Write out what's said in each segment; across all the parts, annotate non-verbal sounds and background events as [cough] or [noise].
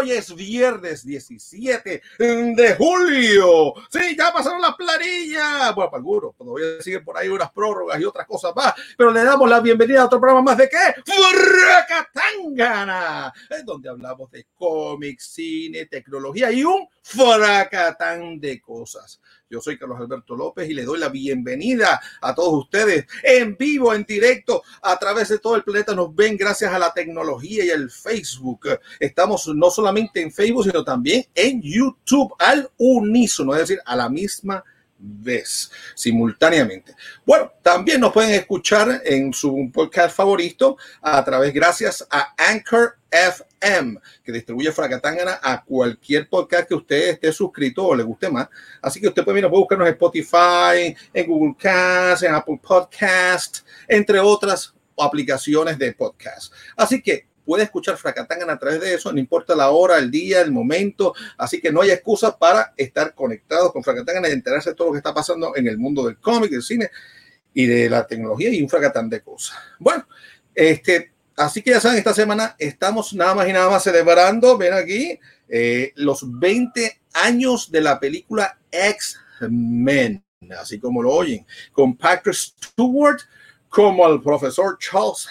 Hoy es viernes 17 de julio. Sí, ya pasaron las planillas. Bueno, para algunos, todavía siguen por ahí unas prórrogas y otras cosas más. Pero le damos la bienvenida a otro programa más de qué? Fracatangana. Donde hablamos de cómics, cine, tecnología y un fracatán de cosas. Yo soy Carlos Alberto López y le doy la bienvenida a todos ustedes en vivo, en directo, a través de todo el planeta. Nos ven gracias a la tecnología y el Facebook. Estamos no solamente en Facebook, sino también en YouTube al unísono, es decir, a la misma simultáneamente. Bueno, también nos pueden escuchar en su podcast favorito a través, gracias a Anchor FM, que distribuye Fracatangana a cualquier podcast que usted esté suscrito o le guste más. Así que usted puede, mira, puede buscarnos en Spotify, en Google Cast, en Apple Podcast, entre otras aplicaciones de podcast. Así que puede escuchar Fracatangana a través de eso, no importa la hora, el día, el momento, así que no hay excusa para estar conectados con Fracatangana y enterarse de todo lo que está pasando en el mundo del cómic, del cine y de la tecnología y un fracatán de cosas. Bueno, este, así que ya saben, esta semana estamos nada más y nada más celebrando, ven aquí, eh, los 20 años de la película X-Men, así como lo oyen, con Patrick Stewart como el profesor Charles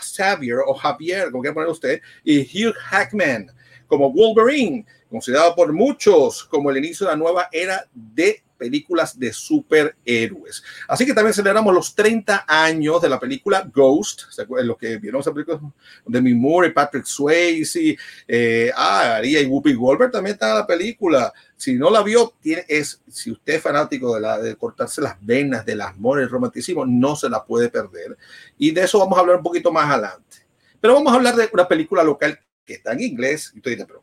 Xavier o Javier, como quiera poner usted, y Hugh Hackman como Wolverine, considerado por muchos como el inicio de la nueva era de películas de superhéroes. Así que también celebramos los 30 años de la película Ghost, los que vieron esa película de Mi Moore Patrick Swayze, eh, ah, y Whoopi Goldberg también está en la película. Si no la vio, tiene, es, si usted es fanático de, la, de cortarse las venas, del amor, el romanticismo, no se la puede perder. Y de eso vamos a hablar un poquito más adelante. Pero vamos a hablar de una película local que está en inglés. Y usted dice, pero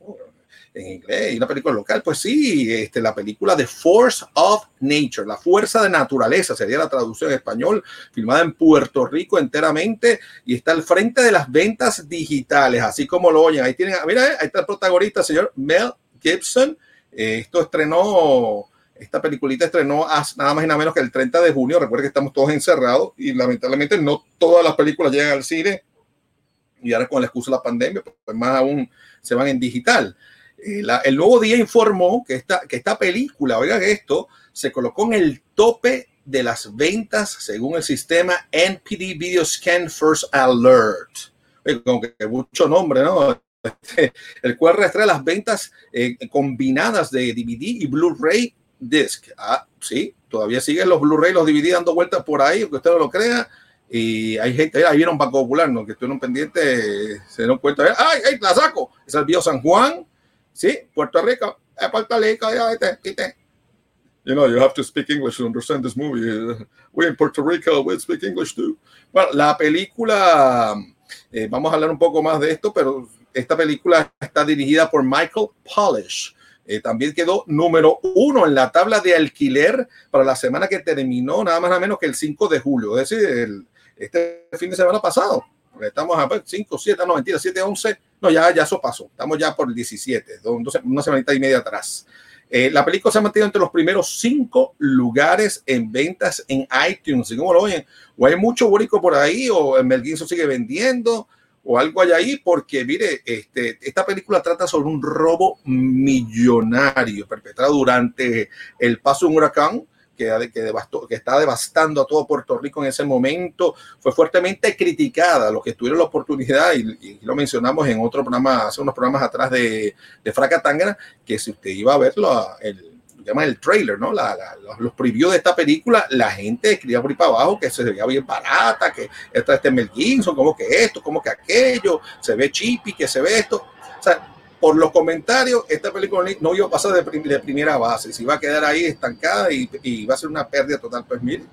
en inglés y una película local, pues sí, este, la película The Force of Nature, la fuerza de naturaleza, sería la traducción en español, filmada en Puerto Rico enteramente y está al frente de las ventas digitales, así como lo oyen. Ahí tienen, mira, ahí está el protagonista, señor Mel Gibson. Eh, esto estrenó, esta peliculita estrenó nada más y nada menos que el 30 de junio. Recuerden que estamos todos encerrados y lamentablemente no todas las películas llegan al cine y ahora con la excusa de la pandemia, pues más aún se van en digital. Eh, el nuevo día informó que esta, que esta película, oigan esto, se colocó en el tope de las ventas según el sistema NPD Video Scan First Alert. Como que mucho nombre, ¿no? [laughs] El cual rastrea las ventas eh, combinadas de DVD y Blu-ray disc. Ah, sí, todavía siguen los Blu-ray, los DVD dando vueltas por ahí, aunque usted no lo crea. Y hay gente, ahí vieron Banco Popular, ¿no? Que estuvieron pendientes, se dieron cuenta, ¡ay, ay, la saco! Es el Bio San Juan, Sí, Puerto Rico. Es Puerto Rico, ya vete, quite. You know, you have to speak English to understand this movie. We in Puerto Rico, we speak English too. Bueno, la película, eh, vamos a hablar un poco más de esto, pero esta película está dirigida por Michael Polish. Eh, también quedó número uno en la tabla de alquiler para la semana que terminó, nada más nada menos que el 5 de julio, es decir, el, este fin de semana pasado. Estamos a 5, 7, no mentira, 7, 11 no, ya, ya eso pasó. Estamos ya por el 17, una semanita y media atrás. Eh, la película se ha mantenido entre los primeros cinco lugares en ventas en iTunes. ¿Cómo lo oyen? O hay mucho borico por ahí, o el Mel Gibson sigue vendiendo, o algo hay ahí, porque mire, este, esta película trata sobre un robo millonario perpetrado durante el paso de un huracán que, que, devastó, que está devastando a todo Puerto Rico en ese momento, fue fuertemente criticada. Los que tuvieron la oportunidad, y, lo mencionamos en otro programa, hace unos programas atrás de, de Fracatangana, que si usted iba a verlo, el, llama el trailer, ¿no? La, los previews de esta película, la gente escribía por ahí para abajo que se veía bien barata, que esta este Mel Gibson, como que esto, como que aquello, se ve chippy, que se ve esto. O sea, por los comentarios, esta película no iba a pasar de, de primera base, se iba a quedar ahí estancada y, y, va a ser una pérdida total. Pues mire,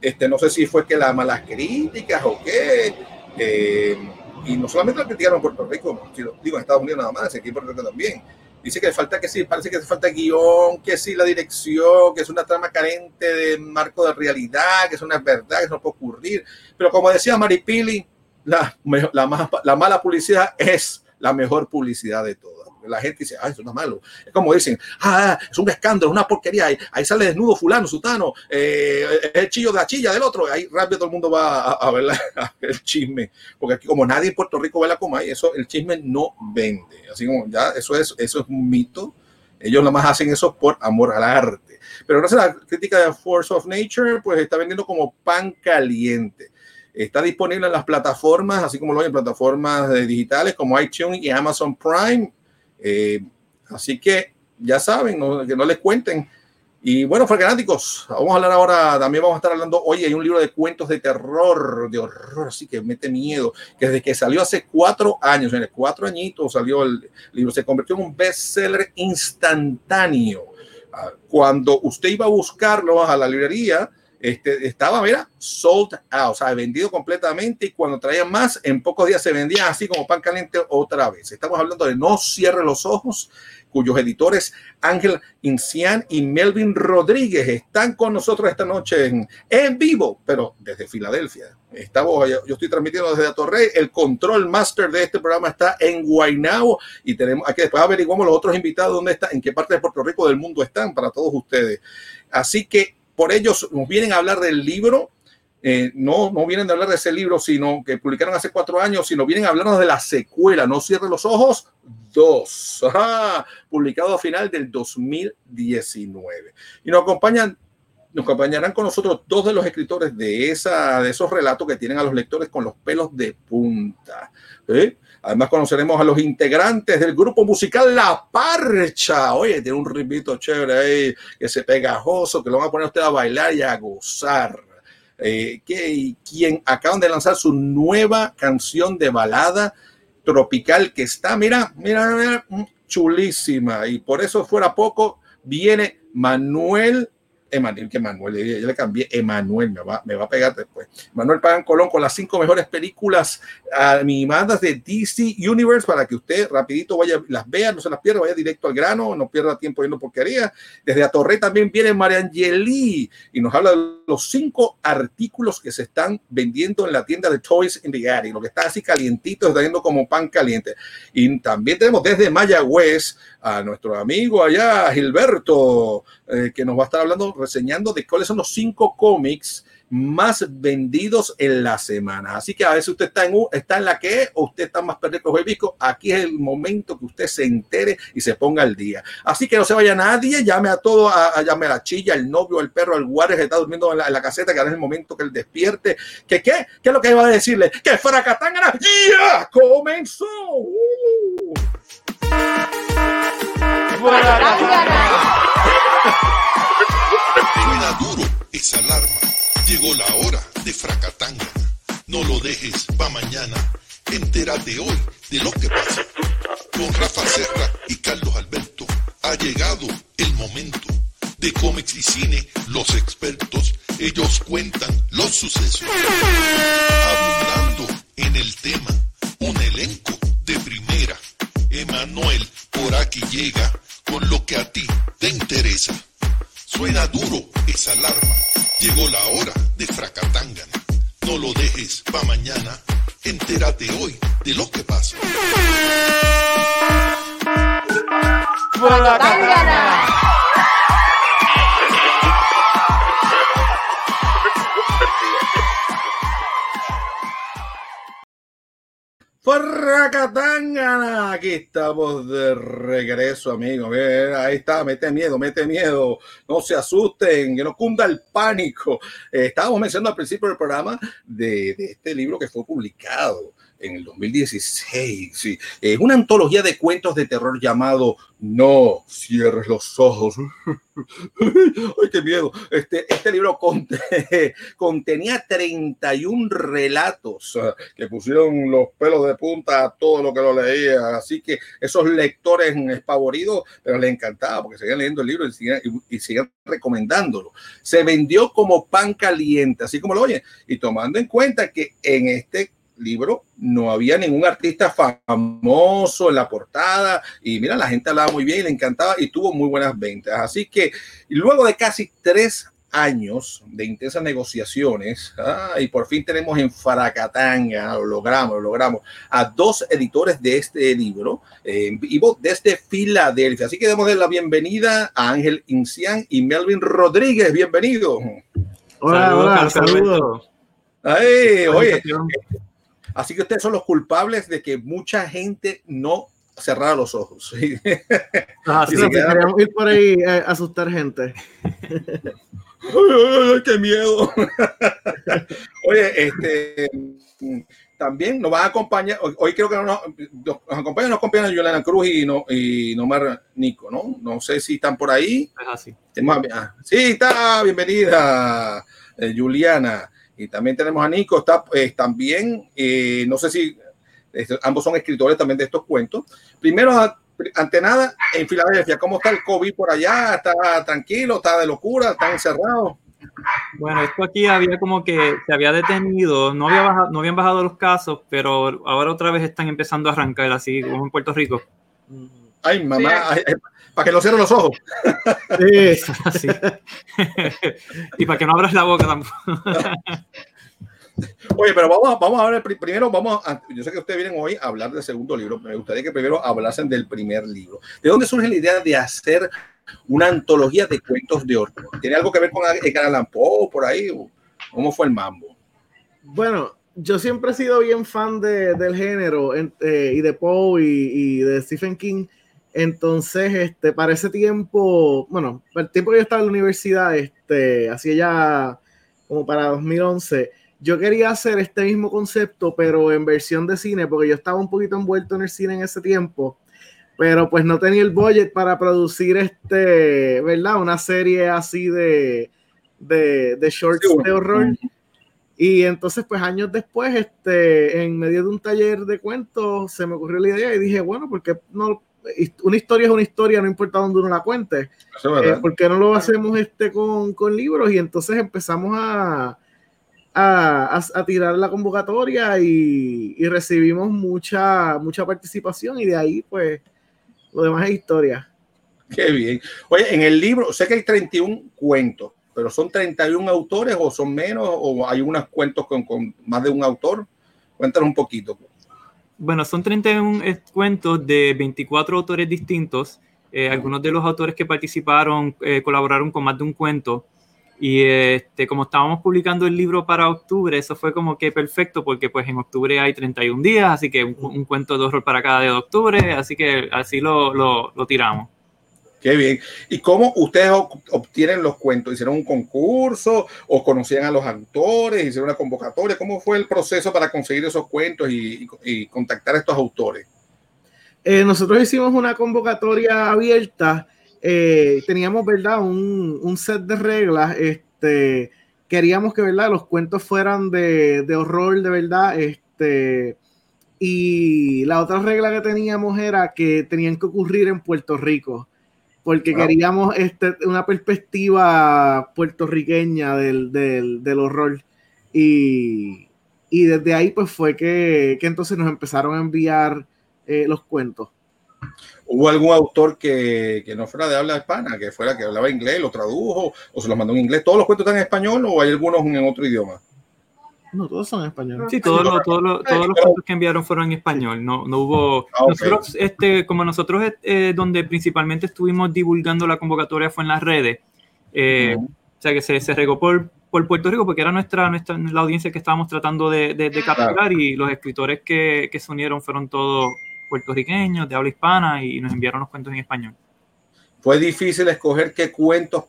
este, no sé si fue que las malas críticas o qué, eh, y no solamente la criticaron en Puerto Rico, digo en Estados Unidos nada más, aquí en Puerto Rico también. Dice que falta que sí, parece que falta guion, que sí la dirección, que es una trama carente de marco de realidad, que es una verdad, que no puede ocurrir. Pero como decía Maripili, la, la, la mala publicidad es la mejor publicidad de todas. la gente dice, ay, eso no es malo. Es como dicen, ah, es un escándalo, una porquería, ahí, ahí sale desnudo fulano, sutano, eh, el chillo de la chilla del otro, ahí rápido todo el mundo va a, [laughs] a ver el chisme, porque aquí como nadie en Puerto Rico ve la coma, eso, el chisme no vende, así como ya, eso es, eso es un mito, ellos nada más hacen eso por amor al arte. Pero gracias a la crítica de Force of Nature, pues está vendiendo como pan caliente. Está disponible en las plataformas, así como lo hay en plataformas digitales como iTunes y Amazon Prime. Eh, así que ya saben, que no les cuenten. Y bueno, fanáticos, vamos a hablar ahora, también vamos a estar hablando, hoy hay un libro de cuentos de terror, de horror, así que mete miedo, que desde que salió hace cuatro años, en el cuatro añitos salió el libro, se convirtió en un bestseller instantáneo. Ah, cuando usted iba a buscarlo a la librería, este, estaba, mira, sold out, o sea, vendido completamente y cuando traían más, en pocos días se vendía así como pan caliente otra vez. Estamos hablando de No cierre los ojos, cuyos editores Ángel Incian y Melvin Rodríguez están con nosotros esta noche en, en vivo, pero desde Filadelfia. Estamos, yo estoy transmitiendo desde Torrey. El control master de este programa está en Guaynabo y tenemos aquí después averiguamos los otros invitados dónde están, en qué parte de Puerto Rico del mundo están para todos ustedes. Así que por ellos nos vienen a hablar del libro. Eh, no, no vienen a hablar de ese libro, sino que publicaron hace cuatro años, sino vienen a hablarnos de la secuela, No cierre los ojos, dos, publicado a final del 2019. Y nos acompañan, nos acompañarán con nosotros dos de los escritores de, esa, de esos relatos que tienen a los lectores con los pelos de punta. ¿eh? Además conoceremos a los integrantes del grupo musical La Parcha. Oye, tiene un ritmito chévere ahí, que se pegajoso, que lo van a poner usted a bailar y a gozar. Eh, quien acaban de lanzar su nueva canción de balada tropical que está, mira, mira, mira, chulísima. Y por eso fuera poco, viene Manuel Emanuel, que Manuel, yo le cambié, Emanuel, me va, me va a pegar después. Manuel Pagan Colón con las cinco mejores películas animadas de DC Universe para que usted rapidito vaya, las vea, no se las pierda, vaya directo al grano, no pierda tiempo viendo porquería. Desde Atorrey también viene María Angeli y nos habla de los cinco artículos que se están vendiendo en la tienda de Toys in the Attic, lo que está así calientito, está yendo como pan caliente. Y también tenemos desde Mayagüez a nuestro amigo allá, Gilberto, eh, que nos va a estar hablando, reseñando de cuáles son los cinco cómics más vendidos en la semana. Así que a veces usted está en, está en la que o usted está más perdido que el disco. Aquí es el momento que usted se entere y se ponga al día. Así que no se vaya nadie, llame a todo, a, llame a la chilla, el novio, el perro, el guardia que está durmiendo en la, caseta, que ahora es el momento que él despierte. ¿Que qué? ¿Qué es lo que iba a decirle? ¡Que Fracatangana ya comenzó! Uh. Suena duro esa alarma. Llegó la hora de Fracatanga. No lo dejes pa' mañana. Entérate hoy de lo que pasa. Con Rafa Serra y Carlos Alberto ha llegado el momento de cómics y cine. Los expertos, ellos cuentan los sucesos. Abundando en el tema, un elenco de primera. Emanuel por aquí llega con lo que a ti te interesa. Suena duro esa alarma. Llegó la hora de Fracatangana. No lo dejes pa' mañana. Entérate hoy de lo que pasa. Fracatangana. Farracatangana, aquí estamos de regreso, amigos. Ahí está, mete miedo, mete miedo. No se asusten, que no cunda el pánico. Eh, estábamos mencionando al principio del programa de este libro que fue publicado en el 2016. Sí. Una antología de cuentos de terror llamado No cierres los ojos. [laughs] ¡Ay, qué miedo! Este, este libro [laughs] contenía 31 relatos ah, que pusieron los pelos de punta a todo lo que lo leía. Así que esos lectores espavoridos, pero les encantaba porque seguían leyendo el libro y siguen, y, y recomendándolo. Se vendió como pan caliente, así como lo oyen. Y tomando en cuenta que en este libro no había ningún artista famoso en la portada y mira, la gente hablaba muy bien y le encantaba y tuvo muy buenas ventas. Así que luego de casi tres años de intensas negociaciones ah, y por fin tenemos en Faracatanga, lo logramos, lo logramos, a dos editores de este libro en vivo desde Filadelfia. Así que damos la bienvenida a Ángel Incián y Melvin Rodríguez. Bienvenido. Hola, hola, saludos. oye, así que ustedes son los culpables de que mucha gente no cerrar los ojos. [laughs] ¿sí? Así que queríamos ir por ahí a asustar gente. ¡Ay, qué miedo! [laughs] Oye, este también nos va a acompañar, hoy, creo que nos, nos acompañan, nos acompañan Juliana Cruz y, no, y Nomar Nico, ¿no? No sé si están por ahí. Es así. Ah, sí, está, bienvenida, eh, Juliana. Y también tenemos a Nico, está pues, también, eh, no sé si ambos son escritores también de estos cuentos. Primero, ante nada, en Filadelfia, ¿cómo está el COVID por allá? ¿Está tranquilo? ¿Está de locura? ¿Está encerrado? Bueno, esto aquí había como que se había detenido, no, había bajado, no habían bajado los casos, pero ahora otra vez están empezando a arrancar, así como en Puerto Rico. Ay, mamá, para que no cierren los ojos. Sí, [laughs] y para que no abras la boca tampoco. Oye, pero vamos, vamos a ver, primero vamos a, yo sé que ustedes vienen hoy a hablar del segundo libro, pero me gustaría que primero hablasen del primer libro. ¿De dónde surge la idea de hacer una antología de cuentos de horror? ¿Tiene algo que ver con Edgar Allan Poe por ahí? ¿Cómo fue el mambo? Bueno, yo siempre he sido bien fan de, del género eh, y de Poe y, y, de Stephen King. Entonces, este, para ese tiempo, bueno, para el tiempo que yo estaba en la universidad, este, hacía ya como para 2011, yo quería hacer este mismo concepto, pero en versión de cine, porque yo estaba un poquito envuelto en el cine en ese tiempo, pero pues no tenía el budget para producir este, ¿verdad? Una serie así de, de, de shorts de horror. Y entonces, pues años después, este, en medio de un taller de cuentos, se me ocurrió la idea y dije, bueno, porque no, una historia es una historia, no importa dónde uno la cuente. Eh, ¿Por qué no lo hacemos este con, con libros? Y entonces empezamos a, a, a, tirar la convocatoria y, y, recibimos mucha, mucha participación y de ahí pues lo demás es historia. Qué bien. Oye, en el libro, sé que hay 31 cuentos, pero son 31 autores o son menos o hay unos cuentos con, con más de un autor. Cuéntanos un poquito. Bueno, son 31 cuentos de 24 autores distintos. Eh, algunos de los autores que participaron eh, colaboraron con más de un cuento. Y este, como estábamos publicando el libro para octubre, eso fue como que perfecto porque pues en octubre hay 31 días, así que un, cuento de horror para cada día de octubre, así que así lo, lo, lo, tiramos. Qué bien. ¿Y cómo ustedes obtienen los cuentos? ¿Hicieron un concurso o conocían a los autores? ¿Hicieron una convocatoria? ¿Cómo fue el proceso para conseguir esos cuentos y, contactar a estos autores? Eh, nosotros hicimos una convocatoria abierta eh, teníamos, ¿verdad? Un, un, set de reglas. Este, queríamos que, ¿verdad? Los cuentos fueran de, de, horror, de verdad. Este, y la otra regla que teníamos era que tenían que ocurrir en Puerto Rico, porque queríamos este, una perspectiva puertorriqueña del, del, del horror. Y, y, desde ahí, pues fue que, que, entonces nos empezaron a enviar eh, los cuentos. ¿Hubo algún autor que, que, no fuera de habla hispana, que fuera que hablaba inglés, lo tradujo o se lo mandó en inglés? ¿Todos los cuentos están en español o hay algunos en otro idioma? No, todos son en español. Sí, todos, los, todos, los, todos los cuentos que enviaron fueron en español. No, no hubo. Ah, okay. Nosotros, este, como nosotros, eh, donde principalmente estuvimos divulgando la convocatoria fue en las redes. Eh, uh -huh. O sea, que se, se regó por, por Puerto Rico porque era nuestra, nuestra la audiencia que estábamos tratando de, de, de capturar claro. y los escritores que, que se unieron fueron todos puertorriqueños de habla hispana y nos enviaron los cuentos en español. ¿Fue difícil escoger qué cuentos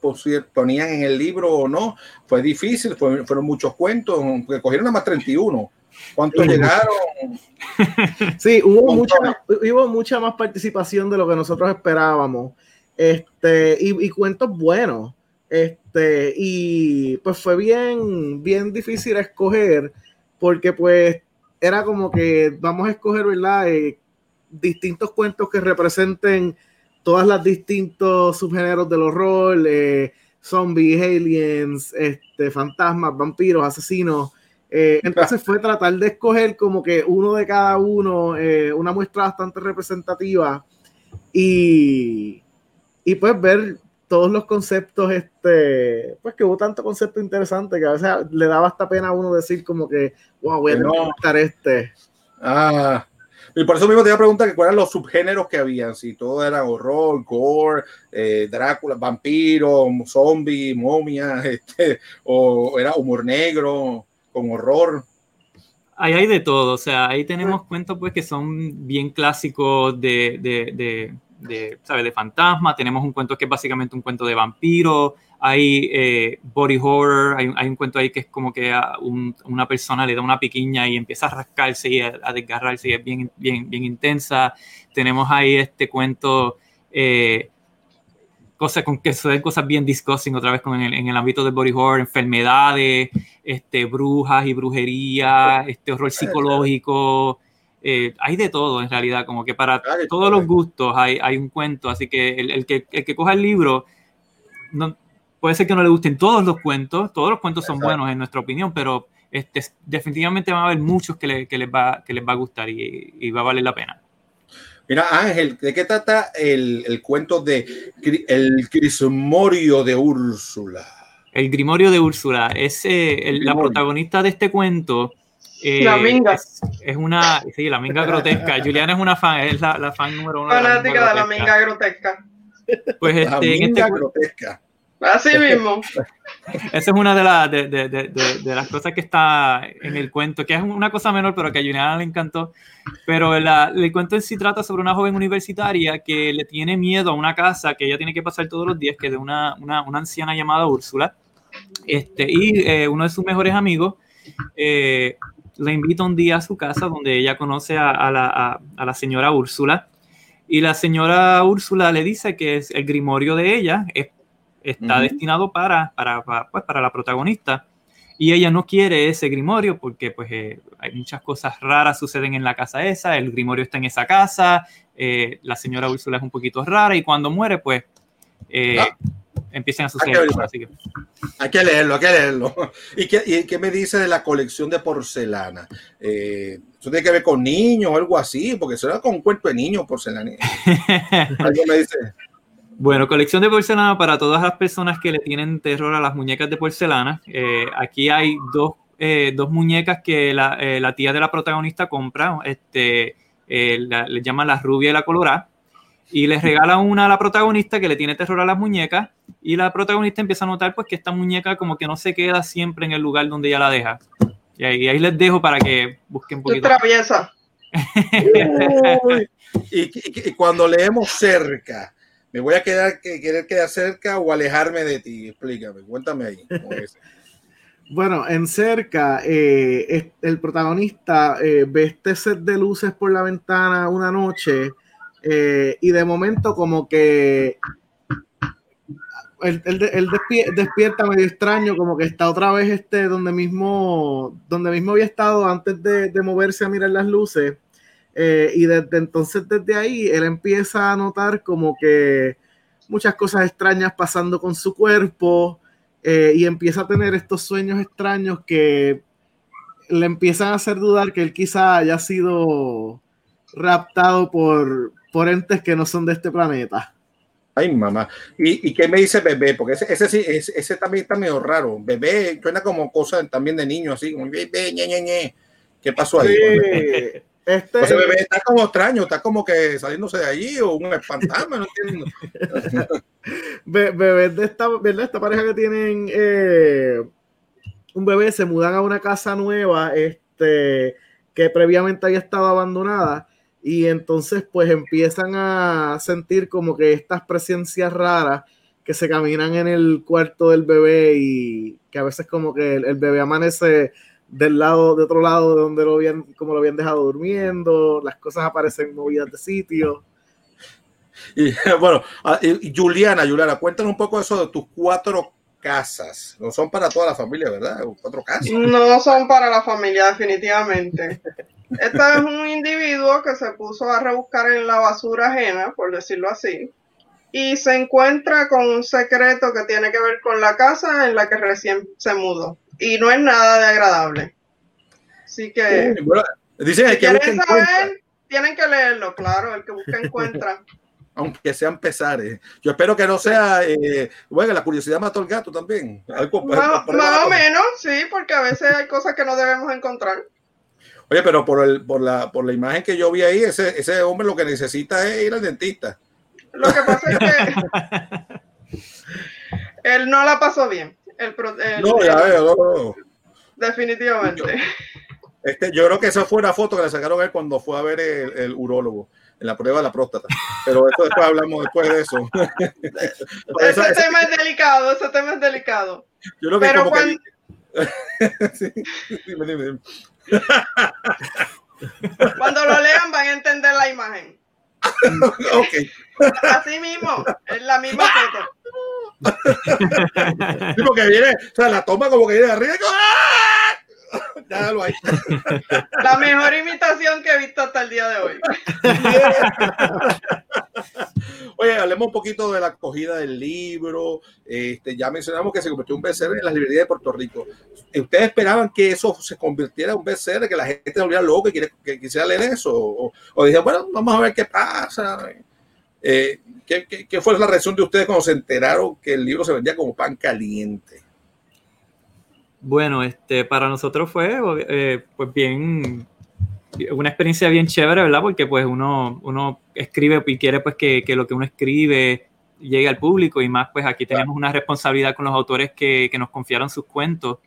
ponían en el libro o no? Fue difícil, fueron muchos cuentos, porque cogieron nada más 31. ¿Cuántos llegaron? [laughs] Sí, hubo mucha, hubo mucha más participación de lo que nosotros esperábamos. Este, y, y, cuentos buenos. Este, y pues fue bien, bien difícil escoger, porque pues era como que vamos a escoger, ¿verdad? Eh, distintos cuentos que representen todas las distintos subgéneros del horror, eh, zombies, aliens, este, fantasmas, vampiros, asesinos. Eh, entonces fue tratar de escoger como que uno de cada uno, eh, una muestra bastante representativa y, y pues ver todos los conceptos, este, pues que hubo tanto concepto interesante que a veces le daba hasta pena a uno decir como que, wow, voy a buscar este. Ah, y por eso mismo te iba a preguntar que cuáles eran los subgéneros que habían, si todo era horror, gore, eh, Drácula, vampiro, zombie, momia, [laughs] este, o era humor negro, con horror. Ahí hay de todo, o sea, ahí tenemos cuentos pues que son bien clásicos de, de, de, de, ¿sabes? de fantasma, tenemos un cuento que es básicamente un cuento de vampiro, hay eh, body horror, hay, hay, un cuento ahí que es como que a un, una persona le da una piquiña y empieza a rascarse y a, a, desgarrarse y es bien, bien, bien intensa. Tenemos ahí este cuento, eh, cosas con que son cosas bien discussing otra vez con el, en el ámbito del body horror, enfermedades, este, brujas y brujería, este horror psicológico. Eh, hay de todo en realidad, como que para todos los gustos hay, hay un cuento, así que el, el, que el que coja el libro no, puede ser que no le gusten todos los cuentos, todos los cuentos son buenos en nuestra opinión, pero este, definitivamente van a haber muchos que, le, que, les, va, que les va a gustar y, y, va a valer la pena. Mira, Ángel, ¿de qué trata el, el cuento de El Grimorio de Úrsula? El Grimorio de Úrsula es eh, el, la protagonista de este cuento. Eh, la minga. Es, es, una, sí, la minga grotesca. [laughs] Juliana es una fan, es la, la fan número uno. Fanática de la minga grotesca. Pues este, la minga en este, grotesca. Así mismo. Esa es una de, la, de, de, de, de, las cosas que está en el cuento, que es una cosa menor, pero que a Juliana le encantó. Pero la, el cuento en sí trata sobre una joven universitaria que le tiene miedo a una casa que ella tiene que pasar todos los días, que es de una, una, una anciana llamada Úrsula. Este, y eh, uno de sus mejores amigos eh, le invita un día a su casa donde ella conoce a, a, la, a, a la señora Úrsula. Y la señora Úrsula le dice que es el grimorio de ella es está uh -huh. destinado para, para, para, pues, para la protagonista. Y ella no quiere ese grimorio porque pues, eh, hay muchas cosas raras suceden en la casa esa, el grimorio está en esa casa, eh, la señora Úrsula es un poquito rara y cuando muere pues eh, ah. empiezan a suceder hay que, cosas. Así que... hay que leerlo, hay que leerlo. [laughs] ¿Y qué, y qué me dice de la colección de porcelana? Eh, ¿Eso tiene que ver con niños o algo así? Porque eso era con un cuento de niños porcelana. [laughs] algo me dice... Bueno, colección de porcelana para todas las personas que le tienen terror a las muñecas de porcelana. Eh, aquí hay dos, eh, dos, muñecas que la, eh, la, tía de la protagonista compra, este, la, le llaman la rubia y la colorada, y les regala una a la protagonista que le tiene terror a las muñecas, y la protagonista empieza a notar pues que esta muñeca como que no se queda siempre en el lugar donde ella la deja. Y ahí, ahí les dejo para que busquen un poquito. traviesa. [laughs] [laughs] y, y, y cuando leemos cerca, ¿Me voy a quedar, querer quedar cerca o alejarme de ti? Explícame, cuéntame ahí. [laughs] bueno, en cerca, eh, el protagonista eh, ve este set de luces por la ventana una noche eh, y de momento como que él, él, él despierta medio extraño, como que está otra vez este donde mismo, donde mismo había estado antes de, de moverse a mirar las luces eh, y desde entonces, desde ahí, él empieza a notar como que muchas cosas extrañas pasando con su cuerpo eh, y empieza a tener estos sueños extraños que le empiezan a hacer dudar que él quizá haya sido raptado por, por entes que no son de este planeta. Ay, mamá. ¿Y, y qué me dice bebé? Porque ese, ese sí, ese, ese, también está medio raro. Bebé suena como cosa también de niño, así, como bebé, ñe, ñe, ñe. ¿Qué pasó ahí? Sí. [laughs] Este, o sea, bebé está como extraño, está como que saliéndose de allí o un fantasma, no entiendo. [laughs] bebé de esta, ¿verdad? esta pareja que tienen eh, un bebé se mudan a una casa nueva este, que previamente había estado abandonada y entonces pues empiezan a sentir como que estas presencias raras que se caminan en el cuarto del bebé y que a veces como que el, el bebé amanece del lado, de otro lado de donde lo habían, como lo habían dejado durmiendo, las cosas aparecen movidas de sitio. Y [laughs] bueno, y Juliana, Juliana, cuéntanos un poco eso de tus cuatro casas. No son para toda la familia, ¿verdad? Cuatro casas. No son para la familia, definitivamente. Este es un individuo que se puso a rebuscar en la basura ajena, por decirlo así, y se encuentra con un secreto que tiene que ver con la casa en la que recién se mudó y no es nada de agradable. Así que, bueno, dicen si que quieren saber, tienen que leerlo, claro, el que busca [laughs] encuentra. aunque sean pesares. Yo espero que no sea, eh, bueno, la curiosidad mató al gato también. Algo, más, más o menos, sí, porque a veces hay cosas que no debemos encontrar. Oye, pero por, el, por, la, por la imagen que yo vi ahí, ese, ese hombre lo que necesita es ir al dentista. Lo que pasa es que [laughs] [laughs] él no la pasó bien. El, no, ya veo. Definitivamente. Este, yo creo que esa fue una foto que le sacaron a él cuando fue a ver el, el urólogo en la prueba de la próstata. Pero esto después hablamos después de eso. [laughs] ese tema es delicado, ese tema es delicado. Yo creo que Pero cuando... [laughs] sí, dime, dime. [laughs] Cuando lo lean van a entender la imagen. ok. Así mismo, es la misma foto. [laughs] porque viene, o sea, la toma como que viene de arriba. ¡ah! La mejor imitación que he visto hasta el día de hoy. [laughs] Oye, hablemos un poquito de la acogida del libro. Este, ya mencionamos que se convirtió en un bestseller en las librerías de Puerto Rico. ¿Ustedes esperaban que eso se convirtiera en un bestseller, que la gente se volviera loca y que, quisiera leer eso? O, o dijeron, bueno, vamos a ver qué pasa. Eh, ¿qué, qué fue la reacción de ustedes cuando se enteraron que el libro se vendía como pan caliente? Bueno, este, para nosotros fue eh, pues bien, una experiencia bien chévere, ¿verdad? Porque pues uno, uno escribe y quiere pues que, que, lo que uno escribe llegue al público y más pues aquí tenemos una responsabilidad con los autores que, que nos confiaron sus cuentos.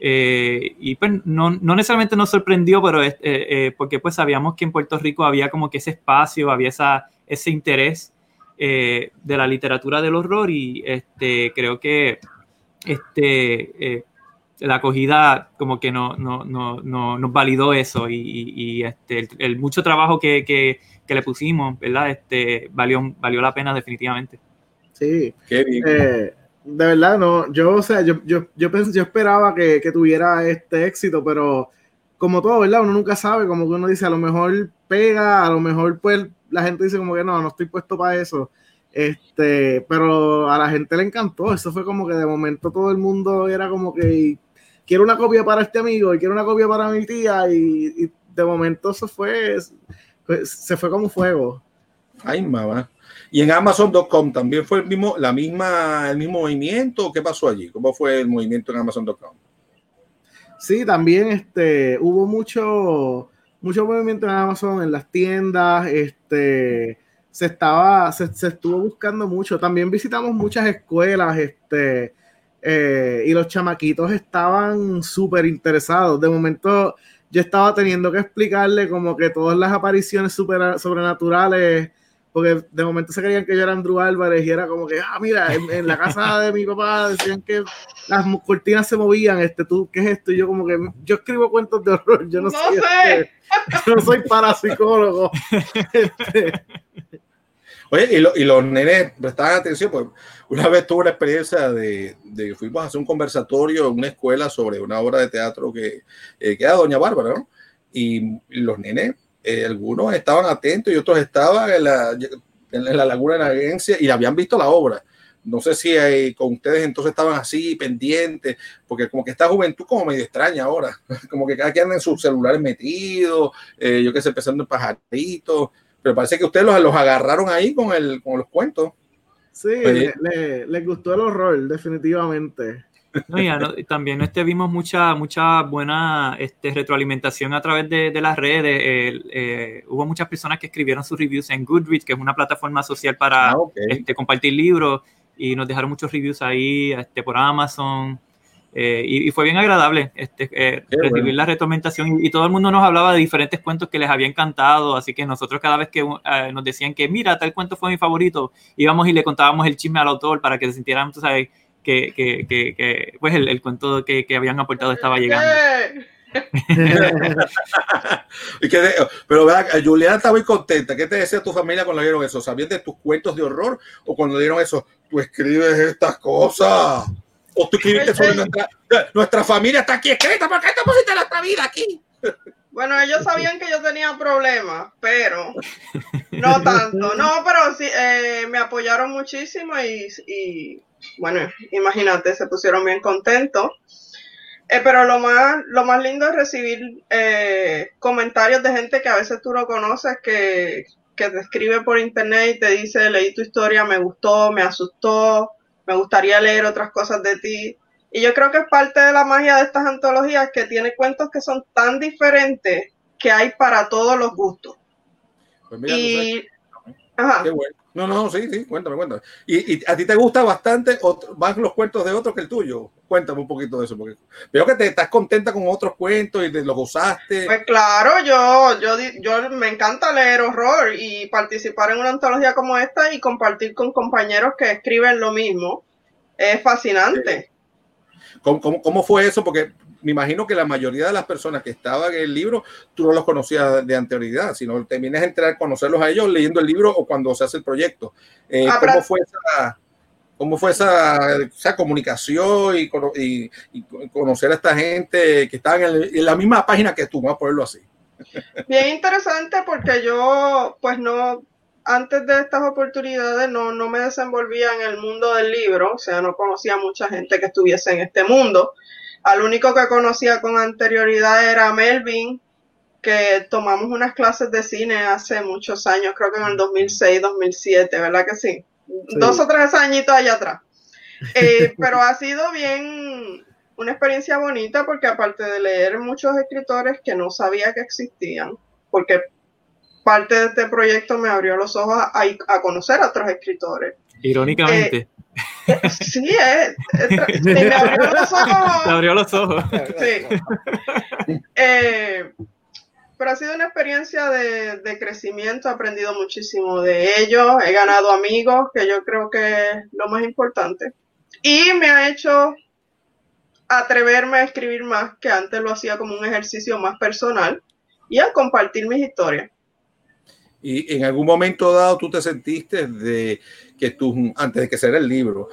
Eh, y pues no, no, necesariamente nos sorprendió, pero eh, porque pues sabíamos que en Puerto Rico había como que ese espacio, había esa, ese interés de la literatura del horror y este, creo que este, la acogida como que no, no, no, no nos validó eso y, y este, el, mucho trabajo que, que, que, le pusimos, ¿verdad? Este, valió, valió la pena definitivamente. Sí. Qué bien. Eh, de verdad, no, yo, o sea, yo, yo, yo, yo esperaba que, que, tuviera este éxito, pero como todo, ¿verdad? Uno nunca sabe, como que uno dice, a lo mejor pega, a lo mejor pues la gente dice como que no, no estoy puesto para eso. Este, pero a la gente le encantó, eso fue como que de momento todo el mundo era como que quiero una copia para este amigo y quiero una copia para mi tía y, de momento se fue, se fue como fuego. Ay, mamá. Y en Amazon.com también fue el mismo, la misma, el mismo movimiento. ¿Qué pasó allí? ¿Cómo fue el movimiento en Amazon.com? Sí, también este, hubo mucho, mucho movimiento en Amazon, en las tiendas, este, se estaba, se, se estuvo buscando mucho. También visitamos muchas escuelas, este, eh, y los chamaquitos estaban súper interesados. De momento yo estaba teniendo que explicarle como que todas las apariciones sobrenaturales, porque de momento se creían que yo era Andrew Álvarez y era como que, ah, mira, en, la casa de mi papá decían que las cortinas se movían, este, tú, ¿qué es esto? Y yo como que, yo escribo cuentos de horror, yo no, sé. Este, yo no soy parapsicólogo. este, Oye, y, los nenes prestaban atención, pues una vez tuve una experiencia de, de, fuimos a hacer un conversatorio en una escuela sobre una obra de teatro que, eh, que era Doña Bárbara, ¿no? Y los nenes, eh, algunos estaban atentos y otros estaban en la, en la laguna de Nagencia y habían visto la obra. No sé si hay, con ustedes entonces estaban así pendientes, porque como que esta juventud como medio extraña ahora, [laughs] como que cada quien anda en sus celulares metidos, eh, yo qué sé, empezando en pajaritos pero parece que ustedes los, los agarraron ahí con, el, con los cuentos. Sí, pues, les gustó el horror, definitivamente. También este, vimos mucha, mucha buena este, retroalimentación a través de, de las redes. Eh, hubo muchas personas que escribieron sus reviews en Goodreads, que es una plataforma social para ah, este, compartir libros, y nos dejaron muchos reviews ahí este, por Amazon. Eh, y, fue bien agradable este, eh, recibir la retroalimentación y, todo el mundo nos hablaba de diferentes cuentos que les había encantado, así que nosotros cada vez que eh, nos decían que mira, tal cuento fue mi favorito, íbamos y le contábamos el chisme al autor para que se sintieran, tú sabes, que, que, que, pues el, el cuento que, que, habían aportado estaba llegando. [laughs] pero ¿verdad? Juliana está muy contenta. ¿Qué te decía tu familia cuando dieron eso? ¿Sabían de tus cuentos de horror o cuando dieron eso? Tú escribes estas cosas. O tú escribiste sobre nuestra, nuestra familia está aquí escrita, ¿por qué te pusiste nuestra vida aquí? Bueno, ellos sabían que yo tenía problemas, pero no tanto. No, pero sí, eh, me apoyaron muchísimo y, y, bueno, imagínate, se pusieron bien contentos. Eh, pero lo más, lo más lindo es recibir eh, comentarios de gente que a veces tú no conoces, que, que te escribe por internet y te dice, leí tu historia, me gustó, me asustó, me gustaría leer otras cosas de ti. Y yo creo que es parte de la magia de estas antologías que tiene cuentos que son tan diferentes que hay para todos los gustos. Pues mira, y... Ajá. Qué bueno. No, no, sí, sí, cuéntame, cuéntame. ¿Y, a ti te gusta bastante más los cuentos de otros que el tuyo? Cuéntame un poquito de eso, porque veo que te estás contenta con otros cuentos y te los gozaste. Pues claro, yo, yo, yo me encanta leer horror y participar en una antología como esta y compartir con compañeros que escriben lo mismo. Es fascinante. ¿Cómo, cómo, cómo fue eso? Porque me imagino que la mayoría de las personas que estaban en el libro, tú no los conocías de anterioridad, sino te vienes a entrar a conocerlos a ellos leyendo el libro o cuando se hace el proyecto. Eh, ah, ¿Cómo fue esa, cómo fue esa, esa comunicación y, y, conocer a esta gente que estaba en, la misma página que tú, vamos a ponerlo así? Bien interesante porque yo, pues no, antes de estas oportunidades no, no me desenvolvía en el mundo del libro, o sea, no conocía mucha gente que estuviese en este mundo. Al único que conocía con anterioridad era Melvin, que tomamos unas clases de cine hace muchos años, creo que en el 2006, 2007, ¿verdad que sí? Dos o tres añitos allá atrás. [laughs] Eh, pero ha sido bien una experiencia bonita porque aparte de leer muchos escritores que no sabía que existían, porque parte de este proyecto me abrió los ojos a, conocer a otros escritores. Irónicamente. Sí, es. me abrió los ojos. Me [laughs] abrió los ojos. Sí. Eh, pero ha sido una experiencia de, de, crecimiento, he aprendido muchísimo de ellos, he ganado amigos, que yo creo que es lo más importante. Y me ha hecho atreverme a escribir más, que antes lo hacía como un ejercicio más personal, y a compartir mis historias. Y en algún momento dado tú te sentiste de que tú, antes de que sea el libro,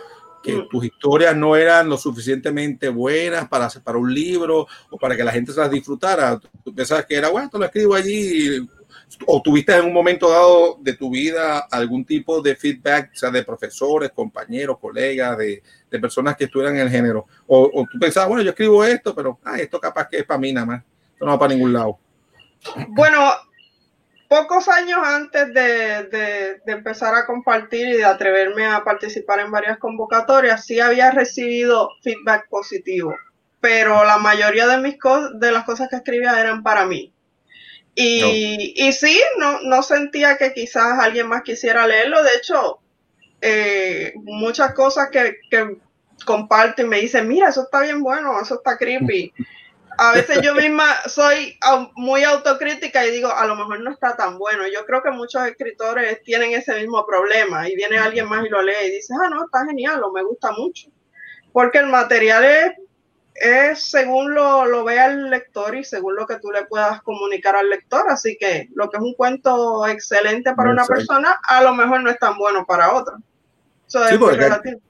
que mm. tus historias no eran lo suficientemente buenas para, para un libro o para que la gente se las disfrutara. Tú pensabas que era, bueno, te lo escribo allí. O tuviste en un momento dado de tu vida algún tipo de feedback, o sea, de profesores, compañeros, colegas, de, de personas que estuvieran en el género. O, o, tú pensabas, bueno, yo escribo esto, pero ah, esto capaz que es para mí nada más. Esto no va para ningún lado. Bueno, pocos años antes de, empezar a compartir y de atreverme a participar en varias convocatorias, sí había recibido feedback positivo, pero la mayoría de, mis de las cosas que escribía eran para mí. Y, y sí, no, no sentía que quizás alguien más quisiera leerlo. De hecho, eh, muchas cosas que, que comparto y me dicen, mira, eso está bien bueno, eso está creepy [laughs] a veces yo misma soy muy autocrítica y digo, a lo mejor no está tan bueno. Yo creo que muchos escritores tienen ese mismo problema y viene alguien más y lo lee y dice, ah, no, está genial o me gusta mucho. Porque el material es, es según lo, lo vea el lector y según lo que tú le puedas comunicar al lector. Así que lo que es un cuento excelente para una persona, a lo mejor no es tan bueno para otra. Eso es relativo.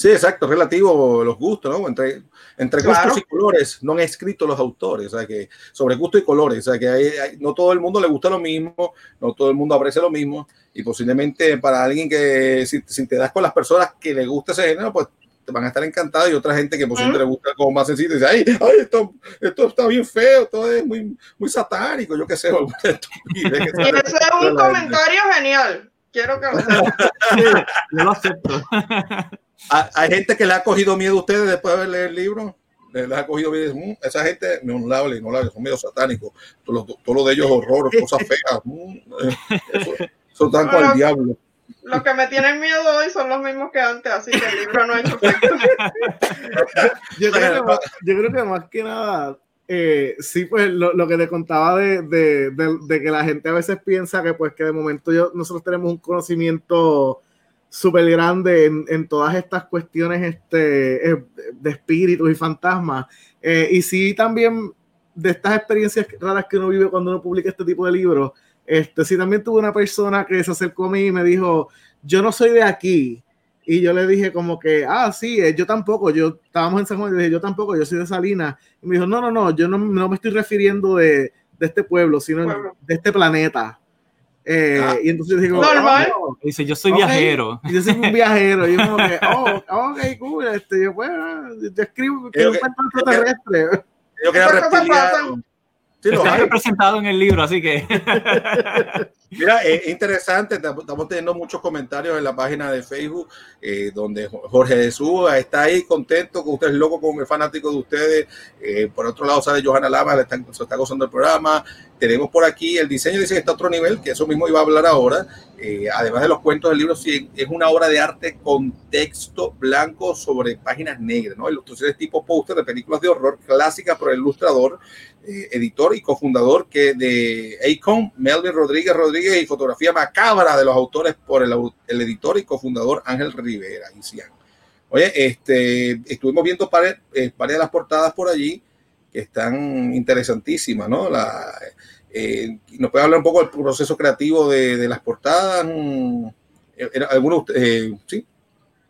Sí, exacto, relativo los gustos, ¿no? Entre, entre gustos y colores, no han escrito los autores, o sea que sobre gusto y colores, o sea que hay, no todo el mundo le gusta lo mismo, no todo el mundo aprecia lo mismo, y posiblemente para alguien que si, te das con las personas que le gusta ese género, pues te van a estar encantados y otra gente que posiblemente le gusta como más sencillo dice, ay, ay esto, esto está bien feo, todo es muy, muy satánico, yo qué sé. [laughs] y [laughs] ese es un comentario genial, quiero que lo sepan. [laughs] yo lo acepto. Hay gente que le ha cogido miedo a ustedes después de haber leído el libro. Les ha cogido miedo. Mm, esa gente no hable, no hable, son medio satánicos. Todo, lo de ellos horror, cosas feas. Mm, eh, eso, eso están con el diablo. Los que me tienen miedo hoy son los mismos que antes, así que el libro no ha hecho efecto. yo, creo que más, yo creo que más que nada, eh, sí, pues lo, lo, que te contaba de, de, de, de, que la gente a veces piensa que pues que de momento yo, nosotros tenemos un conocimiento súper grande en, en, todas estas cuestiones este, eh, de espíritus y fantasmas. Eh, y sí, también de estas experiencias raras que uno vive cuando uno publica este tipo de libros, este, sí también tuve una persona que se acercó a mí y me dijo, yo no soy de aquí. Y yo le dije como que, ah, sí, eh, yo tampoco, yo estábamos en San Juan y dije, yo tampoco, yo soy de Salinas. Y me dijo, no, no, no, yo no, no me estoy refiriendo de, de este pueblo, sino de este planeta. Eh, ah. y entonces yo digo, normal. Oh, dice, yo soy viajero. Y yo soy un [laughs] viajero. Y yo como que, oh, ok, cool. Este, yo, bueno, yo escribo que un cuento extraterrestre. Yo reptiliano. Sí, Está representado en el libro, así que. [laughs] Mira, es interesante, estamos teniendo muchos comentarios en la página de Facebook, eh, donde Jorge de Suba está ahí contento con ustedes, loco con el fanático de ustedes. Eh, por otro lado, sale Johanna Lama, le está, se está gozando el programa. Tenemos por aquí el diseño, dice que está a otro nivel, que eso mismo iba a hablar ahora. Eh, además de los cuentos del libro, sí, es una obra de arte con texto blanco sobre páginas negras, ¿no? Ilustraciones tipo póster de películas de horror clásicas por el ilustrador, eh, editor y cofundador que de Acon, Melvin Rodríguez Rodríguez y fotografía macabra de los autores por el, editor y cofundador Ángel Rivera. Oye, este, estuvimos viendo varias, eh, varias de las portadas por allí que están interesantísimas, ¿no? Eh, ¿Nos puede hablar un poco del proceso creativo de, las portadas? ¿Algunos, eh, sí?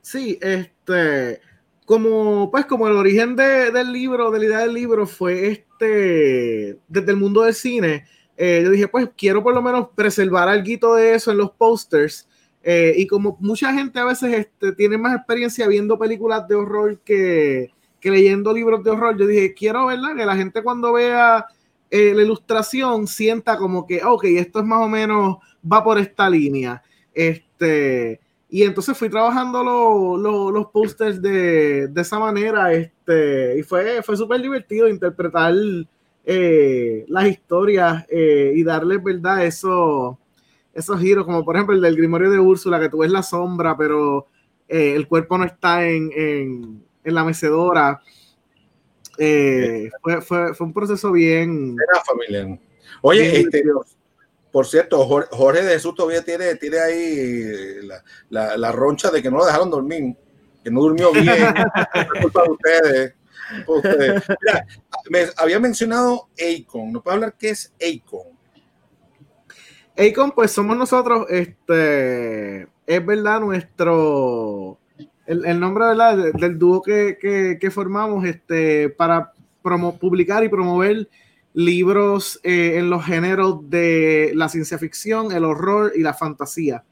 Sí, este, como, pues, como el origen de, del libro, de la idea del libro fue este, desde el mundo del cine, eh, yo dije, pues, quiero por lo menos preservar algo de eso en los posters. Eh, y como mucha gente a veces este, tiene más experiencia viendo películas de horror que, que leyendo libros de horror, yo dije, quiero, ¿verdad? Que la gente cuando vea eh, la ilustración sienta como que, ok, esto es más o menos, va por esta línea. Este, y entonces fui trabajando los posters de, de, esa manera, este, y fue, fue súper divertido interpretar eh, las historias eh, y darle ¿verdad? Eso, esos giros, como por ejemplo el del Grimorio de Úrsula, que tú ves la sombra, pero el cuerpo no está en, en, en la mecedora. Eh, fue, fue, fue, un proceso bien. Era familiar. Oye, este, por cierto, Jorge de Jesús todavía tiene, tiene ahí la, la, la, roncha de que no lo dejaron dormir, que no durmió bien. [laughs] es culpa de ustedes. Había mencionado Acon. ¿No puedo hablar qué es Acon? Acon, pues somos nosotros, este, es verdad, nuestro el, nombre ¿verdad? del dúo que, que, formamos este, para publicar y promover libros eh, en los géneros de la ciencia ficción, el horror y la fantasía.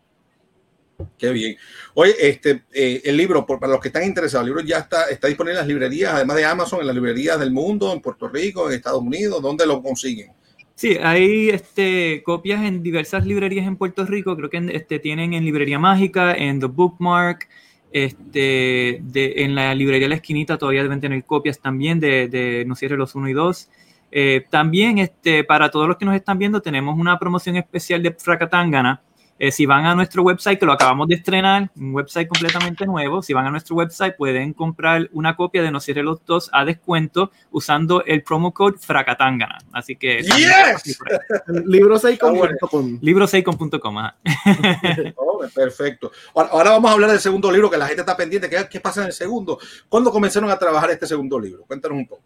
Qué bien. Oye, este, eh, el libro, por, para los que están interesados, el libro ya está, está disponible en las librerías, además de Amazon, en las librerías del mundo, en Puerto Rico, en Estados Unidos, ¿dónde lo consiguen? Sí, hay este, copias en diversas librerías en Puerto Rico, creo que este, tienen en Librería Mágica, en The Bookmark, este, de, en la librería la esquinita todavía deben tener copias también de, de No cierre los 1 y 2. Eh, también este, para todos los que nos están viendo tenemos una promoción especial de Fracatangana eh, si van a nuestro website, que lo acabamos de estrenar, un website completamente nuevo, si van a nuestro website pueden comprar una copia de No Cierre los Dos a descuento usando el promo code Fracatangana. Así que... ¡Yes! [laughs] Libro6.com. Libro6.com. [laughs] oh, perfecto. Ahora, vamos a hablar del segundo libro, que la gente está pendiente. ¿Qué, ¿Qué pasa en el segundo? ¿Cuándo comenzaron a trabajar este segundo libro? Cuéntanos un poco.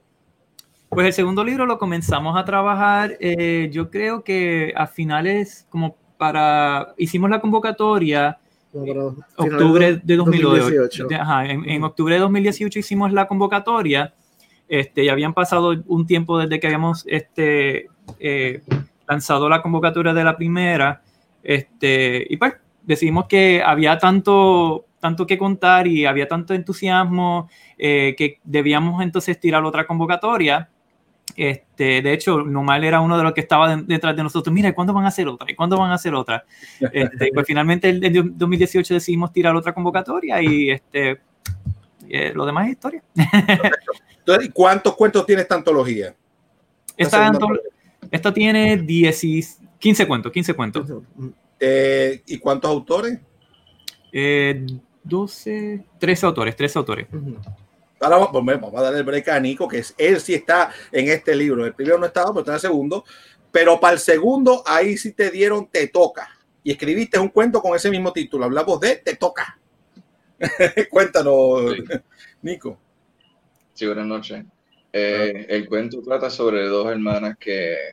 Pues el segundo libro lo comenzamos a trabajar, eh, yo creo que a finales, como para, hicimos la convocatoria en octubre de 2018. en, octubre de 2018 hicimos la convocatoria. Este, ya habían pasado un tiempo desde que habíamos este, eh, lanzado la convocatoria de la primera. Este, y pues decidimos que había tanto, tanto que contar y había tanto entusiasmo eh, que debíamos entonces tirar otra convocatoria. Este, de hecho, Numal era uno de los que estaba detrás de nosotros. Mira, ¿cuándo van a hacer otra? ¿Y cuándo van a hacer otra? Este, pues finalmente en 2018 decidimos tirar otra convocatoria y este, eh, lo demás es historia. [laughs] Entonces, ¿cuántos cuentos tiene esta antología? Esta, esta tiene 10 15 cuentos, 15 cuentos. Eh, ¿Y cuántos autores? 12, 13 autores, 13 autores. Ahora vamos, a darle el break a Nico, que es, él sí está en este libro. El primero no estaba, pero está en el segundo. Pero para el segundo, ahí sí te dieron Te Toca. Y escribiste un cuento con ese mismo título. Hablamos de Te Toca. [laughs] Cuéntanos, Nico. Sí, buenas noches. Eh, el cuento trata sobre dos hermanas que,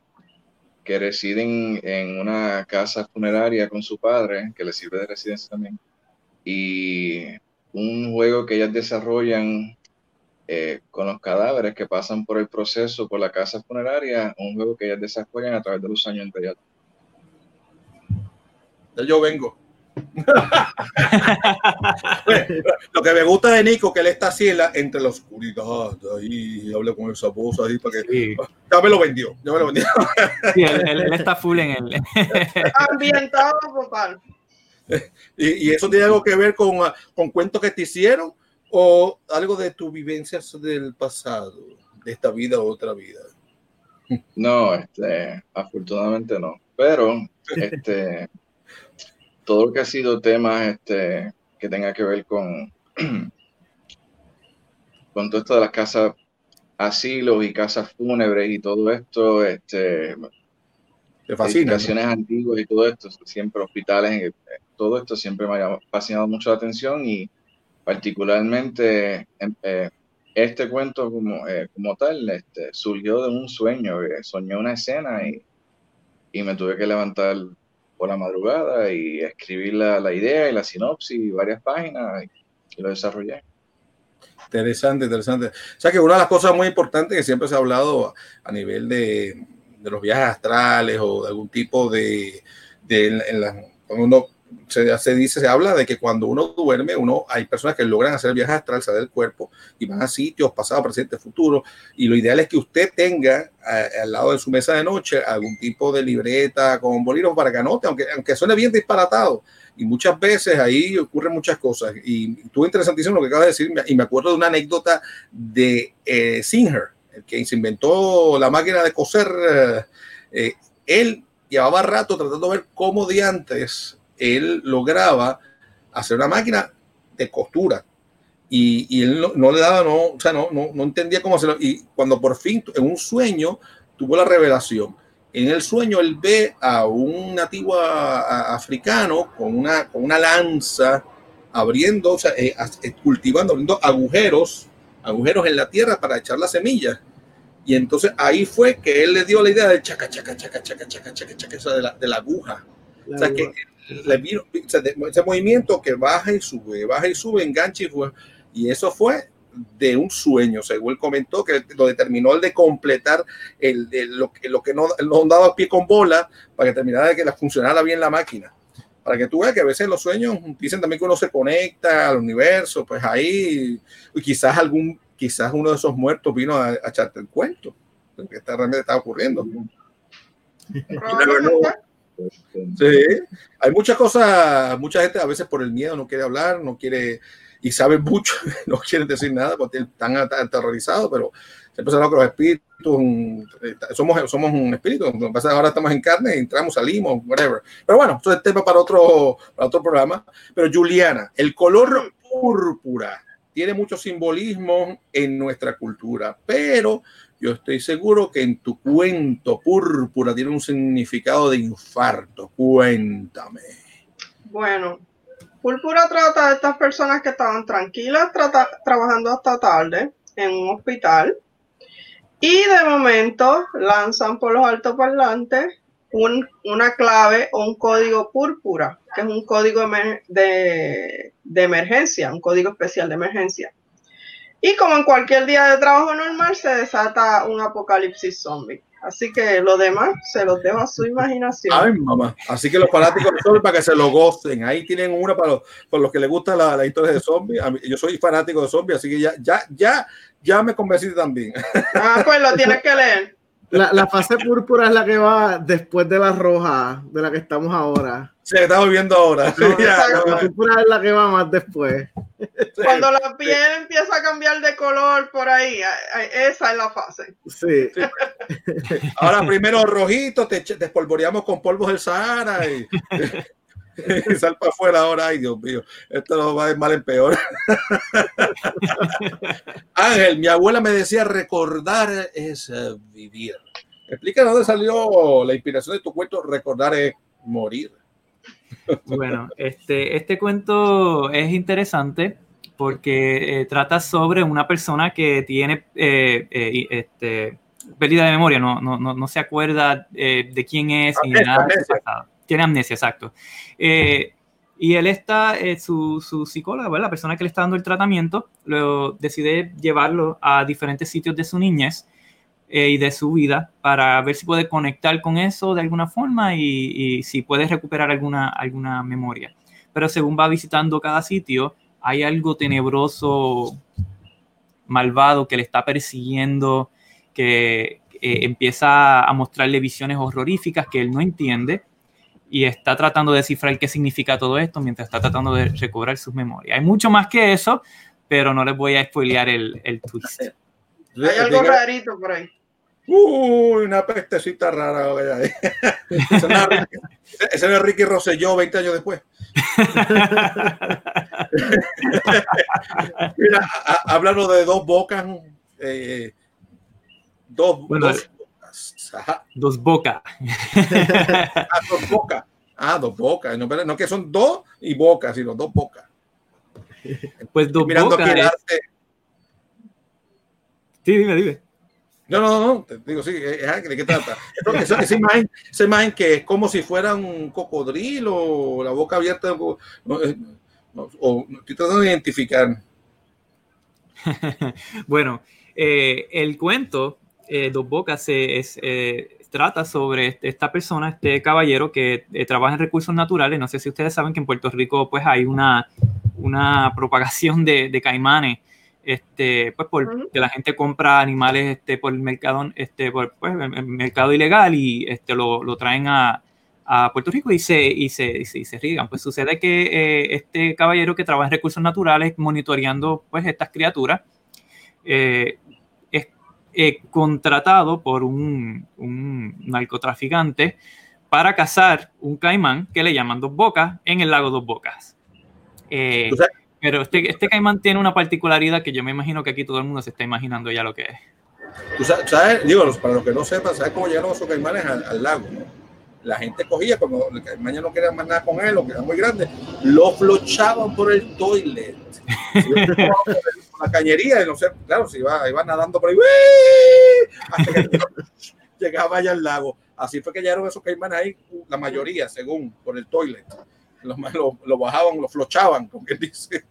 que residen en una casa funeraria con su padre, que les sirve de residencia también. Y un juego que ellas desarrollan eh, con los cadáveres que pasan por el proceso, por la casa funeraria, un juego que ellas desarrollan a través de los años entre ellas. Yo vengo. [laughs] lo que me gusta de Nico que él está así entre la oscuridad ahí y habla con esa voz ahí para que ya me lo vendió ya me lo vendió [laughs] sí, él, está full en él ambientado total [laughs] y, y, eso tiene algo que ver con, con cuentos que te hicieron o algo de tus vivencias del pasado de esta vida o otra vida. [laughs] No este afortunadamente no. Pero [laughs] este todo lo que ha sido temas este, que tenga que ver con, [clears throat] con todo esto de las casas asilos y casas fúnebres y todo esto, este, edificaciones antiguas y todo esto, siempre hospitales, eh, todo esto siempre me ha fascinado mucho la atención y particularmente em, eh, este cuento como, eh, como tal este, surgió de un sueño, soñé una escena y, y me tuve que levantar por la madrugada y escribir la, la idea y la sinopsis y varias páginas y, lo desarrollé. Interesante, interesante. O sea que una de las cosas muy importantes que siempre se ha hablado a nivel de, de los viajes astrales o de algún tipo de, de cuando uno se, dice, se habla de que cuando uno duerme, uno hay personas que logran hacer viajes astral, salir del cuerpo y van a sitios pasado, presente, futuro. Y lo ideal es que usted tenga al lado de su mesa de noche algún tipo de libreta con bolígrafo para que anote, aunque, aunque suene bien disparatado. Y muchas veces ahí ocurren muchas cosas. Y tú interesantísimo lo que acabas de decir. Y me acuerdo de una anécdota de eh, Singer, el que se inventó la máquina de coser. Eh, él llevaba rato tratando de ver cómo de antes él lograba hacer una máquina de costura y, y él no, le daba, no, o sea, no, no, no, entendía cómo hacerlo. Y cuando por fin, en un sueño, tuvo la revelación. En el sueño él ve a un nativo africano con una, con una lanza abriendo, o sea, eh, eh, cultivando, abriendo agujeros, agujeros en la tierra para echar las semillas. Y entonces ahí fue que él le dio la idea del chaca, chaca, chaca, chaca, chaca, chaca, chaca, de la, de la aguja. o sea, que ese movimiento que baja y sube, baja y sube, engancha y fue. Y eso fue de un sueño, según él comentó, que lo determinó el de completar lo, que no, no daba pie con bola para que terminara de que la funcionara bien la máquina. Para que tú veas que a veces los sueños dicen también que uno se conecta al universo, pues ahí, y quizás algún, quizás uno de esos muertos vino a, echarte el cuento, lo que está, realmente está ocurriendo. Sí, hay muchas cosas, mucha gente a veces por el miedo no quiere hablar, no quiere y sabe mucho, [laughs] no quieren decir nada porque están aterrorizados, pero siempre se los espíritus, eh, somos, somos un espíritu, ahora estamos en carne, entramos, salimos, whatever. Pero bueno, eso es tema para otro, para otro programa. Pero Juliana, el color púrpura tiene mucho simbolismo en nuestra cultura, pero yo estoy seguro que en tu cuento púrpura tiene un significado de infarto. Cuéntame. Bueno, púrpura trata de estas personas que estaban tranquilas trabajando hasta tarde en un hospital y de momento lanzan por los altoparlantes un, una clave o un código púrpura, que es un código de, de emergencia, un código especial de emergencia. Y como en cualquier día de trabajo normal, se desata un apocalipsis zombie. Así que lo demás se los dejo a su imaginación. Ay, mamá. Así que los fanáticos de zombies para que se lo gocen. Ahí tienen una para los, para los que les gusta la, la historia de zombies. Yo soy fanático de zombies, así que ya, ya, ya, ya me convencí también. Ah, pues lo [laughs] tienes que leer. La, la, fase púrpura es la que va después de la roja, de la que estamos ahora. Sí, estamos viendo ahora. [laughs] la púrpura es la que va más después. Cuando la piel empieza a cambiar de color por ahí, esa es la fase. Sí. Ahora primero rojito, te despolvoreamos con polvos del Sahara y [laughs] [laughs] sal para afuera ahora. Ay, Dios mío, esto no va de mal en peor. [laughs] Ángel, mi abuela me decía recordar es vivir. Explica dónde salió la inspiración de tu cuento, recordar es morir. Bueno, este, este cuento es interesante porque eh, trata sobre una persona que tiene eh, eh, este, pérdida de memoria, no, no, no, no se acuerda de quién es ni nada Tiene amnesia, exacto. y él está, su, su psicóloga, la persona que le está dando el tratamiento, lo, decide llevarlo a diferentes sitios de su niñez eh, y de su vida para ver si puede conectar con eso de alguna forma y, si puede recuperar alguna, alguna memoria. pero según va visitando cada sitio, hay algo tenebroso, malvado que le está persiguiendo, que eh, empieza a mostrarle visiones horroríficas que él no entiende y está tratando de descifrar qué significa todo esto mientras está tratando de recobrar sus memorias. Hay mucho más que eso, pero no les voy a spoilear el, el twist. Hay algo rarito por ahí. Uy, una pestecita rara. [laughs] ese, es Ricky Rosselló 20 años después. [laughs] Mira, hablando de dos bocas, eh, dos, dos, Dos bocas. [laughs] ah, dos bocas. Ah, dos bocas. No, no, que son dos y bocas, sino dos bocas. Pues dos mirando bocas. Es... Sí, dime, dime. No, no, no, te digo, sí, ¿de qué trata? Esa, esa, imagen, esa imagen que es como si fuera un cocodrilo, la boca abierta, o, o estoy tratando de identificar. [laughs] bueno, eh, el cuento eh, Dos Bocas es, eh, trata sobre este, esta persona, este caballero que trabaja en recursos naturales. No sé si ustedes saben que en Puerto Rico pues hay una, una propagación de, de caimanes este, pues por que la gente compra animales este, por el mercado, este, por pues, el mercado ilegal y este, lo, lo traen a, a, Puerto Rico y se, y se, y se, riegan. Pues sucede que eh, este caballero que trabaja en recursos naturales monitoreando pues estas criaturas eh, eh, contratado por un, un, narcotraficante para cazar un caimán que le llaman Dos Bocas en el lago Dos Bocas. Pero este, este caimán tiene una particularidad que yo me imagino que aquí todo el mundo se está imaginando ya lo que es. Tú sabes, digo, para los que no sepan, ¿sabes cómo llegaron esos caimanes al, lago? La gente cogía, cuando el ya no quería más nada con él, lo que era muy grande, lo flochaban por el toilet. por la cañería, y no sé, claro, se iba, iba nadando por ahí, hasta que [laughs] llegaba allá al lago. Así fue que llegaron esos caimanes ahí, la mayoría, según, por el toilet lo, bajaban, lo flochaban, como que dice.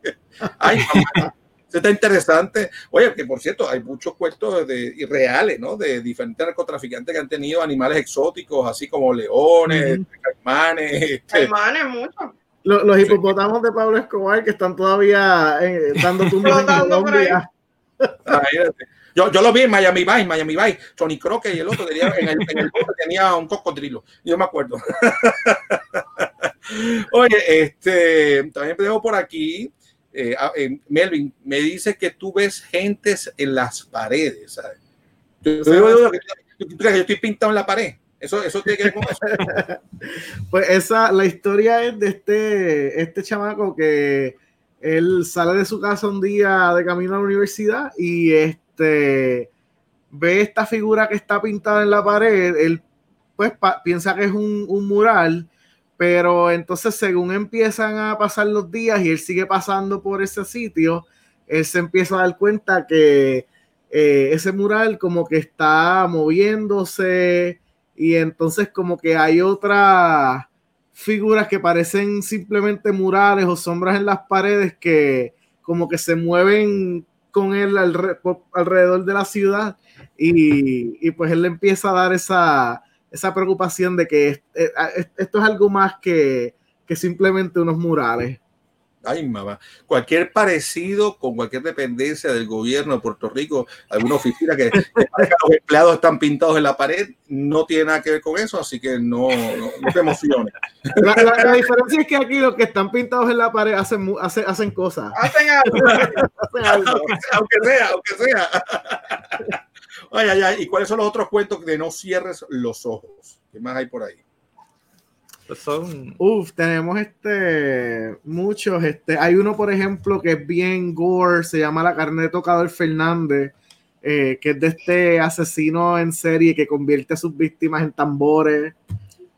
Ay, mamá, está interesante. Oye, que por cierto, hay muchos cuentos de, reales, ¿no? De diferentes narcotraficantes que han tenido animales exóticos, así como leones, caimanes. [laughs] Este. Caimanes, mucho. Los, hipopótamos de Pablo Escobar que están todavía eh, dando [laughs] tumbos en Colombia. Yo, yo lo vi en Miami Vice, Miami Vice, Tony Crockett y el otro tenía, en, el, en el tenía un cocodrilo. Yo me acuerdo. [laughs] Oye, este, también tengo por aquí, eh, eh, Melvin, me dice que tú ves gentes en las paredes, ¿sabes? Yo, estoy pintado en la pared. Eso, tiene que ver con eso. [laughs] pues esa, la historia es de este, este chamaco que él sale de su casa un día de camino a la universidad y este ve esta figura que está pintada en la pared. Él pues piensa que es un mural pero entonces, según empiezan a pasar los días y él sigue pasando por ese sitio, él se empieza a dar cuenta que eh, ese mural como que está moviéndose y entonces como que hay otras figuras que parecen simplemente murales o sombras en las paredes que como que se mueven con él alrededor de la ciudad y, y pues él le empieza a dar esa, esa preocupación de que esto es algo más que, que simplemente unos murales. Ay, mamá. Cualquier parecido con cualquier dependencia del gobierno de Puerto Rico, alguna oficina que, [laughs] los empleados están pintados en la pared, no tiene nada que ver con eso, así que no, no, te emociones. La, diferencia es que aquí los que están pintados en la pared hacen, hacen, hacen cosas. Hacen algo. [laughs] hacen algo. Aunque, aunque sea, aunque sea. Ay, ay, ay. ¿Y cuáles son los otros cuentos de no cierres los ojos? ¿Qué más hay por ahí? Pues son... Uf, tenemos este muchos. Este, hay uno, por ejemplo, que es bien gore, se llama La carne de tocador Fernández, eh, que es de este asesino en serie que convierte a sus víctimas en tambores.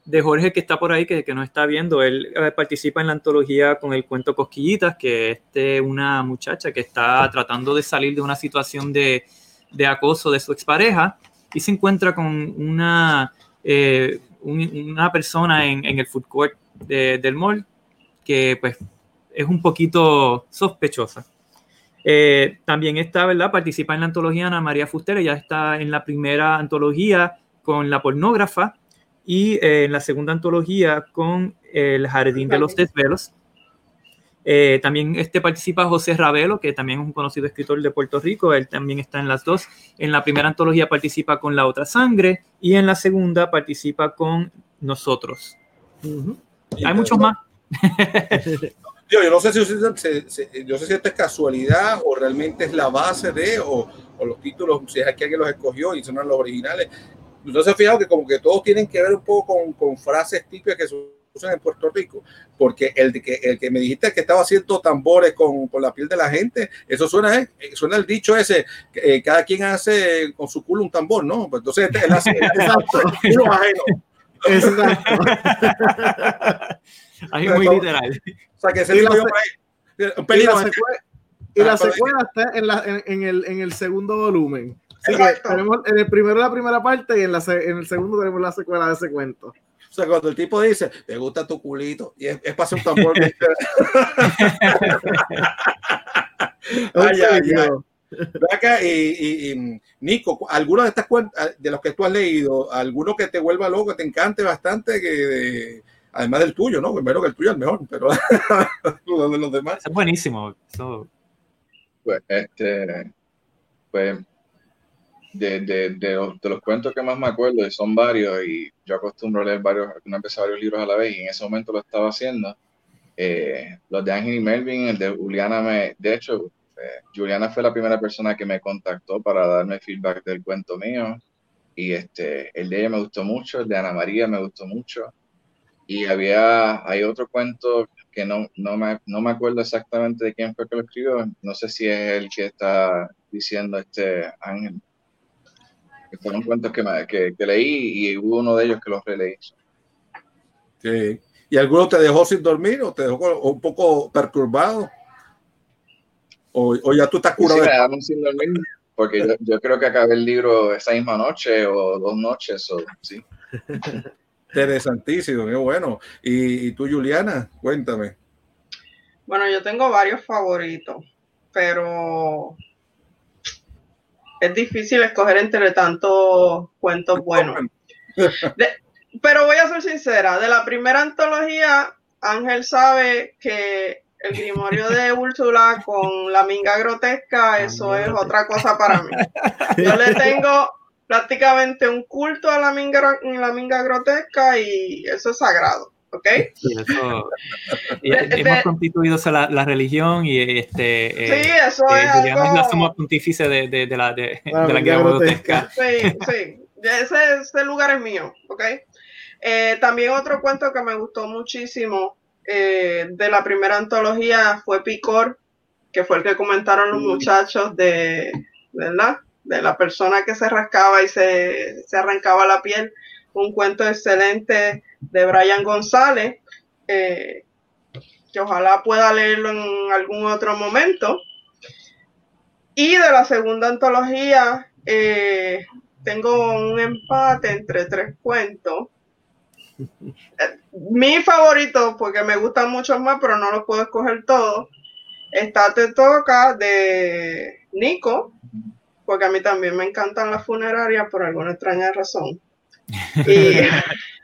De Jorge, que está por ahí, que, que nos está viendo, él eh, participa en la antología con el cuento Cosquillitas, que es este, una muchacha que está tratando de salir de una situación de, de acoso de su expareja y se encuentra con una, eh, una persona en, el food court del mall que pues es un poquito sospechosa. Eh, también está, ¿verdad? Participa en la antología Ana María Fuster, ya está en la primera antología con la pornógrafa y eh, en la segunda antología con El Jardín de los Desvelos. Eh, también este participa José Ravelo, que también es un conocido escritor de Puerto Rico, él también está en las dos. En la primera antología participa con La Otra Sangre y en la segunda participa con Nosotros. Hay muchos más. [laughs] yo, no sé si, yo sé si esto es casualidad o realmente es la base de, o, o los títulos, si es que alguien los escogió y son los originales. Entonces, fijado que como que todos tienen que ver un poco con, con frases típicas que son usan en Puerto Rico, porque el que, el que me dijiste que estaba haciendo tambores con, con la piel de la gente, eso suena, eh, suena el dicho ese, que eh, cada quien hace con su culo un tambor, ¿no? Pues entonces él hace exacto, culo ajeno. Exacto. [laughs] Ahí muy literal. O sea, que por ahí, un peligro. Y la secuela, está en, la, en, en, el, en el segundo volumen. Así que tenemos en el primero la primera parte y en, la, en el segundo tenemos la secuela de ese cuento. O sea, cuando el tipo dice, me gusta tu culito, y es, es para hacer un tambor. [laughs] ay, ay, ay. y, y, Nico, alguno de estas cuentas, de los que tú has leído, alguno que te vuelva loco, que te encante bastante, que además del tuyo, ¿no? Primero que el tuyo es mejor, pero [laughs] de los demás. Es buenísimo. Pues, este, pues de, de, de, los, de, los, cuentos que más me acuerdo, y son varios, y yo acostumbro a leer varios, una empecé varios libros a la vez, y en ese momento lo estaba haciendo. Eh, los de Ángel y Melvin, el de Juliana, me, de hecho, eh, Juliana fue la primera persona que me contactó para darme feedback del cuento mío, y este, el de ella me gustó mucho, el de Ana María me gustó mucho, y había, hay otro cuento que no, no, me, no me acuerdo exactamente de quién fue que lo escribió, no sé si es el que está diciendo este Ángel, que fueron cuentos que, que, que, leí y hubo uno de ellos que los releí. Sí. ¿Y alguno te dejó sin dormir o te dejó un poco perturbado? ¿O, o ya tú estás curado? Sí, sin dormir porque yo, yo, creo que acabé el libro esa misma noche o dos noches, o, sí. [laughs] Interesantísimo, qué bueno. ¿Y, ¿Y tú, Juliana? Cuéntame. Bueno, yo tengo varios favoritos, pero es difícil escoger entre tantos cuentos buenos. pero voy a ser sincera, de la primera antología, Ángel sabe que el grimorio de Úrsula con la minga grotesca, eso es otra cosa para mí. Yo le tengo prácticamente un culto a la minga, la minga grotesca y eso es sagrado. ¿Ok? Sí, eso, y, hemos constituido la, la, religión y este. Sí, eh, eso eh, es. Algo... la suma pontífice de, de, de la, de, la, de la guerra grotesca. Sí, sí. Ese, ese, lugar es mío, ¿ok? Eh, también otro cuento que me gustó muchísimo eh, de la primera antología fue Picor, que fue el que comentaron los muchachos de, ¿verdad? De la persona que se rascaba y se, se arrancaba la piel. Un cuento excelente de Brian González, eh, que ojalá pueda leerlo en algún otro momento. Y de la segunda antología, eh, tengo un empate entre tres cuentos. Mi favorito, porque me gustan muchos más, pero no los puedo escoger todos, está Te Toca de Nico, porque a mí también me encantan las funerarias por alguna extraña razón. Y, [laughs]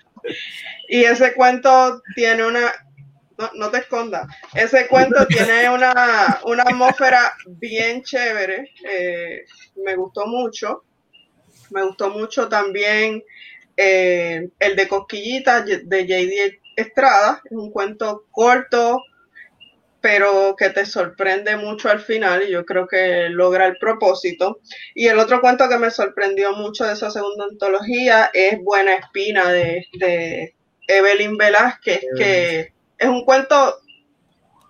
y ese cuento tiene una, no, te escondas, ese cuento tiene una, una atmósfera bien chévere, eh, me gustó mucho, me gustó mucho también eh, el de Cosquillita de J.D. Estrada, es un cuento corto, pero que te sorprende mucho al final y yo creo que logra el propósito. Y el otro cuento que me sorprendió mucho de esa segunda antología es Buena Espina de, de Evelyn Velázquez, que es un cuento,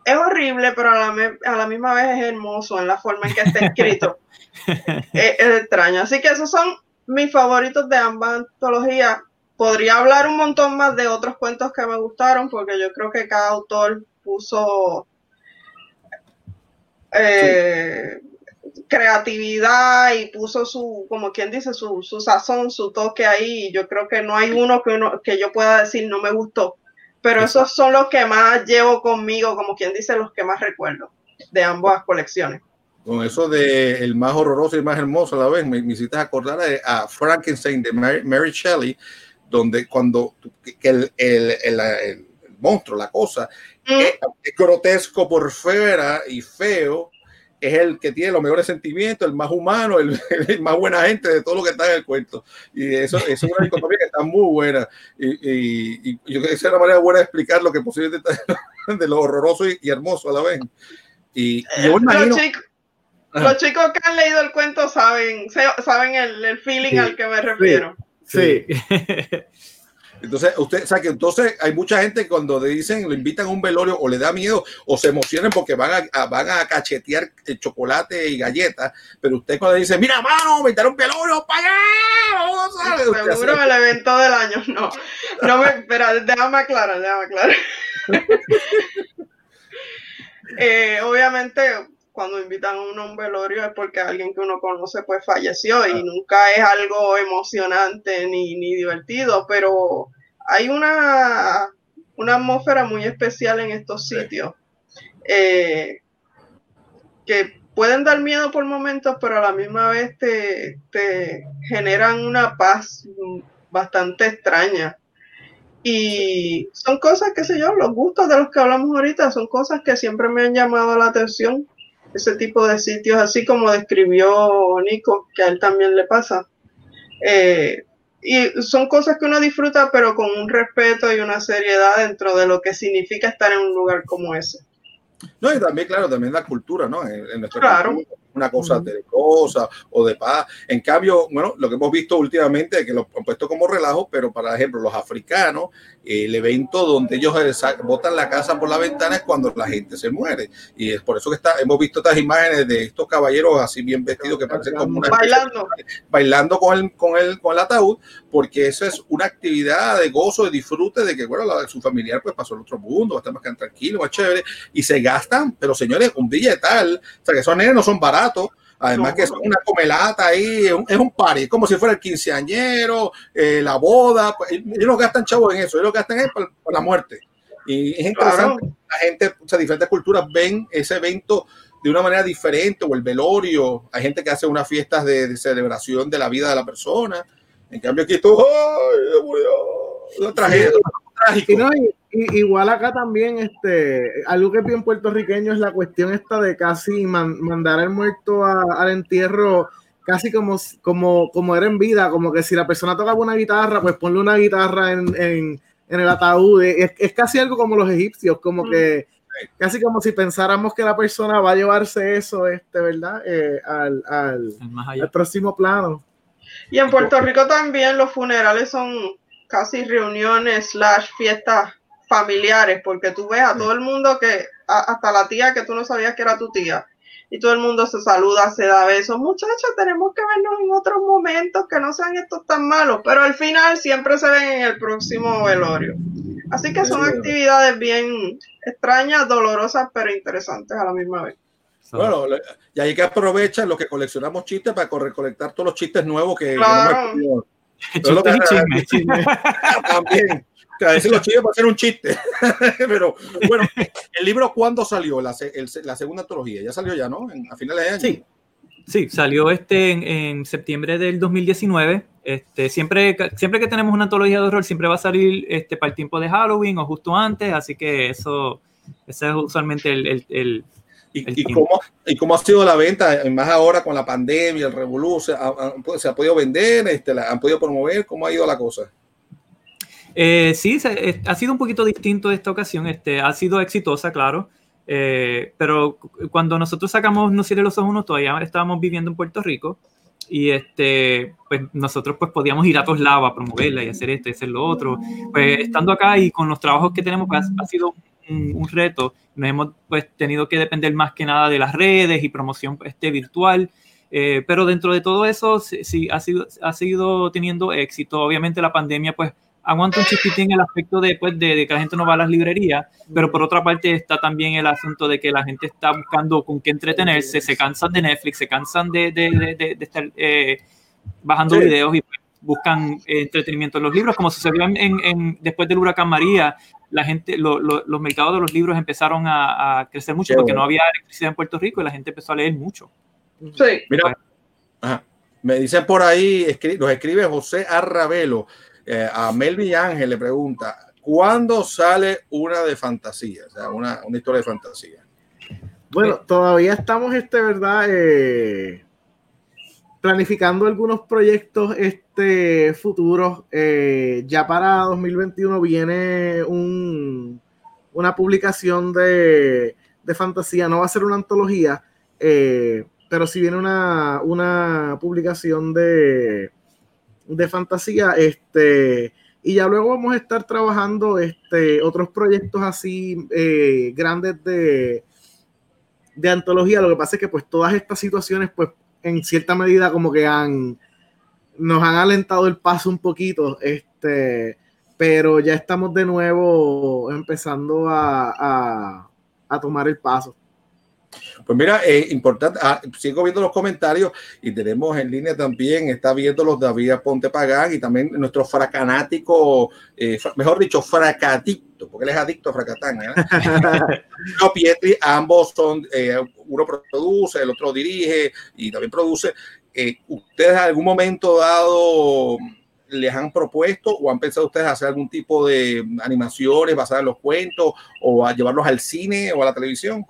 es horrible, pero a la, a la, misma vez es hermoso en la forma en que está escrito. [laughs] es, es extraño. Así que esos son mis favoritos de ambas antologías. Podría hablar un montón más de otros cuentos que me gustaron, porque yo creo que cada autor puso eh, creatividad y puso su, como quien dice, su, su, sazón, su toque ahí. Yo creo que no hay uno que, uno que yo pueda decir no me gustó, pero esos son los que más llevo conmigo, como quien dice, los que más recuerdo de ambas colecciones. Con eso de el más horroroso y más hermoso a la vez, me, me hiciste acordar a, Frankenstein de Mary, Shelley, donde cuando que el, el, el, monstruo, la cosa. Es, es grotesco por fuera y feo, es el que tiene los mejores sentimientos, el más humano, el, [laughs] el más buena gente de todo lo que está en el cuento. Y eso, eso es una dicotomía que está muy buena. Y, y- y yo creo que esa es una manera buena de explicar lo que posiblemente está [laughs] de lo horroroso y, y hermoso a la vez. Y, y yo imagino, Los, chicos, los chicos que han leído el cuento saben, saben el, el feeling Sí, al que me refiero. Sí, [laughs] entonces, usted, o sea, que entonces hay mucha gente que cuando le dicen, lo invitan a un velorio o le da miedo o se emocionan porque van a, a- van a cachetear el chocolate y galletas, pero usted cuando le dice, mira, mano, me un velorio para allá, vamos a-", usted hace- Seguro el evento del año. No, no me, espera, déjame aclarar, déjame aclarar. [laughs] Eh, obviamente, cuando invitan a uno a un velorio es porque alguien que uno conoce pues falleció y nunca es algo emocionante ni, ni divertido, pero hay una, una atmósfera muy especial en estos sitios eh, que pueden dar miedo por momentos, pero a la misma vez te, te generan una paz bastante extraña. Y son cosas, qué sé yo, los gustos de los que hablamos ahorita son cosas que siempre me han llamado la atención. Ese tipo de sitios, así como describió Nico, que a él también le pasa. Eh, y son cosas que uno disfruta, pero con un respeto y una seriedad dentro de lo que significa estar en un lugar como ese. No, y también, claro, también la cultura, ¿no? En, en nuestra Claro. cultura, una cosa de cosa o de paz. En cambio, bueno, lo que hemos visto últimamente, que lo han puesto como relajo, pero para ejemplo, los africanos, el evento donde ellos eh, botan la casa por la ventana es cuando la gente se muere. Y es por eso que está, hemos visto estas imágenes de estos caballeros así bien vestidos que parecen como una Bailando. bailando con el, con el, con el ataúd, porque eso es una actividad de gozo, de disfrute, de que, bueno, la- su familiar pues pasó al otro mundo, va a estar más que tranquilo, más chévere, y se gastan, pero señores, un billetal, o sea, que esos nenes no son baratos, además que son una comelata ahí, es un, es party, es como si fuera el quinceañero, eh, la boda, pues, ellos no gastan chavos en eso, ellos lo gastan es por, por la muerte. Y es interesante, Claro. la gente, o sea, diferentes culturas ven ese evento de una manera diferente, o el velorio, hay gente que hace unas fiestas de, de celebración de la vida de la persona, en cambio aquí todo, ¡ay, murió! Tragedia. Y no, y- y- igual acá también, este, algo que es bien puertorriqueño es la cuestión esta de casi man- mandar al muerto a- al entierro casi como, como, como era en vida, como que si la persona tocaba una guitarra, pues ponle una guitarra en, en, en el ataúd. Es, es casi algo como los egipcios, como Mm. que casi como si pensáramos que la persona va a llevarse eso, este, ¿verdad? Eh, al, al, próximo plano. Y en Puerto Rico también los funerales son casi reuniones slash fiestas familiares, porque tú ves a todo el mundo que, a- hasta la tía que tú no sabías que era tu tía, y todo el mundo se saluda, se da besos. Muchachos, tenemos que vernos en otros momentos que no sean estos tan malos, pero al final siempre se ven en el próximo velorio. Así que son actividades bien extrañas, dolorosas, pero interesantes a la misma vez. So, Bueno, y hay que aprovechar los que coleccionamos chistes para co- recolectar todos los chistes nuevos que, que no Claro. chistes y chismes. También. Que a veces los chistes para hacer un chiste. [laughs] Pero bueno, el libro ¿cuándo salió? La, el- la segunda antología. Ya salió ya, ¿no? En- a finales de año. Sí. Sí, salió este en, en septiembre del 2019. Este, siempre, siempre que tenemos una antología de horror, siempre va a salir este, para el tiempo de Halloween o justo antes, así que eso, ese es usualmente el, el- el- ¿Y, y cómo, ¿Y cómo ha sido la venta? Más ahora con la pandemia, el revolú, ¿se ha, ha- se ha podido vender? Este, la, ¿Han podido promover? ¿Cómo ha ido la cosa? Eh, sí, se- eh, ha sido un poquito distinto esta ocasión. Este, ha sido exitosa, claro. eh, pero cu- cuando nosotros sacamos No cierre los ojos uno, todavía estábamos viviendo en Puerto Rico. Y este, pues nosotros pues podíamos ir a todos lados a promoverla y hacer esto y hacer lo otro. Pues estando acá y con los trabajos que tenemos, pues, ha, ha sido un, un reto. Nos hemos pues tenido que depender más que nada de las redes y promoción este, virtual. Eh, pero dentro de todo eso, sí, sí, ha, sido, ha seguido teniendo éxito. Obviamente la pandemia pues aguanta un chiquitín el aspecto de, pues, de, de que la gente no va a las librerías, pero por otra parte está también el asunto de que la gente está buscando con qué entretenerse, se cansan de Netflix, se cansan de, de, de, de- de estar eh, bajando Sí. videos y pues, buscan eh, entretenimiento en los libros, como sucedió en, en- en- después del huracán María, la gente, lo- lo- los mercados de los libros empezaron a, a crecer mucho Qué porque bueno. no había electricidad en Puerto Rico y la gente empezó a leer mucho. Sí. Mira, ajá. me dicen por ahí, escri- nos escribe José Arravelo, eh, a Melvin Ángel le pregunta, ¿Cuándo sale una de fantasía? O sea, una, una historia de fantasía. Bueno, todavía estamos, este, ¿verdad? Eh, planificando algunos proyectos este, futuros. Eh, ya para 2021 viene un, una publicación de, de, fantasía. No va a ser una antología, eh, pero si viene una, una publicación de, de fantasía. Este, y ya luego vamos a estar trabajando este, otros proyectos así eh, grandes de, de antología. Lo que pasa es que pues todas estas situaciones pues en cierta medida como que han nos han alentado el paso un poquito, este, pero ya estamos de nuevo empezando a, a, a tomar el paso. Pues mira, es importante, ah, sigo viendo los comentarios y tenemos en línea también, está viendo los David Ponte Pagán y también nuestro fracanático, eh, mejor dicho, fracadicto, porque él es adicto a fracatán. ¿eh? [laughs] no, Pietri, ambos son, eh, uno produce, el otro dirige y también produce. Eh, ¿Ustedes en algún momento dado les han propuesto o han pensado ustedes hacer algún tipo de animaciones basadas en los cuentos o a llevarlos al cine o a la televisión?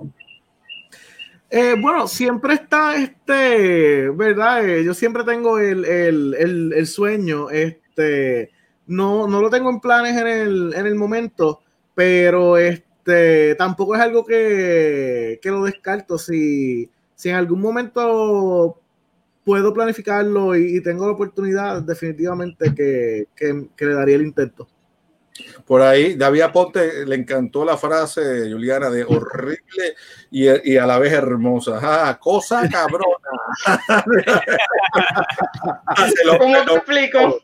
Eh, bueno, siempre está este, ¿verdad? Eh, yo siempre tengo el, el, el, el, sueño, este, no, no lo tengo en planes en el, en el momento, pero este, tampoco es algo que, que lo descarto. Si, si en algún momento puedo planificarlo y, y tengo la oportunidad, definitivamente que, que, que le daría el intento. Por ahí, David Aponte le encantó la frase, Juliana, de horrible y, y a la vez hermosa. Ah, cosa cabrona. [laughs] ¿Cómo te explico?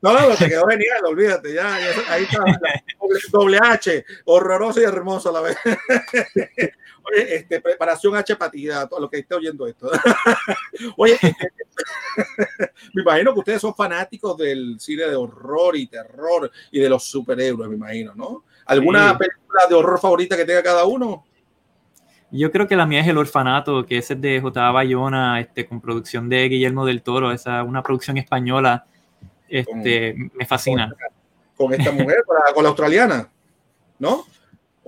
No, no, te quedó genial, olvídate, ya, ya ahí está, doble, doble, H, horroroso y hermoso a la vez. Oye, este, preparación H patida, todo lo que esté oyendo esto. [laughs] Oye, este, [laughs] me imagino que ustedes son fanáticos del cine de horror y terror y de los superhéroes, me imagino, ¿no? ¿Alguna sí. película de horror favorita que tenga cada uno? Yo creo que la mía es El Orfanato, que es de J. Bayona, este, con producción de Guillermo del Toro, esa una producción española, este, con, me fascina. Con, esta mujer, con la australiana, ¿no?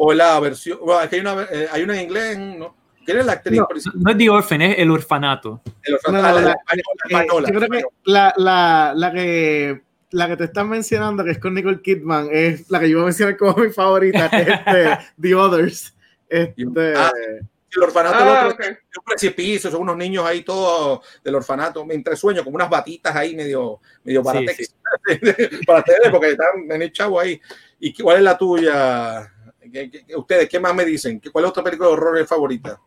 O la versión, bueno, es que hay una, eh, hay una en inglés, ¿no? ¿Quién es la actriz? No, no es The Orphan, es El Orfanato. El orfanato, no, la, la, española, eh, yo creo que la, la, la, que la que te están mencionando, que es con Nicole Kidman, es la que yo voy a mencionar como mi favorita, que es este, [laughs] The Others. Este, ah, el orfanato, ah, el otro, okay. un precipicio, son unos niños ahí todos del orfanato, entre sueños, como unas batitas ahí medio, medio baratex, sí, sí. [laughs] para ustedes, porque están en el chavo ahí. ¿Y cuál es la tuya? ¿Qué, qué, ustedes qué más me dicen? ¿Cuál es otra película de horror favorita?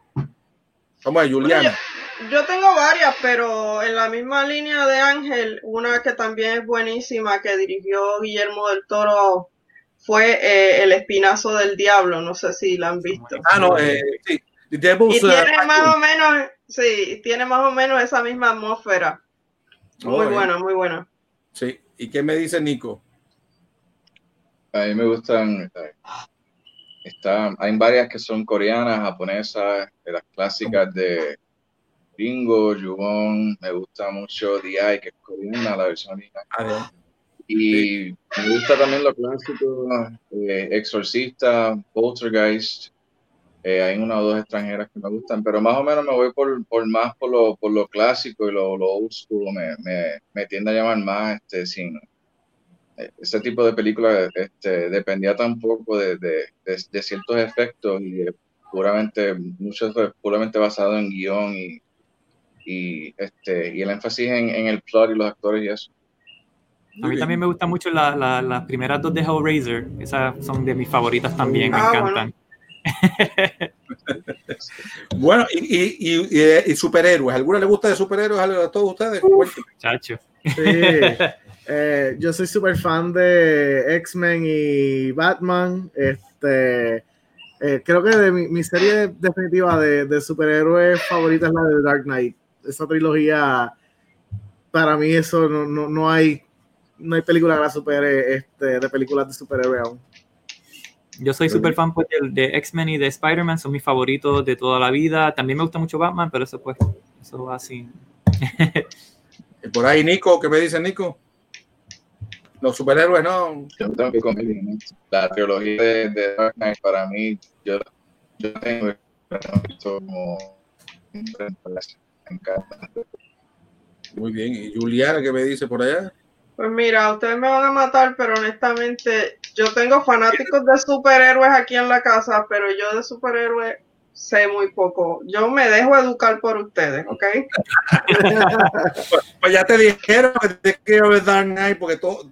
Vamos a Juliana. Bueno, yo, yo, tengo varias, pero en la misma línea de Ángel, una que también es buenísima, que dirigió Guillermo del Toro, fue eh, El Espinazo del Diablo. No sé si la han visto. Ah, no, eh, sí. y tiene más o menos, sí, tiene más o menos esa misma atmósfera. Muy oh, buena, muy buena. Sí. ¿Y qué me dice Nico? A mí me gustan Está, hay varias que son coreanas, japonesas, de las clásicas de Bingo, Yubon, me gusta mucho DI, que es coreana, la versión original. Ah, y sí. me gusta también lo clásico, eh, Exorcista, Poltergeist. Eh, hay una o dos extranjeras que me gustan, pero más o menos me voy por, por más por lo, por lo clásico y lo, lo old school. Me, me, me tiende a llamar más este, sin, ese tipo de película este, dependía tampoco de, de, de, de, ciertos efectos y puramente, muchos puramente basado en guion y, y, este, y el énfasis en, en, el plot y los actores y eso. A mí también me gustan mucho las la, la primeras dos de Hellraiser, esas son de mis favoritas también, me ah, encantan. [laughs] Bueno, y, y, y, y, superhéroes, ¿alguna le gusta de superhéroes a todos ustedes? Uf, chacho. Sí. Eh, yo soy súper fan de X-Men y Batman. Este, eh, creo que de mi, mi serie definitiva de, de, superhéroes favorita es la de Dark Knight. Esa trilogía, para mí, eso no, no, no hay no hay película que la supere este, de películas de superhéroes aún. Yo soy súper fan pues, de, de X-Men y de Spider-Man, son mis favoritos de toda la vida. También me gusta mucho Batman, pero eso pues, eso va así. [laughs] Por ahí, Nico, ¿qué me dice Nico? Los superhéroes no. Yo tengo que comer La trilogía de, de, Dark Knight para mí, yo, yo tengo visto como Muy bien. ¿Y Juliana qué me dice por allá? Pues mira, ustedes me van a matar, pero honestamente, yo tengo fanáticos de superhéroes aquí en la casa, pero yo de superhéroes sé muy poco. Yo me dejo educar por ustedes, ¿ok? pues, ya te dijeron que quiero ver Dark Knight porque todos,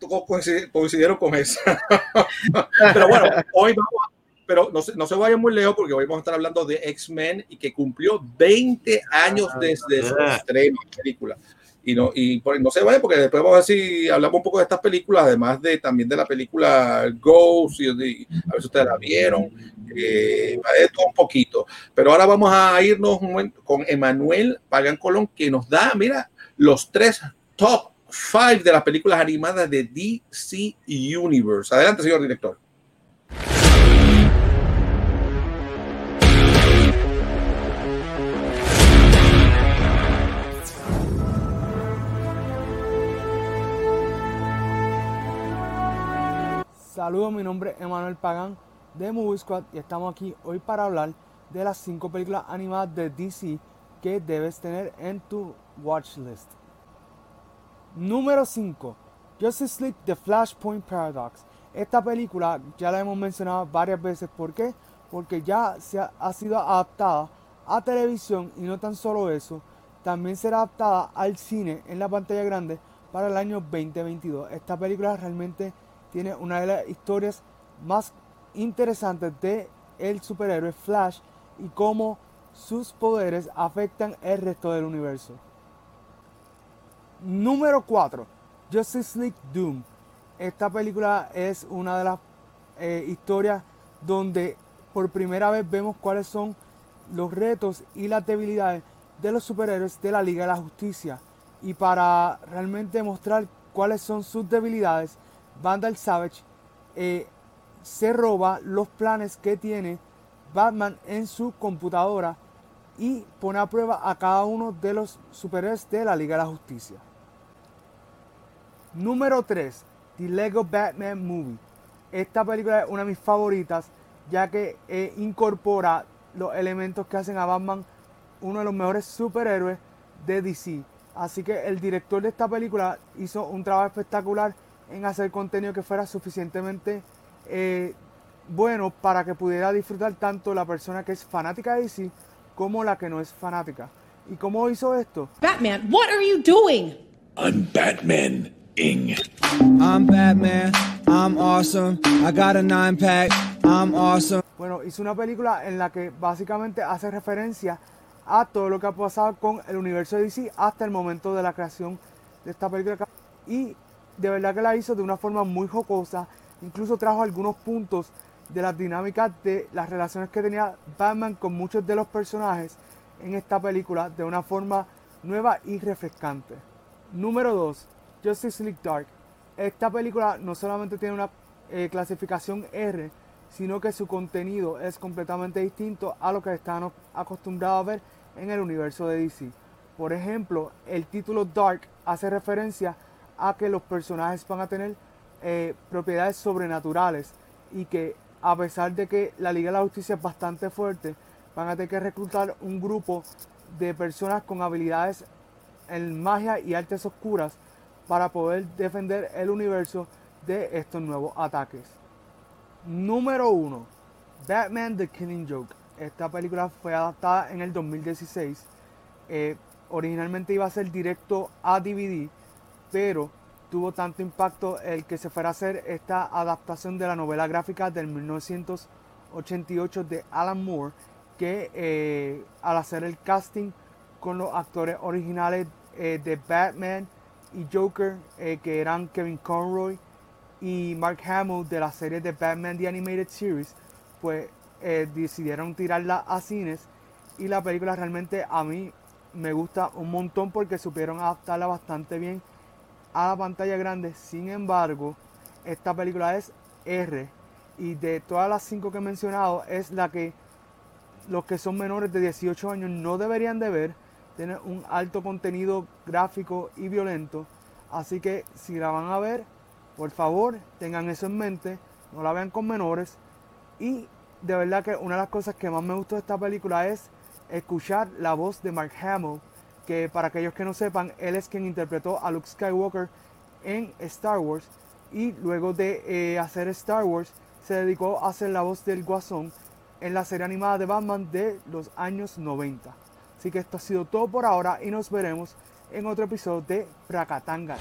coincidieron con eso. [laughs] pero bueno, hoy vamos pero no se, no se vayan muy lejos porque hoy vamos a estar hablando de X-Men y que cumplió 20 años ah, desde su estreno película y no y no se vaya porque después vamos a ver si hablamos un poco de estas películas además de también de la película Ghost y, a ver si ustedes la vieron eh, de todo un poquito. Pero ahora vamos a irnos con Emanuel Pagan Colón que nos da mira los tres top five de las películas animadas de DC Universe. Adelante señor director. Saludos, mi nombre es Emanuel Pagán de Movie Squad y estamos aquí hoy para hablar de las 5 películas animadas de DC que debes tener en tu watch list. Número 5. Justice League The Flashpoint Paradox. Esta película ya la hemos mencionado varias veces. ¿Por qué? Porque ya se ha, sido adaptada a televisión y no tan solo eso, también será adaptada al cine en la pantalla grande para el año 2022. Esta película realmente tiene una de las historias más interesantes de el superhéroe Flash y cómo sus poderes afectan el resto del universo. Número 4. Justice League Doom. Esta película es una de las eh, historias donde por primera vez vemos cuáles son los retos y las debilidades de los superhéroes de la Liga de la Justicia. Y para realmente mostrar cuáles son sus debilidades, Vandal Savage eh, se roba los planes que tiene Batman en su computadora y pone a prueba a cada uno de los superhéroes de la Liga de la Justicia. Número 3. The Lego Batman Movie. Esta película es una de mis favoritas ya que eh, incorpora los elementos que hacen a Batman uno de los mejores superhéroes de DC. Así que el director de esta película hizo un trabajo espectacular en hacer contenido que fuera suficientemente eh, bueno para que pudiera disfrutar tanto la persona que es fanática de DC como la que no es fanática. ¿Y cómo hizo esto? Batman, what are you doing? I'm Batman. Ing. I'm Batman. I'm awesome. I got a nine pack. I'm awesome. Bueno, hizo una película en la que básicamente hace referencia a todo lo que ha pasado con el universo de DC hasta el momento de la creación de esta película. Y de verdad que la hizo de una forma muy jocosa. Incluso trajo algunos puntos de las dinámicas de las relaciones que tenía Batman con muchos de los personajes en esta película de una forma nueva y refrescante. Número 2. Justice League Dark. Esta película no solamente tiene una eh, clasificación R, sino que su contenido es completamente distinto a lo que están acostumbrados a ver en el universo de DC. Por ejemplo, el título Dark hace referencia a que los personajes van a tener eh, propiedades sobrenaturales y que a pesar de que la Liga de la Justicia es bastante fuerte, van a tener que reclutar un grupo de personas con habilidades en magia y artes oscuras para poder defender el universo de estos nuevos ataques. Número 1. Batman The Killing Joke. Esta película fue adaptada en el 2016. Eh, originalmente iba a ser directo a DVD pero tuvo tanto impacto el que se fuera a hacer esta adaptación de la novela gráfica del 1988 de Alan Moore, que eh, al hacer el casting con los actores originales eh, de Batman y Joker, eh, que eran Kevin Conroy y Mark Hamill de la serie de Batman The Animated Series, pues decidieron tirarla a cines y la película realmente a mí me gusta un montón porque supieron adaptarla bastante bien a la pantalla grande. Sin embargo, esta película es R y de todas las cinco que he mencionado es la que los que son menores de 18 años no deberían de ver. Tiene un alto contenido gráfico y violento. Así que si la van a ver, Por favor, tengan eso en mente, no la vean con menores. Y de verdad que una de las cosas que más me gustó de esta película es escuchar la voz de Mark Hamill, que para aquellos que no sepan, él es quien interpretó a Luke Skywalker en Star Wars y luego de eh, hacer Star Wars se dedicó a hacer la voz del Guasón en la serie animada de Batman de los años 90. Así que esto ha sido todo por ahora y nos veremos en otro episodio de Prakatanga.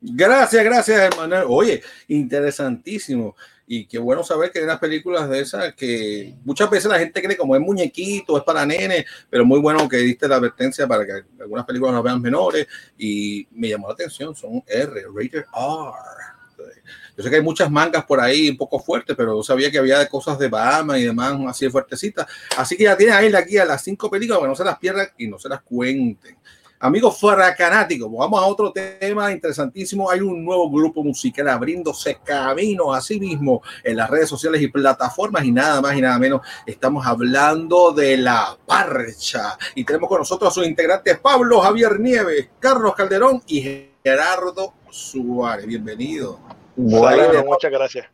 Gracias, gracias, hermano. Oye, interesantísimo. Y qué bueno saber que hay unas películas de esas que muchas veces la gente cree como es muñequito, es para nenes, pero muy bueno que diste la advertencia para que algunas películas no vean menores. Y me llamó la atención, son R, rated R. Yo sé que hay muchas mangas por ahí un poco fuertes, pero yo sabía que había cosas de Bahama y demás así fuertecitas. Así que ya tienen ahí la guía, las cinco películas, que no se las pierdan y no se las cuenten. Amigos fracanáticos, vamos a otro tema interesantísimo. Hay un nuevo grupo musical abriéndose camino a sí mismo en las redes sociales y plataformas y nada más y nada menos. Estamos hablando de la parcha y tenemos con nosotros a sus integrantes Pablo Javier Nieves, Carlos Calderón y Gerardo Suárez. Bienvenido. Bueno, muchas gracias.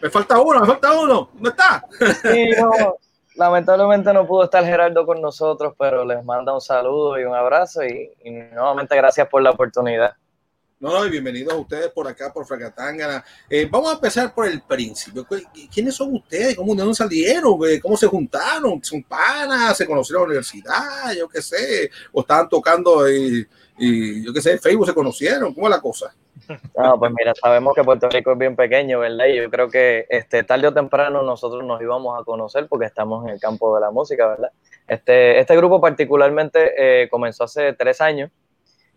Me falta uno, me falta uno. ¿Dónde está? Sí, no. Lamentablemente no pudo estar Gerardo con nosotros, pero les manda un saludo y un abrazo y, nuevamente gracias por la oportunidad. No, no, y bienvenidos a ustedes por acá, por Fracatangana. Eh, vamos a empezar por el principio. ¿Quiénes son ustedes? ¿Cómo de dónde salieron? ¿Cómo se juntaron? ¿Son panas? ¿Se conocieron en la universidad? Yo qué sé. ¿O estaban tocando y, y yo qué sé, Facebook se conocieron? ¿Cómo es la cosa? No, pues mira, sabemos que Puerto Rico es bien pequeño, ¿verdad? Y yo creo que este, tarde o temprano nosotros nos íbamos a conocer porque estamos en el campo de la música, ¿verdad? Este, este grupo particularmente eh, comenzó hace tres años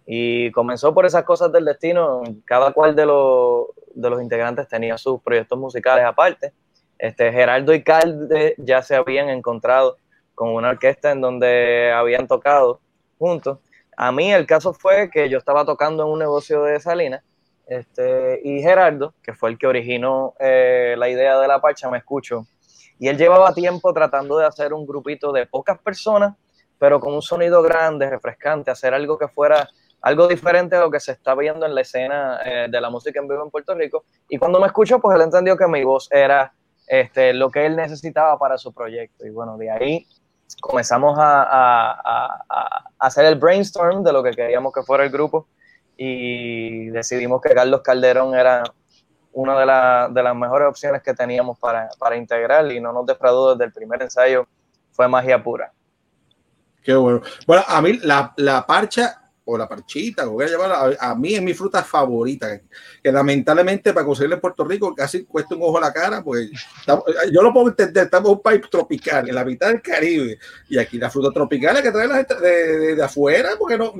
y comenzó por esas cosas del destino. Cada cual de, los, de los integrantes tenía sus proyectos musicales aparte. Este, Gerardo y Calde ya se habían encontrado con una orquesta en donde habían tocado juntos. A mí el caso fue que yo estaba tocando en un negocio de Salinas este, y Gerardo, que fue el que originó eh, la idea de la parcha, me escuchó. Y él llevaba tiempo tratando de hacer un grupito de pocas personas, pero con un sonido grande, refrescante, hacer algo que fuera algo diferente a lo que se está viendo en la escena eh, de la música en vivo en Puerto Rico. Y cuando me escuchó, pues él entendió que mi voz era este, lo que él necesitaba para su proyecto. Y bueno, de ahí comenzamos a, hacer el brainstorm de lo que queríamos que fuera el grupo y decidimos que Carlos Calderón era una de, de las mejores opciones que teníamos para, para, integrar y no nos defraudó desde el primer ensayo, fue magia pura. Qué bueno. Bueno, a mí la, la parcha o la parchita, voy a llamar, a, mí es mi fruta favorita, que lamentablemente para conseguirla en Puerto Rico casi cuesta un ojo a la cara, pues yo lo puedo entender, estamos en un país tropical, en la mitad del Caribe, y aquí la fruta tropical es que trae la gente de, de, afuera, porque no,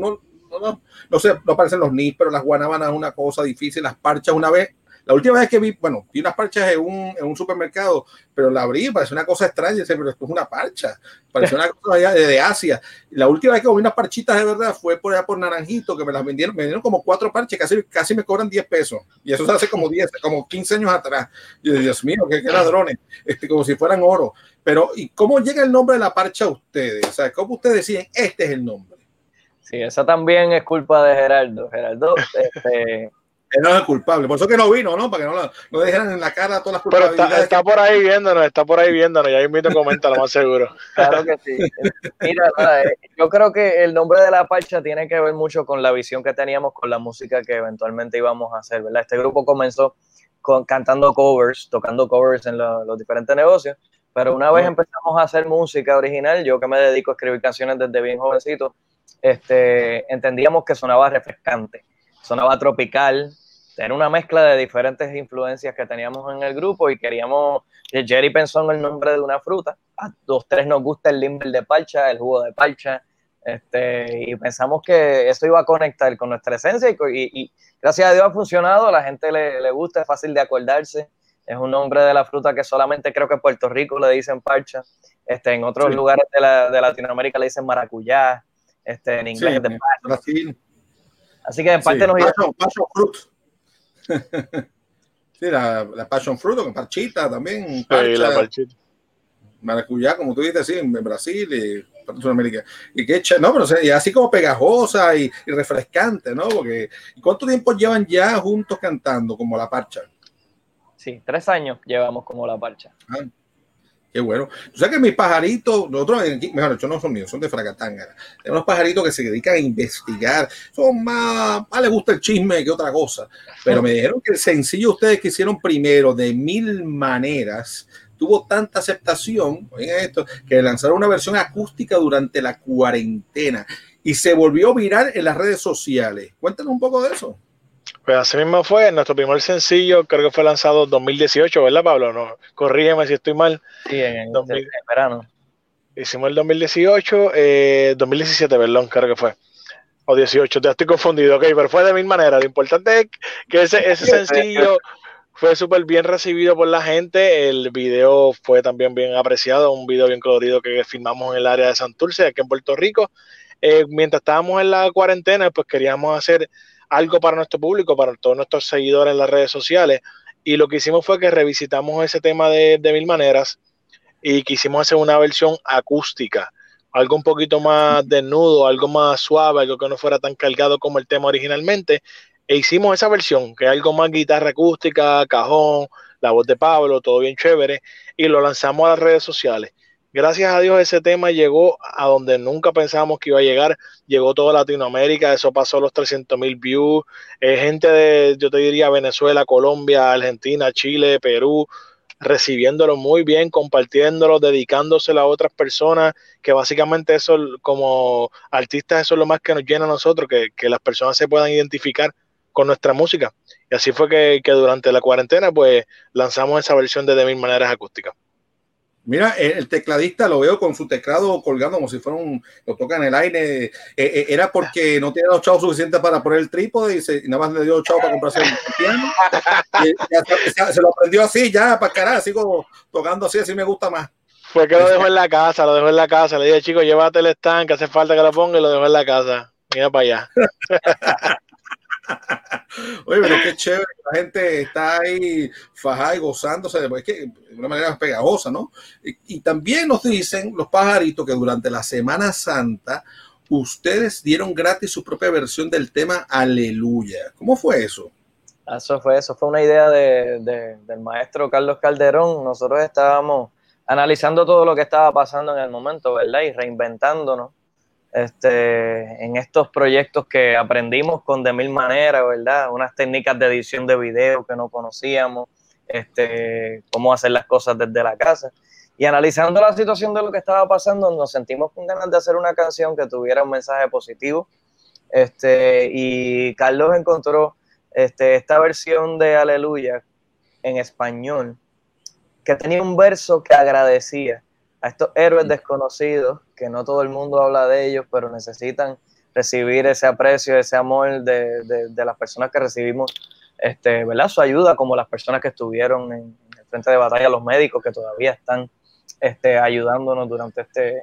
no, no, sé, no aparecen los pero las guanábanas es una cosa difícil, las parchas una vez la última vez que vi, bueno, vi unas parchas en un, en un supermercado, pero la abrí, parece una cosa extraña, pero esto es una parcha, parece una cosa de, de, Asia. La última vez que vi unas parchitas de verdad fue por allá por Naranjito, que me las vendieron, me vendieron como cuatro parches, casi, casi me cobran 10 pesos. Y eso se hace como 10, como 15 años atrás. Yo, Dios mío, qué ladrones, este, como si fueran oro. Pero, ¿y cómo llega el nombre de la parcha a ustedes? O sea, ¿cómo ustedes deciden, este es el nombre? Sí, esa también es culpa de Gerardo. Gerardo, [laughs] este él no es el culpable. Por eso que no vino, ¿no? Para que no, lo, no dejaran en la cara todas las. Pero está, está, por ahí viéndonos, está por ahí viéndonos. Ya invito a comentar, lo más seguro. [laughs] Claro que sí. Mira, yo creo que el nombre de la parcha tiene que ver mucho con la visión que teníamos con la música que eventualmente íbamos a hacer, ¿verdad? Este grupo comenzó con, cantando covers, tocando covers en lo, los diferentes negocios. Pero una vez empezamos a hacer música original, yo que me dedico a escribir canciones desde bien jovencito, este, entendíamos que sonaba refrescante, sonaba tropical, era una mezcla de diferentes influencias que teníamos en el grupo y queríamos, Jerry pensó en el nombre de una fruta, a dos, tres nos gusta el limber de parcha, el jugo de parcha, este, y pensamos que eso iba a conectar con nuestra esencia y, y, gracias a Dios ha funcionado, a la gente le, le, gusta, es fácil de acordarse, es un nombre de la fruta que solamente creo que en Puerto Rico le dicen parcha, este, en otros sí. lugares de, la, de, Latinoamérica le dicen maracuyá, este, en inglés sí, de Brasil. Así que en parte sí, nos passion, passion fruit. [laughs] sí, la, la, passion fruit, con parchita también. Parcha. Sí, la parchita. maracuyá, como tú dices, sí, en Brasil y Sudamérica. Y qué no, pero y así como pegajosa y, refrescante, ¿no? Porque ¿cuánto tiempo llevan ya juntos cantando como la parcha? Sí, tres años llevamos como la parcha. Ah, qué bueno. Tú sabes que mis pajaritos, nosotros, mejor dicho, no son míos, son de Fracatanga. Unos pajaritos que se dedican a investigar. Son más, más les gusta el chisme que otra cosa. Pero me dijeron que el sencillo ustedes que hicieron primero de mil maneras tuvo tanta aceptación, oigan esto, que lanzaron una versión acústica durante la cuarentena y se volvió viral en las redes sociales. Cuéntanos un poco de eso. Pues así mismo fue, nuestro primer sencillo creo que fue lanzado en 2018, ¿verdad Pablo? No, corrígeme si estoy mal. Sí, en, el verano. Hicimos el 2018, 2017, eh, perdón, creo que fue. O 18, ya estoy confundido, ok, pero fue de mil maneras. Lo importante es que ese, ese sencillo fue súper bien recibido por la gente. El video fue también bien apreciado, un video bien colorido que filmamos en el área de Santurce, aquí en Puerto Rico. Eh, mientras estábamos en la cuarentena, pues queríamos hacer algo para nuestro público, para todos nuestros seguidores en las redes sociales. Y lo que hicimos fue que revisitamos ese tema de, mil maneras y quisimos hacer una versión acústica, algo un poquito más desnudo, algo más suave, algo que no fuera tan cargado como el tema originalmente e hicimos esa versión, que es algo más guitarra acústica, cajón, la voz de Pablo, todo bien chévere, y lo lanzamos a las redes sociales. Gracias a Dios ese tema llegó a donde nunca pensábamos que iba a llegar, llegó toda Latinoamérica, eso pasó los 300 mil views, eh, gente de, yo te diría, Venezuela, Colombia, Argentina, Chile, Perú, recibiéndolo muy bien, compartiéndolo, dedicándoselo a otras personas, que básicamente eso como artistas eso es lo más que nos llena a nosotros, que, que las personas se puedan identificar con nuestra música. Y así fue que, durante la cuarentena, pues lanzamos esa versión de De Mil Maneras Acústicas. Mira, el tecladista lo veo con su teclado colgando como si fuera un, lo toca en el aire. Eh, eh, era porque no tenía los chavos suficientes para poner el trípode y, se, nada más le dio chavos para comprarse el piano. [laughs] Y se, lo aprendió así, ya, para carajo, así como tocando así, así me gusta más. Fue que lo dejó en la casa, lo dejó en la casa. Le dije, chico, llévate el stand, que hace falta que lo ponga y lo dejó en la casa. Mira para allá. [laughs] Oye, pero qué chévere, la gente está ahí fajada y gozándose, de, que de una manera pegajosa, ¿no? Y, también nos dicen los pajaritos que durante la Semana Santa ustedes dieron gratis su propia versión del tema Aleluya. ¿Cómo fue eso? Eso fue, eso fue una idea de, del maestro Carlos Calderón. Nosotros estábamos analizando todo lo que estaba pasando en el momento, ¿verdad? Y reinventándonos este, en estos proyectos que aprendimos con de mil maneras, ¿verdad? Unas técnicas de edición de video que no conocíamos, este, cómo hacer las cosas desde la casa. Y analizando la situación de lo que estaba pasando, nos sentimos con ganas de hacer una canción que tuviera un mensaje positivo. Este, y Carlos encontró este, esta versión de Aleluya en español, que tenía un verso que agradecía a estos héroes desconocidos, que no todo el mundo habla de ellos, pero necesitan recibir ese aprecio, ese amor de, de, las personas que recibimos este, ¿verdad? su ayuda, como las personas que estuvieron en, el frente de batalla, los médicos que todavía están este, ayudándonos durante este,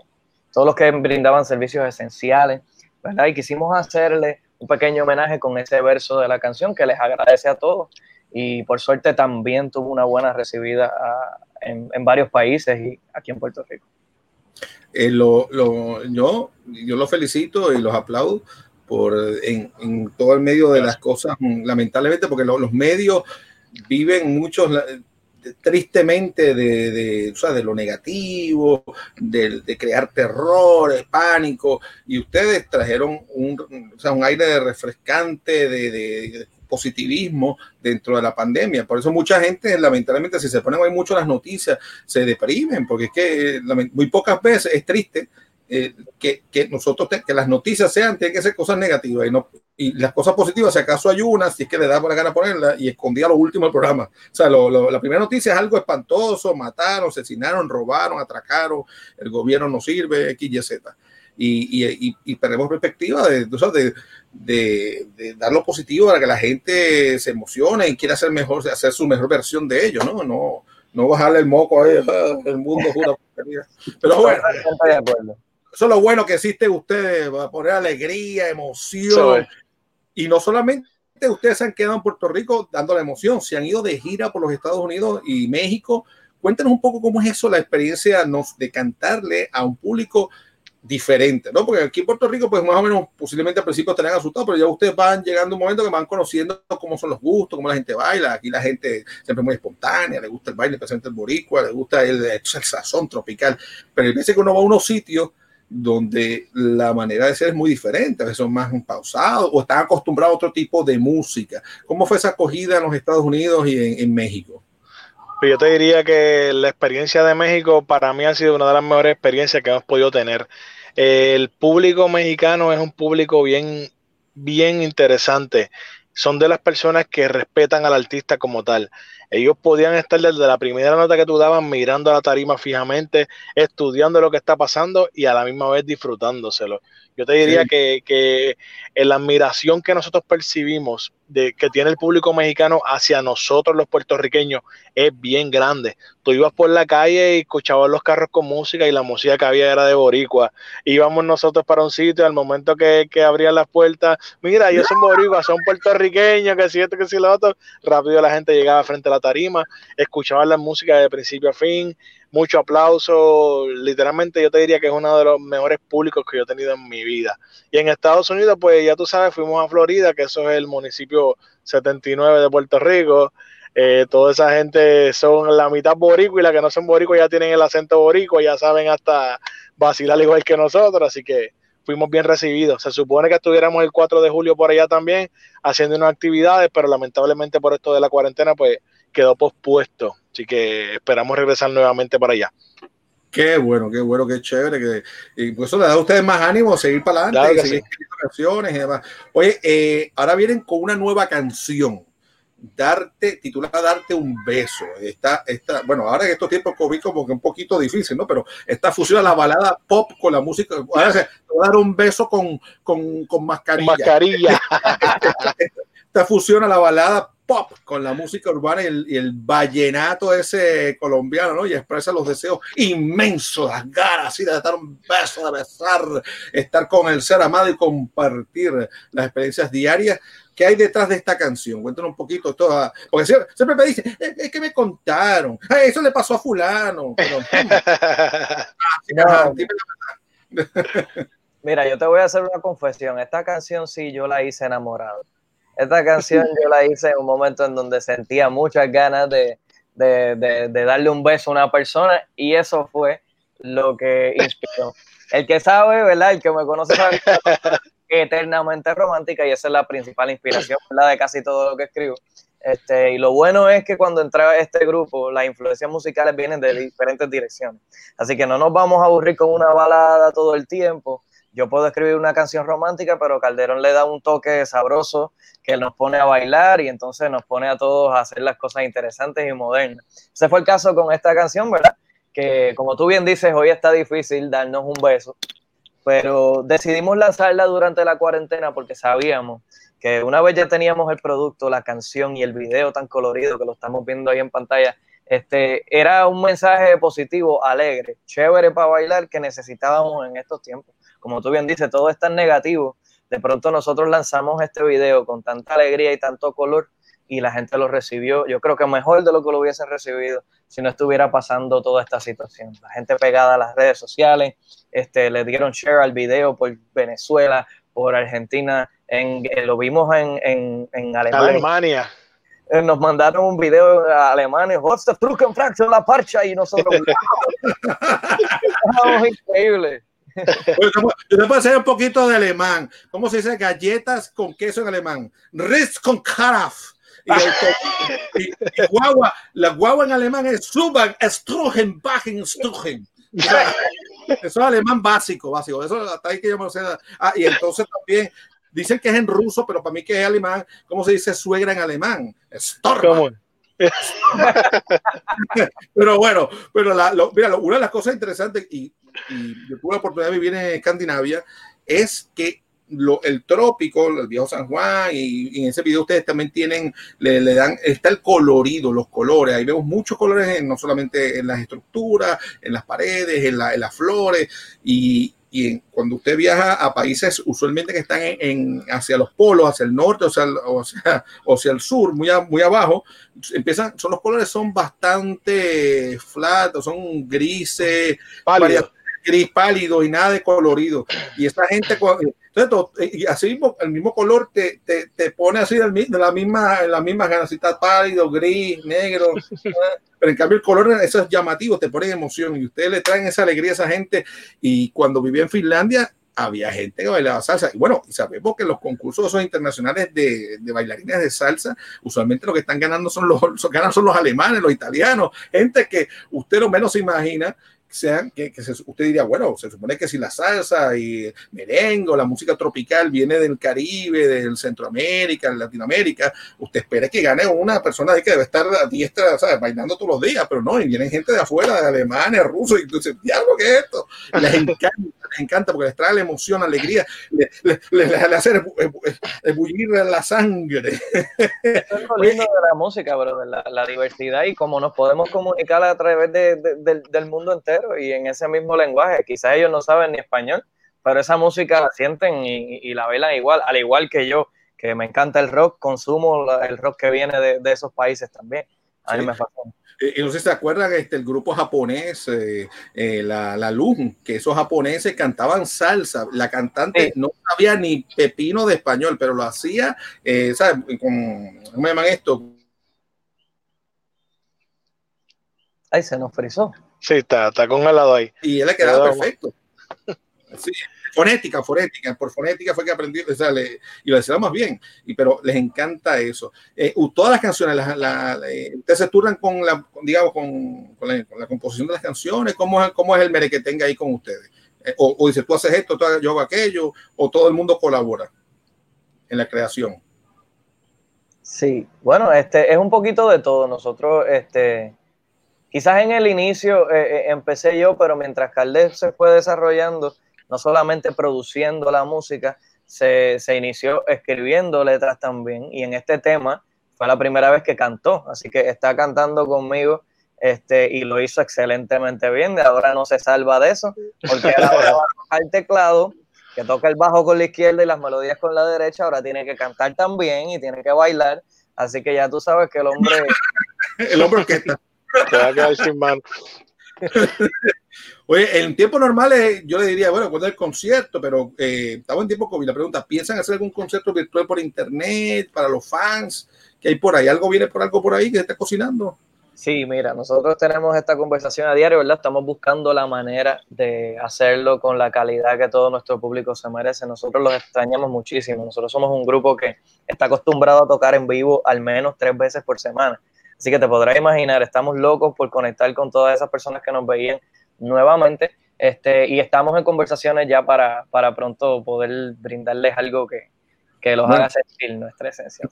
todos los que brindaban servicios esenciales, ¿verdad? Y quisimos hacerle un pequeño homenaje con ese verso de la canción que les agradece a todos y por suerte también tuvo una buena recibida a, en, varios países y aquí en Puerto Rico. Eh, lo, lo, yo, yo los felicito y los aplaudo por en, en todo el medio de las cosas, lamentablemente, porque los medios viven muchos tristemente de, de, o sea, de lo negativo, de, de, crear terror, pánico, y ustedes trajeron un, o sea, un aire refrescante de, positivismo dentro de la pandemia. Por eso mucha gente, lamentablemente, si se ponen hoy mucho las noticias, se deprimen, porque es que muy pocas veces es triste eh, que, que, nosotros, que las noticias sean, tienen que ser cosas negativas y, no, y las cosas positivas, si acaso hay una, si es que le da la gana ponerla y escondía lo último del programa. O sea, la primera noticia es algo espantoso, mataron, asesinaron, robaron, atracaron, el gobierno no sirve, X, Y, Z y, y, y perdemos perspectiva de, de, de, dar lo positivo para que la gente se emocione y quiera hacer mejor, hacer su mejor versión de ello, ¿no? No, no bajarle el moco ahí, el mundo Pero bueno, eso es lo bueno que existe ustedes, para poner alegría, emoción. Y no solamente ustedes se han quedado en Puerto Rico dando la emoción, se han ido de gira por los Estados Unidos y México Cuéntanos un poco cómo es eso, la experiencia de cantarle a un público diferente, ¿no? Porque aquí en Puerto Rico, pues más o menos, posiblemente al principio estarían asustados, pero ya ustedes van llegando un momento que van conociendo cómo son los gustos, cómo la gente baila. Aquí la gente siempre es muy espontánea, le gusta el baile, especialmente el boricua, le gusta el, el, sazón tropical. Pero hay veces que uno va a unos sitios donde la manera de ser es muy diferente, a veces son más pausados o están acostumbrados a otro tipo de música. ¿Cómo fue esa acogida en los Estados Unidos y en México? Pues yo te diría que la experiencia de México para mí ha sido una de las mejores experiencias que hemos podido tener. El público mexicano es un público bien, bien interesante. Son de las personas que respetan al artista como tal. Ellos podían estar desde la primera nota que tú dabas mirando a la tarima fijamente, estudiando lo que está pasando y a la misma vez disfrutándoselo. Yo te diría sí. que, que la admiración que nosotros percibimos de que tiene el público mexicano hacia nosotros los puertorriqueños es bien grande. Tú ibas por la calle y escuchabas los carros con música y la música que había era de boricua. Íbamos nosotros para un sitio, al momento que, que abrían las puertas, mira, ellos son boricuas, son puertorriqueños, que si esto, que si lo otro, rápido la gente llegaba frente a la tarima, escuchaban la música de principio a fin, mucho aplauso, literalmente yo te diría que es uno de los mejores públicos que yo he tenido en mi vida. Y en Estados Unidos, pues ya tú sabes, fuimos a Florida, que eso es el municipio 79 de Puerto Rico. Eh, toda esa gente son la mitad boricua y la que no son boricua ya tienen el acento boricua, ya saben hasta vacilar igual que nosotros, así que fuimos bien recibidos. Se supone que estuviéramos el 4 de julio por allá también haciendo unas actividades, pero lamentablemente por esto de la cuarentena, pues quedó pospuesto. Así que esperamos regresar nuevamente para allá. Qué bueno, qué bueno, qué chévere. Que, y pues eso le da a ustedes más ánimo, seguir para adelante, claro seguir sí. canciones y demás. Oye, eh, ahora vienen con una nueva canción. Darte, titulada Darte un beso. Esta, esta, bueno, ahora en estos tiempos COVID como que un poquito difícil, ¿no? Pero esta fusiona la balada pop con la música. Ahora se a dar un beso con, con, con mascarilla. Mascarilla. esta, esta fusiona la balada pop con la música urbana y el, y el, vallenato ese colombiano, ¿no? Y expresa los deseos inmensos, las ganas, así de dar un beso, de besar, estar con el ser amado y compartir las experiencias diarias. ¿Qué hay detrás de esta canción? Cuéntanos un poquito. Toda, porque siempre, siempre me dicen, es, es, que me contaron, Ay, eso le pasó a fulano. Pero, [laughs] no. Mira, yo te voy a hacer una confesión. Esta canción sí yo la hice enamorado. Esta canción yo la hice en un momento en donde sentía muchas ganas de, de, de, de, darle un beso a una persona y eso fue lo que inspiró. El que sabe, ¿verdad? El que me conoce sabe que eternamente romántica y esa es la principal inspiración, ¿verdad? De casi todo lo que escribo. Este, y lo bueno es que cuando entra este grupo, las influencias musicales vienen de diferentes direcciones. Así que no nos vamos a aburrir con una balada todo el tiempo, yo puedo escribir una canción romántica, pero Calderón le da un toque sabroso que nos pone a bailar y entonces nos pone a todos a hacer las cosas interesantes y modernas. Ese fue el caso con esta canción, ¿verdad? Que como tú bien dices, hoy está difícil darnos un beso, pero decidimos lanzarla durante la cuarentena porque sabíamos que una vez ya teníamos el producto, la canción y el video tan colorido que lo estamos viendo ahí en pantalla, este, era un mensaje positivo, alegre, chévere para bailar que necesitábamos en estos tiempos como tú bien dices, todo es tan negativo. De pronto nosotros lanzamos este video con tanta alegría y tanto color y la gente lo recibió, yo creo que mejor de lo que lo hubiese recibido si no estuviera pasando toda esta situación. La gente pegada a las redes sociales, este, le dieron share al video por Venezuela, por Argentina, en, eh, lo vimos en, en, en Alemania. Alemania. Eh, nos mandaron un video a Alemania, what's the trucken fraction la parcha y nosotros, [laughs] increíble. Yo te puedo hacer un poquito de alemán. ¿Cómo se dice galletas con queso en alemán? Ritz con Karaf. Y, [laughs] y, y, guagua, la guagua en alemán es Suban, Strugen, Bajen, Strugen. Eso es alemán básico, básico. Eso hasta ahí que yo me lo sé. Ah, y entonces también dicen que es en ruso, pero para mí que es alemán. ¿Cómo se dice suegra en alemán? Storm. [laughs] pero bueno, pero la, lo, mira, lo, una de las cosas interesantes, y, y, yo tuve la oportunidad de vivir en Escandinavia, es que lo, el trópico, el viejo San Juan, y, en ese video ustedes también tienen, le, dan, está el colorido, los colores, ahí vemos muchos colores, en, no solamente en las estructuras, en las paredes, en las flores, y, y cuando usted viaja a países usualmente que están en, hacia los polos, hacia el norte, o sea, o sea, [laughs] o hacia el sur, muy, muy abajo, empiezan, son los colores son bastante flat, son grises, gris pálido y nada de colorido. Y esta gente, entonces, y así mismo, el mismo color te, te, te pone así de la misma, la misma ganacita pálido, gris, negro. [laughs] pero en cambio el color, eso es llamativo, te pone emoción y ustedes le traen esa alegría a esa gente. Y cuando vivía en Finlandia, había gente que bailaba salsa. Y bueno, sabemos que los concursos internacionales de, de, bailarines de salsa, usualmente lo que están ganando son los, [laughs] ganan son los alemanes, los italianos, gente que usted lo menos se imagina sean que, que usted diría, bueno, se supone que si la salsa y merengue la música tropical viene del Caribe, del Centroamérica, de Latinoamérica, usted espera que gane una persona que debe estar a diestra, ¿sabes? bailando todos los días, pero no, y vienen gente de afuera, de Alemania, rusos, y entonces, diablo, ¿qué es esto? les encanta, les encanta porque les trae la emoción, alegría, les, hace ebullir la sangre. Eso es lindo de la música, bro, la, la diversidad y cómo nos podemos comunicar a través de, de, del mundo entero y en ese mismo lenguaje. Quizás ellos no saben ni español, pero esa música la sienten y, la bailan igual, al igual que yo, que me encanta el rock, consumo el rock que viene de, esos países también. A mí me fascina. Eh, y no sé si se acuerdan este, el grupo japonés, eh, eh, la, la, Luz, que esos japoneses cantaban salsa. La cantante no sabía ni pepino de español, pero lo hacía, ¿sabes? Con, ¿Cómo llaman esto? Ay, se nos frizó. Sí, está, está congelado ahí. Y él le quedaba perfecto. Sí, fonética, fonética, por fonética fue que aprendí, o sea, le, y lo decía más bien, y, pero les encanta eso. Eh, todas las canciones, la, la, eh, ustedes se turnan con la, digamos, con, con, la, con, la, composición de las canciones, ¿cómo es, cómo es el mere que tenga ahí con ustedes? Eh, o, o, dice, tú haces esto, tú, yo hago aquello, o todo el mundo colabora en la creación. Sí, bueno, este es un poquito de todo. Nosotros, este, Quizás en el inicio eh, eh, empecé yo, pero mientras Caldés se fue desarrollando, no solamente produciendo la música, se, se, inició escribiendo letras también. Y en este tema fue la primera vez que cantó, así que está cantando conmigo este, y lo hizo excelentemente bien. De ahora no se salva de eso, porque ahora va a tocar el teclado, que toca el bajo con la izquierda y las melodías con la derecha. Ahora tiene que cantar también y tiene que bailar. Así que ya tú sabes que el hombre. [laughs] el hombre orquesta. Te va a quedar sin mano. [laughs] Oye, en tiempos normales yo le diría, bueno, cuando el concierto, pero eh, estaba en tiempo COVID. La pregunta, ¿piensan hacer algún concierto virtual por internet para los fans? ¿Qué hay por ahí? ¿Algo viene por algo por ahí que se está cocinando? Sí, mira, nosotros tenemos esta conversación a diario, ¿verdad? Estamos buscando la manera de hacerlo con la calidad que todo nuestro público se merece. Nosotros los extrañamos muchísimo. Nosotros somos un grupo que está acostumbrado a tocar en vivo al menos tres veces por semana. Así que te podrás imaginar, estamos locos por conectar con todas esas personas que nos veían nuevamente este, y estamos en conversaciones ya para, para pronto poder brindarles algo que, que los haga sentir nuestra esencia.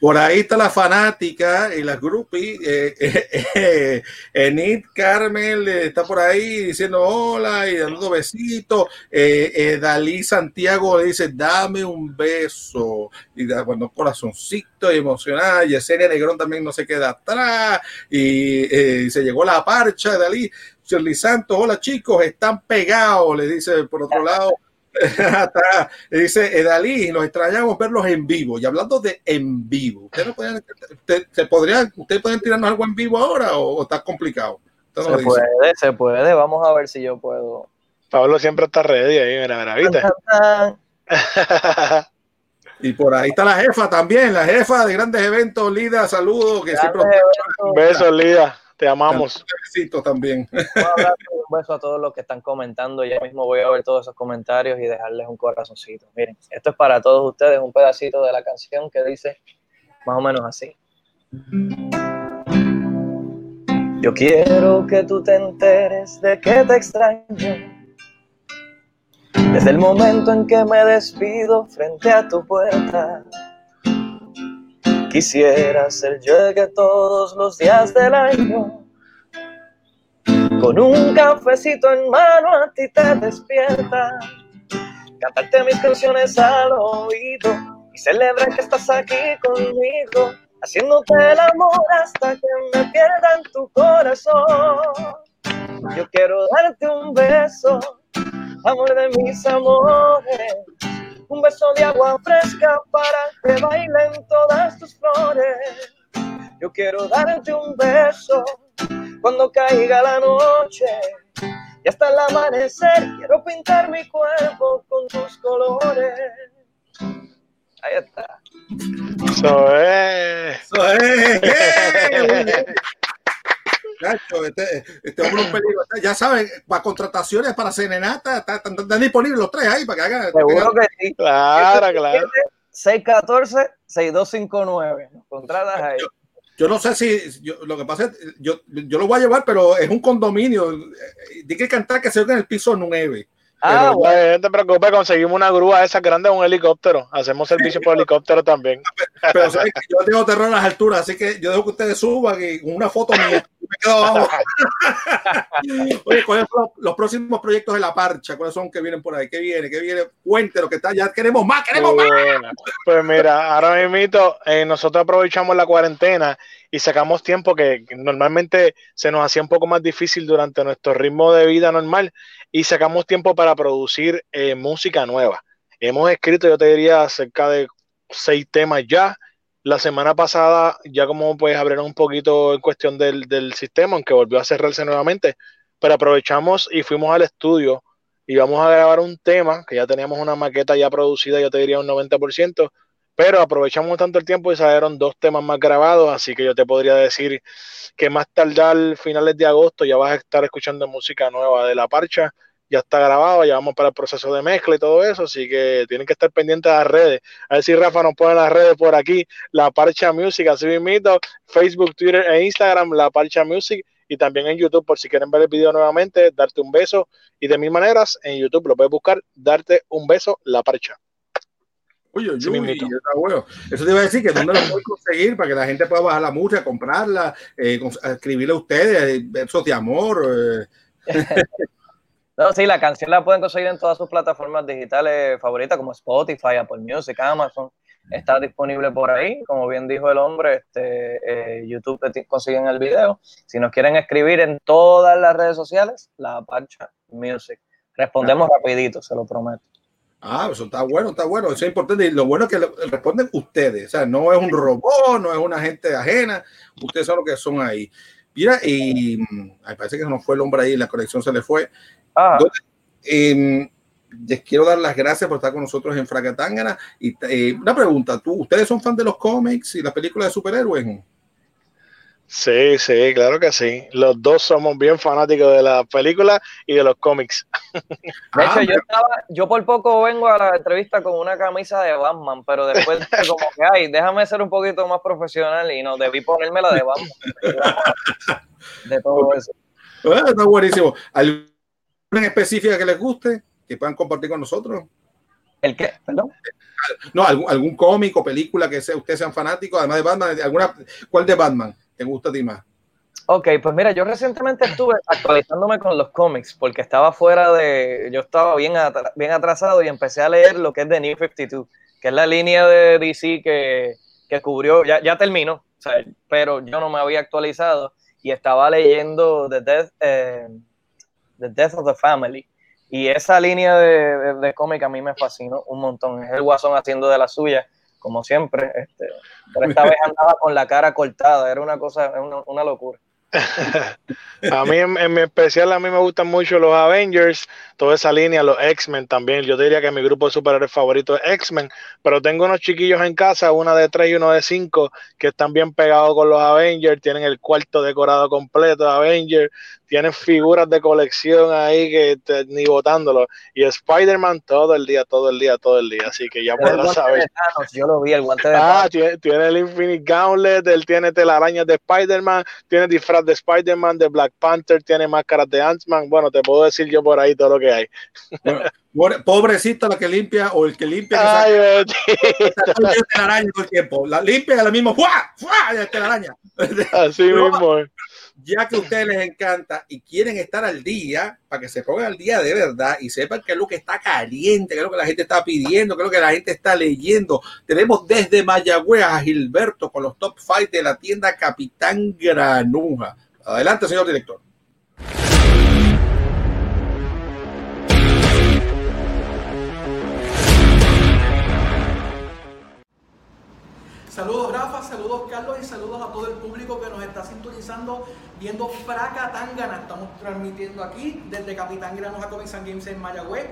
Por ahí está la fanática y las groupies. Eh, eh, [laughs] eh, Enid Carmel está por ahí diciendo hola y dando besitos. Dalí Santiago le dice dame un beso. Y da, bueno, corazoncito y emocionada. Yesenia Negrón también no se queda atrás. Y se llegó la parcha de Dalí. Shirley Santos, hola chicos, están pegados, le dice por otro lado. [laughs] dice Edalí, nos extrañamos verlos en vivo. Y hablando de en vivo, ¿ustedes pueden, se podrían, ¿ustedes pueden tirarnos algo en vivo ahora o, está complicado? Se puede, se puede. Vamos a ver si yo puedo. Pablo siempre está ready ahí, mira, mira, ¿viste? [laughs] y por ahí está la jefa también, la jefa de grandes eventos, Lida, saludos. Que siempre... Besos, Lida. Te amamos. Un también. Un beso a todos los que están comentando. Ya mismo voy a ver todos esos comentarios y dejarles un corazoncito. Miren, esto es para todos ustedes, un pedacito de la canción que dice más o menos así. Yo quiero que tú te enteres de que te extraño. Desde el momento en que me despido frente a tu puerta Quisiera ser yo que todos los días del año, con un cafecito en mano a ti te despierta, cantarte mis canciones al oído y celebrar que estás aquí conmigo, haciéndote el amor hasta que me pierda en tu corazón. Yo quiero darte un beso amor de mis amores. Un beso de agua fresca para que bailen todas tus flores. Yo quiero darte un beso cuando caiga la noche. Y hasta el amanecer quiero pintar mi cuerpo con tus colores. Ahí está. Eso es. [laughs] [laughs] Nacho, este, este hombre es un peligro. Ya saben, para contrataciones para Serenata, están, están- están disponibles los tres ahí para que hagan. Seguro que sí. Claro, claro. 614-6259. Nos contratas ahí. Yo no sé si yo- lo que pasa es yo, yo lo voy a llevar, pero es un condominio. Hay que cantar que se oiga en el piso 9. Ah, Pero- Eh, No te preocupes, conseguimos una grúa esa grande, un helicóptero. Hacemos servicio por helicóptero también. [laughs] Pero ¿sabes qué? yo tengo terror a las alturas, así que yo dejo que ustedes suban y con una foto mía [laughs] me quedo abajo. [laughs] Oye, ¿cuáles son los, los próximos proyectos de la parcha? ¿Cuáles son que vienen por ahí? ¿Qué viene? ¿Qué viene? Cuéntenos que está, ya queremos más, queremos más. Bueno, Pues mira, ahora mismo nosotros aprovechamos la cuarentena y sacamos tiempo que normalmente se nos hacía un poco más difícil durante nuestro ritmo de vida normal y sacamos tiempo para producir eh, música nueva. Hemos escrito, yo te diría, cerca de seis temas ya. La semana pasada ya como pues abrieron un poquito en cuestión del, del sistema, aunque volvió a cerrarse nuevamente, pero aprovechamos y fuimos al estudio y vamos a grabar un tema que ya teníamos una maqueta ya producida, yo te diría un 90%, pero aprovechamos tanto el tiempo y salieron dos temas más grabados, así que yo te podría decir que más tardar finales de agosto ya vas a estar escuchando música nueva de La Parcha, ya está grabado, ya vamos para el proceso de mezcla y todo eso, así que tienen que estar pendientes de las redes. A ver si Rafa nos pone las redes por aquí, La Parcha Music, así mismo, Facebook, Twitter e Instagram, La Parcha Music, y también en YouTube por si quieren ver el video nuevamente, darte un beso, y de mil maneras, en YouTube lo puedes buscar, darte un beso, La Parcha. Oye, Sí, uy, mismito. está bueno. Eso te iba a decir que dónde lo puedes conseguir para que la gente pueda bajar la música, comprarla, eh, escribirle a ustedes, eh, versos de amor. eh. [laughs] No, sí, la canción la pueden conseguir en todas sus plataformas digitales favoritas como Spotify, Apple Music, Amazon. Está disponible por ahí, como bien dijo el hombre, este, eh, YouTube consiguen el video. Si nos quieren escribir en todas las redes sociales, La Parcha Music. Respondemos rapidito, se lo prometo. Ah, eso está bueno, está bueno. Eso es importante. Y lo bueno es que responden ustedes. O sea, no es un robot, no es una gente ajena. Ustedes son los que son ahí. Mira, y mm, ay, parece que nos fue el hombre ahí, la conexión se le fue. Ah, ¿Dónde- em, les quiero dar las gracias por estar con nosotros en Fracatangana. Y eh, una pregunta, ¿tú, ¿ustedes son fan de los cómics y las películas de superhéroes? Sí, sí, claro que sí. Los dos somos bien fanáticos de las películas y de los cómics. [laughs] de Ah, hecho, yo estaba, yo por poco vengo a la entrevista con una camisa de Batman, pero después como que, ay, déjame ser un poquito más profesional y no debí ponerme la de Batman. De todo eso. Ah, está buenísimo. ¿Alguna en específica que les guste? Que puedan compartir con nosotros. ¿El qué? Perdón. No, algún, algún cómic o película que sea, ustedes sean fanáticos, además de Batman, alguna, ¿cuál de Batman te gusta a ti más? Ok, pues mira, yo recientemente estuve actualizándome con los cómics porque estaba fuera de, yo estaba bien, bien atrasado y empecé a leer lo que es The New 52, que es la línea de DC que, que cubrió, ya, ya terminó, o sea, pero yo no me había actualizado y estaba leyendo The Death, eh, The Death of the Family. Y esa línea de, de, de cómic a mí me fascinó un montón. Es el guasón haciendo de la suya, como siempre. Este, pero esta [laughs] vez andaba con la cara cortada, era una cosa, una, una locura. [laughs] A mí, en, en mi especial, a mí me gustan mucho los Avengers, toda esa línea, los X-Men también. Yo diría que mi grupo de superhéroes favorito es X-Men, pero tengo unos chiquillos en casa, una de tres y uno de cinco, que están bien pegados con los Avengers, tienen el cuarto decorado completo de Avengers, tienen figuras de colección ahí que te- ni botándolo. Y Spider-Man todo el día, todo el día, todo el día. Así que ya podrás saber. Thanos, yo lo vi, el guante de Ah, tiene, tiene el Infinite Gauntlet, él tiene telarañas de Spider-Man, tiene disfraz de Spider-Man, de Black Panther, tiene máscaras de Ant-Man. Bueno, te puedo decir yo por ahí todo lo que hay. Pobrecita la que limpia o el que limpia que Ay, el telaraña todo el tiempo. La limpia la misma ¡fua! ¡fua! telaraña. Así Pero, mismo. Ya que a ustedes les encanta y quieren estar al día, para que se pongan al día de verdad y sepan qué es lo que está caliente, qué es lo que la gente está pidiendo, qué es lo que la gente está leyendo. Tenemos desde Mayagüez a Gilberto con los top 5 de la tienda Capitán Granuja. Adelante, señor director. Saludos Rafa, saludos Carlos y saludos a todo el público que nos está sintonizando viendo Fraca Tangana. Estamos transmitiendo aquí desde Capitán Granuja Comics and Games en Mayagüez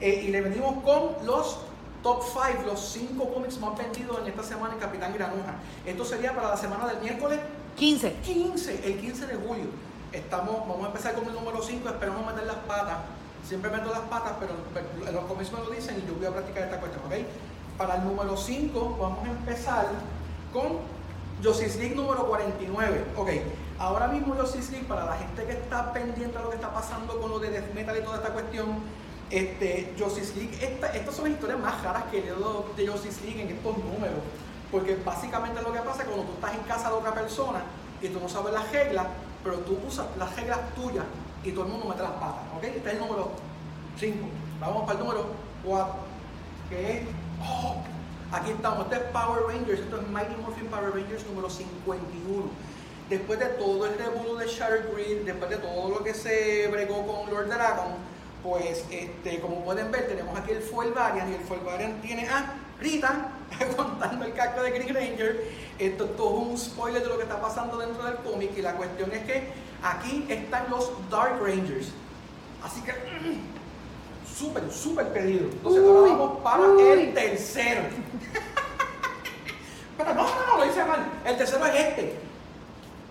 eh, y le venimos con los top 5, los 5 cómics más vendidos en esta semana en Capitán Granuja. Esto sería para la semana del miércoles 15. 15, el 15 de julio. Estamos, vamos a empezar con el número 5, esperamos meter las patas. Siempre meto las patas, pero, pero los cómics me lo dicen y yo voy a practicar esta cuestión, ¿ok? Para el número 5 vamos a empezar con Justice League número 49. Ok, ahora mismo Justice League, para la gente que está pendiente de lo que está pasando con lo de Death Metal y toda esta cuestión, este, Justice League, estas son las historias más raras que leído de Justice League en estos números. Porque básicamente lo que pasa es cuando tú estás en casa de otra persona y tú no sabes las reglas, pero tú usas las reglas tuyas y todo el mundo mete las patas. ¿Ok? Este es el número 5. Vamos para el número 4, que es [gasps] Aquí estamos, este es Power Rangers, esto es Mighty Morphin Power Rangers número 51. Después de todo el revuelo de Shattered Grid, después de todo lo que se bregó con Lord Dragon, pues este, como pueden ver, tenemos aquí el Fuel Variant y el Fuel Variant tiene a Rita [laughs] contando el casco de Green Ranger. Esto es todo un spoiler de lo que está pasando dentro del cómic y la cuestión es que aquí están los Dark Rangers. Así que [clears throat] súper, súper pedido. Entonces ahora vamos para el tercero. [laughs] Pero no, no, no, lo hice mal. El tercero es este.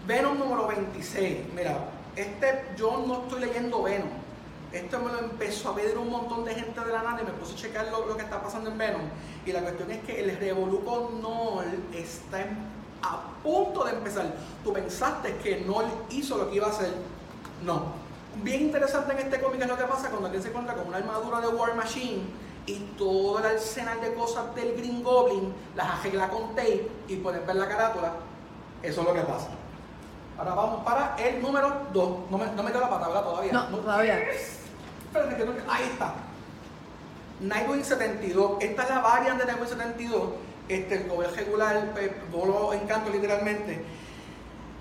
Venom número 26. Mira, este yo no estoy leyendo Venom. Esto me lo empezó a pedir un montón de gente de la nada y me puse a checar lo, que está pasando en Venom. Y la cuestión es que el Revoluco Null está a punto de empezar. Tú pensaste que Null hizo lo que iba a hacer. No, Bien interesante en este cómic es lo que pasa cuando alguien se encuentra con una armadura de War Machine y todo el arsenal de cosas del Green Goblin las arregla con tape y pueden ver la carátula. Eso es lo que pasa. Ahora vamos para el número 2. No me, no me la pata, ¿verdad? Todavía. No, todavía. Espérate, que no, ahí está. Nightwing 72. Esta es la variante de Nightwing 72. Este, el gobierno regular, pues, volo encanto literalmente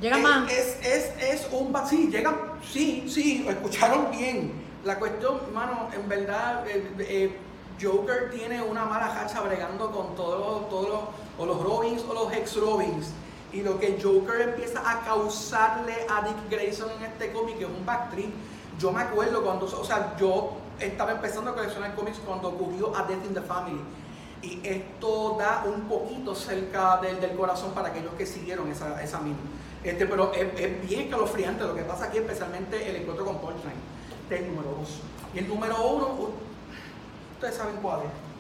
Llega más. Es, es, es un sí, llega, sí, sí, escucharon bien. La cuestión, hermano, en verdad, eh, eh, Joker tiene una mala hacha bregando con todos todos los, o los Robins o los ex Robins. Y lo que Joker empieza a causarle a Dick Grayson en este cómic es un backtrip. Yo me acuerdo cuando, o sea, yo estaba empezando a coleccionar cómics cuando ocurrió a Death in the Family. Y esto da un poquito cerca del, del corazón para aquellos que siguieron esa, esa misma. Este, pero es, es, bien escalofriante lo que pasa aquí, especialmente el encuentro con Punchline. Este es el número 2. Y el número 1, ustedes saben cuál es.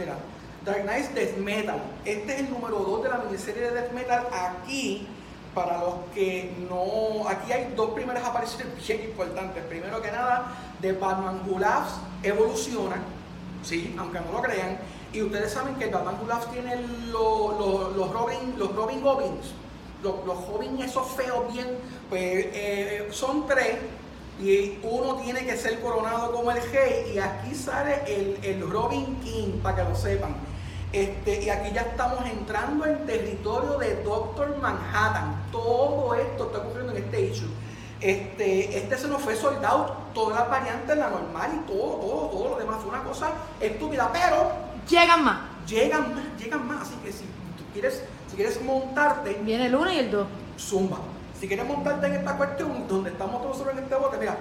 Mira, Dark Knight Death Metal. Este es el número 2 de la miniserie de Death Metal. Aquí, para los que no. Aquí hay dos primeras apariciones [laughs] bien importantes. Primero que nada, de Batman Who evoluciona, ¿sí? aunque no lo crean y ustedes saben que Batman Who tiene los, Robin, los Robin Goblins, los, los Robin esos feos bien, pues eh, son tres y uno tiene que ser coronado como el rey y aquí sale el, el Robin King, para que lo sepan. Este, y aquí ya estamos entrando en territorio de Doctor Manhattan. Todo esto está ocurriendo en este issue. Este, este se nos fue soldado, todas las variantes, la normal y todo, todo, todo lo demás. Fue una cosa estúpida, pero Llegan más. Llegan más, llegan más. Así que si tú quieres, si quieres montarte. Viene el 1 y el 2. Zumba. Si quieres montarte en esta cuestión, donde estamos todos en este bote, mira,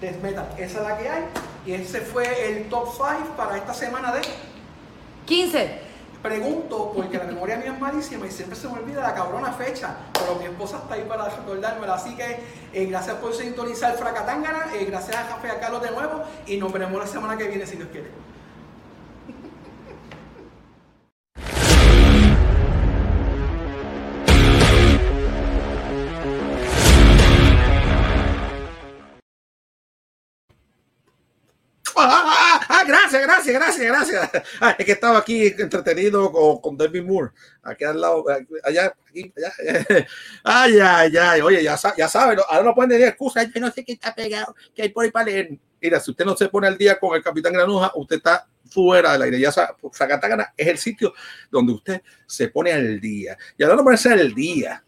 desmeta. Esa es la que hay. Y ese fue el top 5 para esta semana de 15. Pregunto, porque la memoria mía es malísima y siempre se me olvida la cabrona fecha, pero mi esposa está ahí para recordármela. Así que eh, gracias por sintonizar Fracatángana, eh, gracias a Café a Carlos de nuevo y nos veremos la semana que viene si Dios quiere. Gracias, gracias, gracias. [laughs] Ah, es que estaba aquí entretenido con, con David Moore, aquí al lado, allá, aquí, allá. [laughs] Ay, ay, ay, oye, ya, ya saben, ahora no pueden tener excusa, yo no sé qué está pegado, que hay por ahí para leer. Mira, si usted no se pone al día con el Capitán Granuja, usted está fuera del aire. Ya Zacatagana es el sitio donde usted se pone al día. Y ahora no ponerse al día.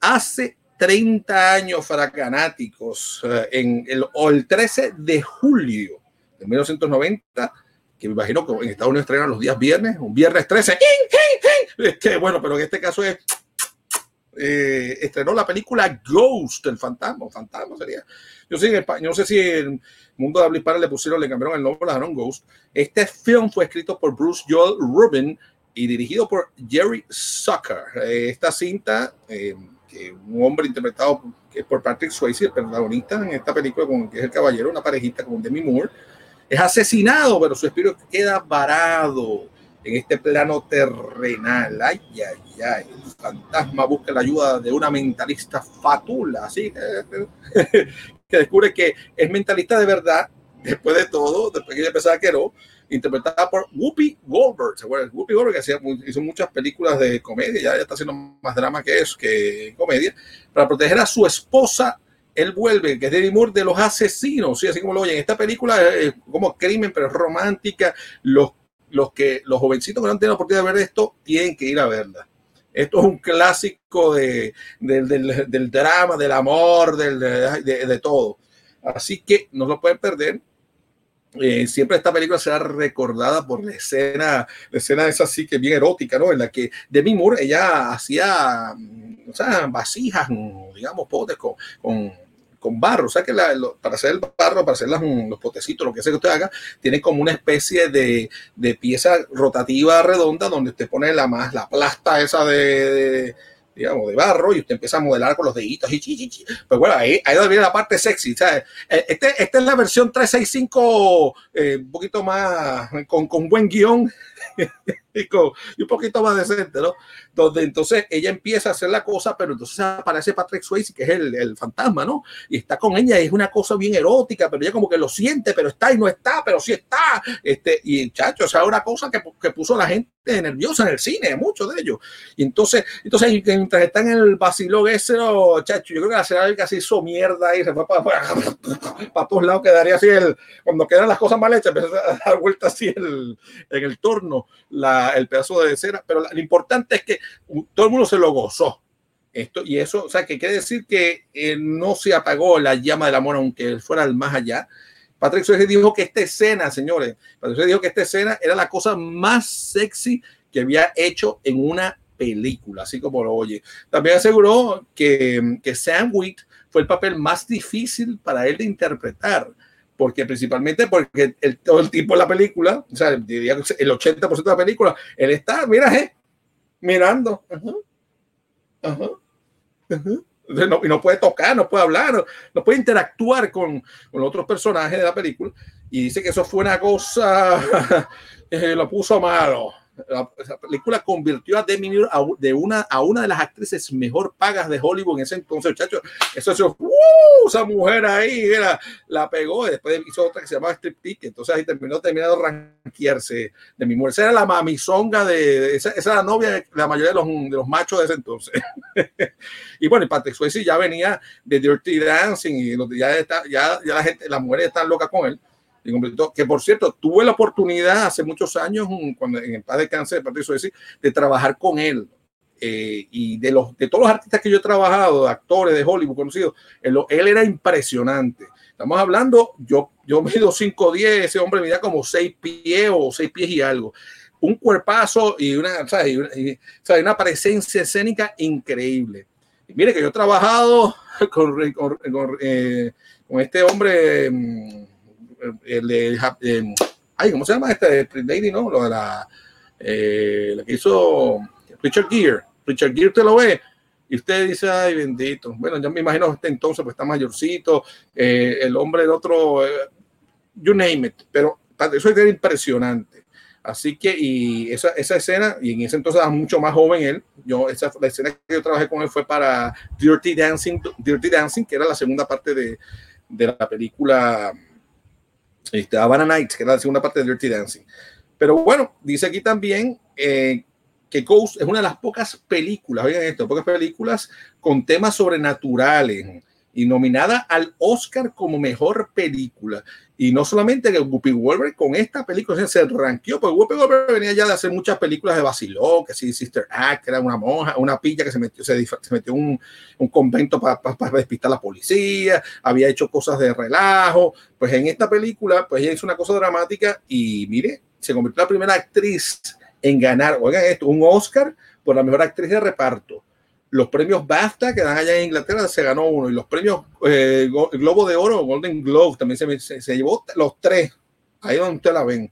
Hace 30 años fracanáticos, eh, en el, el 13 de julio de 1990, que me imagino que en Estados Unidos estrenan los días viernes, un viernes 13. Que bueno, pero en este caso es eh, estrenó la película Ghost, el fantasma, fantasma sería. Yo sé, en España, no sé si en el mundo de habla le pusieron, le cambiaron el nombre, le dejaron Ghost. Este film fue escrito por Bruce Joel Rubin y dirigido por Jerry Zucker. Esta cinta, eh, un hombre interpretado por Patrick Swayze, el protagonista en esta película, con, que es el caballero, una parejita con Demi Moore, es asesinado, pero su espíritu queda varado en este plano terrenal. Ay, ay, ay. El fantasma busca la ayuda de una mentalista fatula, así [laughs] que descubre que es mentalista de verdad, después de todo, después que ella pensaba que no, interpretada por Whoopi Goldberg. ¿Se acuerdan? Whoopi Goldberg que hacía, hizo muchas películas de comedia, ya, ya está haciendo más drama que eso, que comedia, para proteger a su esposa él vuelve, que es Demi Moore, de los asesinos, ¿sí? así como lo oyen. Esta película es como crimen, pero es romántica. Los los que los jovencitos que no han tenido la oportunidad de ver esto tienen que ir a verla. Esto es un clásico de, del, del, drama, del amor, del, de, de, todo. Así que no lo pueden perder. Eh, siempre esta película será recordada por la escena, la escena esa así que bien erótica, ¿no? En la que Demi Moore, ella hacía, o sea, vasijas, digamos, potes con, con con barro. O sea que la, para hacer el barro, para hacer las, los potecitos, lo que sea que usted haga, tiene como una especie de, de pieza rotativa redonda donde usted pone la más, la plasta esa de digamos, de barro y usted empieza a modelar con los deditos y chi, chi, chi. Pues bueno, ahí, ahí viene la parte sexy, ¿sabes? Este, esta es la versión 365, eh, un poquito más, con, con buen guion [laughs] y, con, y un poquito más decente, ¿no? Donde entonces ella empieza a hacer la cosa, pero entonces aparece Patrick Swayze, que es el, el fantasma, ¿no? Y está con ella, y es una cosa bien erótica, pero ella como que lo siente, pero está y no está, pero sí está. Este, y chacho, o sea, una cosa que, que puso a la gente nerviosa en el cine, muchos de ellos. Y entonces, entonces mientras están en el vacilón ese, chacho, yo creo que la señora casi hizo mierda y se fue para, para, para, todos lados, quedaría así el, cuando quedan las cosas mal hechas, empezó a dar vuelta así el, en el torno, la, el pedazo de cera, pero lo importante es que todo el mundo se lo gozó. Esto, y eso, o sea, que quiere decir que eh, no se apagó la llama del amor, aunque fuera al más allá. Patrick Swayze dijo que esta escena, señores, Patrick Swayze dijo que esta escena era la cosa más sexy que había hecho en una película, así como lo oye. También aseguró que, que Sam Wheat fue el papel más difícil para él de interpretar, porque principalmente porque todo el tiempo de la película, o sea, diría que el 80% de la película, él está, mira, eh, mirando. Uh -huh, no, y no puede tocar, no puede hablar, no puede interactuar con, con otros personajes de la película. Y dice que eso fue una cosa, [laughs] eh, lo puso malo. La, esa película convirtió a Demi Moore a, de una, a una de las actrices mejor pagas de Hollywood en ese entonces, muchachos. Eso, eso ¡uh! esa mujer ahí era, la pegó. Y después hizo otra que se llamaba Strip Ticket. Entonces ahí terminó, terminó de ranquearse Demi Moore. Esa era la mamizonga de, de esa, esa, era la novia de la mayoría de los, de los machos de ese entonces. [laughs] y bueno, y Patrick Swayze ya venía de Dirty Dancing y ya, está, ya, ya la gente, las mujeres están locas con él que por cierto, tuve la oportunidad hace muchos años, cuando en el paz de cáncer de Patricio decir, de trabajar con él. Eh, y de, los, de todos los artistas que yo he trabajado, actores de Hollywood conocidos, él, él era impresionante. Estamos hablando, yo, yo mido 5'10, ese hombre medía como 6 pies o 6 pies y algo. Un cuerpazo y una, ¿sabes? Y una, y, ¿sabes? una presencia escénica increíble. Y mire que yo he trabajado [laughs] con, con, con, eh, con este hombre el de, eh, ay, ¿cómo se llama este? Lady, ¿no? Lo de la, eh, que hizo Richard Gere. Richard Gere te lo ve y usted dice, ay, bendito. Bueno, yo me imagino este entonces pues está mayorcito, eh, el hombre de otro, eh, you name it, pero eso es impresionante. Así que, y esa, esa escena, y en ese entonces era mucho más joven él, yo, esa, la escena que yo trabajé con él fue para Dirty Dancing, Dirty Dancing, que era la segunda parte de, de la película este, Havana Nights, que era la segunda parte de Dirty Dancing. Pero bueno, dice aquí también eh, que Ghost es una de las pocas películas, oigan esto, pocas películas con temas sobrenaturales y nominada al Oscar como mejor película. Y no solamente que Whoopi Goldberg con esta película se ranqueó, porque Whoopi Goldberg venía ya de hacer muchas películas de vaciló, que sí, Sister Act, que era una monja, una pilla que se metió, se, se metió un, un convento para pa, pa despistar a la policía, había hecho cosas de relajo. Pues en esta película, pues ella hizo una cosa dramática y mire, se convirtió en la primera actriz en ganar, oigan esto, un Oscar por la mejor actriz de reparto. Los premios BAFTA que dan allá en Inglaterra se ganó uno y los premios eh, Globo de Oro, Golden Globe, también se, se, llevó los tres. Ahí donde usted la ven.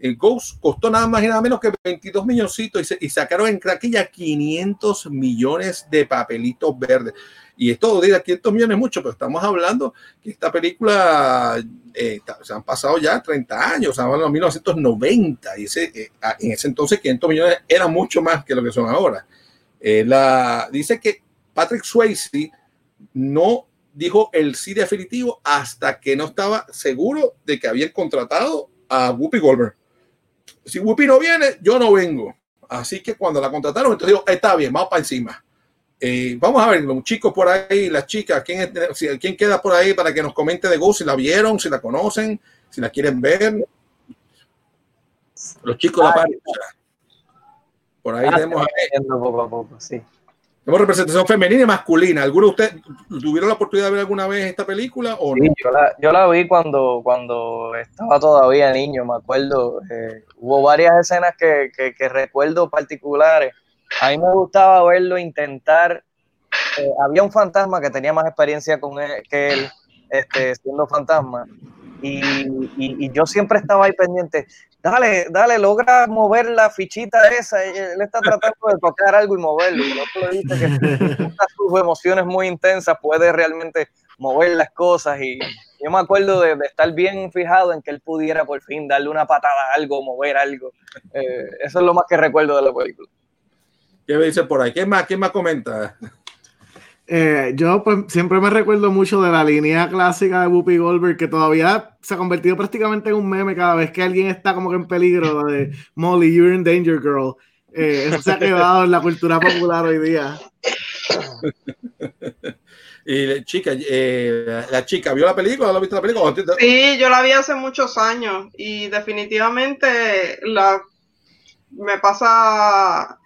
El Ghost costó nada más y nada menos que 22 milloncitos y, sacaron en craquilla 500 millones de papelitos verdes. Y esto dirá 500 millones mucho, pero estamos hablando que esta película eh, se han pasado ya 30 años, estamos hablando de 1990, y ese, eh, en ese entonces 500 millones era mucho más que lo que son ahora. Eh, la, dice que Patrick Swayze no dijo el sí definitivo hasta que no estaba seguro de que habían contratado a Whoopi Goldberg. Si Whoopi no viene, yo no vengo. Así que cuando la contrataron, entonces digo, está bien, vamos para encima. Eh, vamos a ver, los chicos por ahí, las chicas, ¿quién, ¿quién queda por ahí para que nos comente de Ghost? Si la vieron, si la conocen, si la quieren ver. Los chicos la pareja. Por ahí Ah, tenemos, poco a poco, sí. tenemos representación femenina y masculina. ¿Alguno de ustedes tuvieron la oportunidad de ver alguna vez esta película o Sí, no? yo, la, yo la vi cuando, cuando estaba todavía niño, me acuerdo. eh, hubo varias escenas que, que, que recuerdo particulares. A mí me gustaba verlo intentar. eh, había un fantasma que tenía más experiencia con él, que él, este, siendo fantasma. Y, y- y yo siempre estaba ahí pendiente. Dale, dale, logra mover la fichita esa. y Él está tratando de tocar algo y moverlo. Y el otro le dice que [laughs] sus emociones muy intensas puede realmente mover las cosas. Y yo me acuerdo de, de estar bien fijado en que él pudiera por fin darle una patada a algo, mover algo. Eh, eso es lo más que recuerdo de la película. ¿Qué me dice por ahí? ¿Quién más? ¿Quién más comenta? Eh, yo pues, siempre me recuerdo mucho de la línea clásica de Whoopi Goldberg, que todavía se ha convertido prácticamente en un meme cada vez que alguien está como que en peligro de Molly, you're in danger, girl. Eh, eso se ha quedado en la cultura popular hoy día. [laughs] Y la chica, eh, la chica, ¿vio la película? ¿La viste la película? Sí, yo la vi hace muchos años y definitivamente la me pasa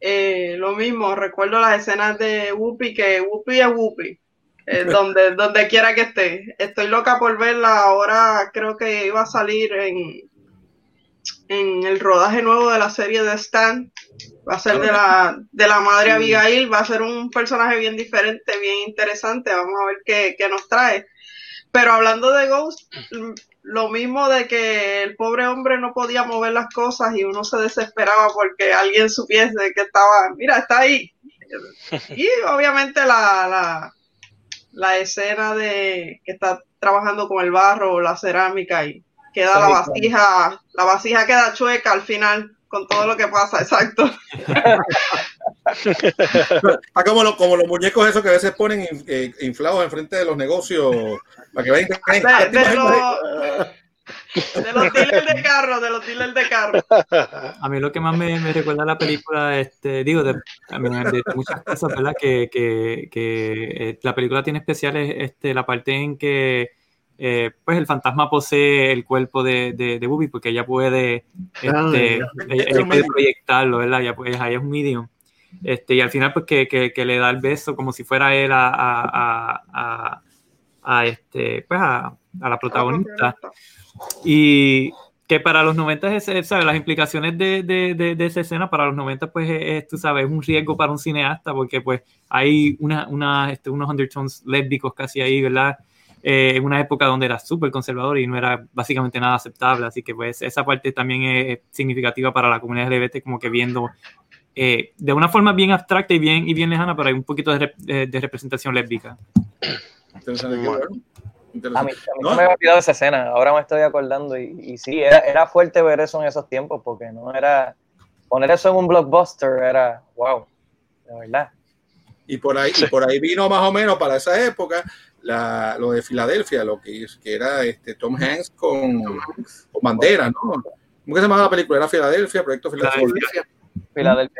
eh, lo mismo. Recuerdo las escenas de Whoopi, que Whoopi es Whoopi, eh, [laughs] donde, donde quiera que esté. Estoy loca por verla. Ahora creo que iba a salir en, en el rodaje nuevo de la serie de Stan. Va a ser de la, de la madre Abigail, va a ser un personaje bien diferente, bien interesante. Vamos a ver qué, qué nos trae. Pero hablando de Ghost, lo mismo de que el pobre hombre no podía mover las cosas y uno se desesperaba porque alguien supiese que estaba, mira, está ahí. Y obviamente la, la, la escena de que está trabajando con el barro o la cerámica y queda Sí, la claro. vasija, la vasija queda chueca al final con todo lo que pasa, exacto. [laughs] Está [laughs] como, lo- como los muñecos esos que a veces ponen in- eh, inflados enfrente de los negocios para que vean. De, de los, de los dealers de carro, de los dealers de carro. A mí lo que más me, me recuerda a la película, este, digo, de, de muchas cosas, ¿verdad? Que, que, que eh, la película tiene especiales este, la parte en que eh, pues el fantasma posee el cuerpo de, de, de Bubi porque ella puede, Ah, este, ella, ella puede proyectarlo, ¿verdad? Ella, pues, ella es un medium. Este, y al final, pues que, que, que le da el beso como si fuera él a, a, a, a- este, pues a, la protagonista. Y que para los 90, es, es, ¿sabes? las implicaciones de, de, de, de esa escena para los 90, pues es, es, tú sabes, un riesgo para un cineasta, porque pues hay una, una, este, unos undertones lésbicos casi ahí, ¿verdad? Eh, en una época donde era súper conservador y no era básicamente nada aceptable, así que pues esa parte también es significativa para la comunidad LGBT, como que viendo eh, de una forma bien abstracta y bien, y bien lejana, pero hay un poquito de, rep- de- de representación lésbica. Interesante, bueno. A mí, a mí No, se me había olvidado esa escena, ahora me estoy acordando y, y sí, era, era fuerte ver eso en esos tiempos porque no era, poner eso en un blockbuster era, wow, de verdad. Y por ahí, y por ahí vino más o menos para esa época la, lo de Filadelfia, lo que, que era este Tom Hanks con, con bandera, ¿no? ¿Cómo que se llamaba la película? Era Filadelfia, Proyecto Filadelfia. Filadelfia,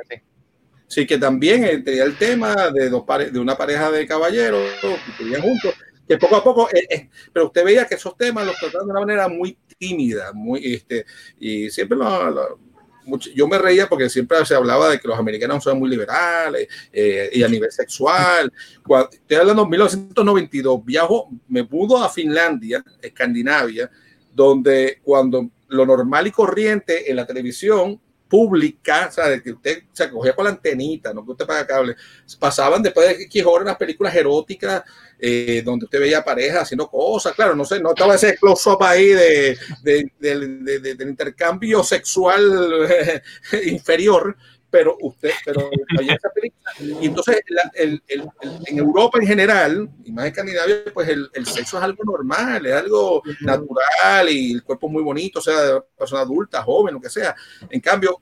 sí. Sí, que también eh, tenía el tema de dos pare- de una pareja de caballeros que vivían juntos, que poco a poco, eh, eh, pero usted veía que esos temas los trataban de una manera muy tímida, muy, este, y siempre lo- lo- mucho- yo me reía porque siempre se hablaba de que los americanos son muy liberales eh, y a nivel sexual. Cuando, estoy hablando de 1992, viajo, me mudo a Finlandia, Escandinavia, donde cuando lo normal y corriente en la televisión pública, o sea, de que usted se cogía con la antenita, no que usted paga cable, pasaban después de X horas unas películas eróticas eh, donde usted veía parejas haciendo cosas, claro, no sé, no estaba ese close-up ahí de, de- de- de- del intercambio sexual [laughs] inferior, pero usted, pero. Y entonces la- el- el- el- en Europa en general, y más en Escandinavia, pues el, el sexo es algo normal, es algo natural y el cuerpo muy bonito, sea de persona adulta, joven, lo que sea. En cambio,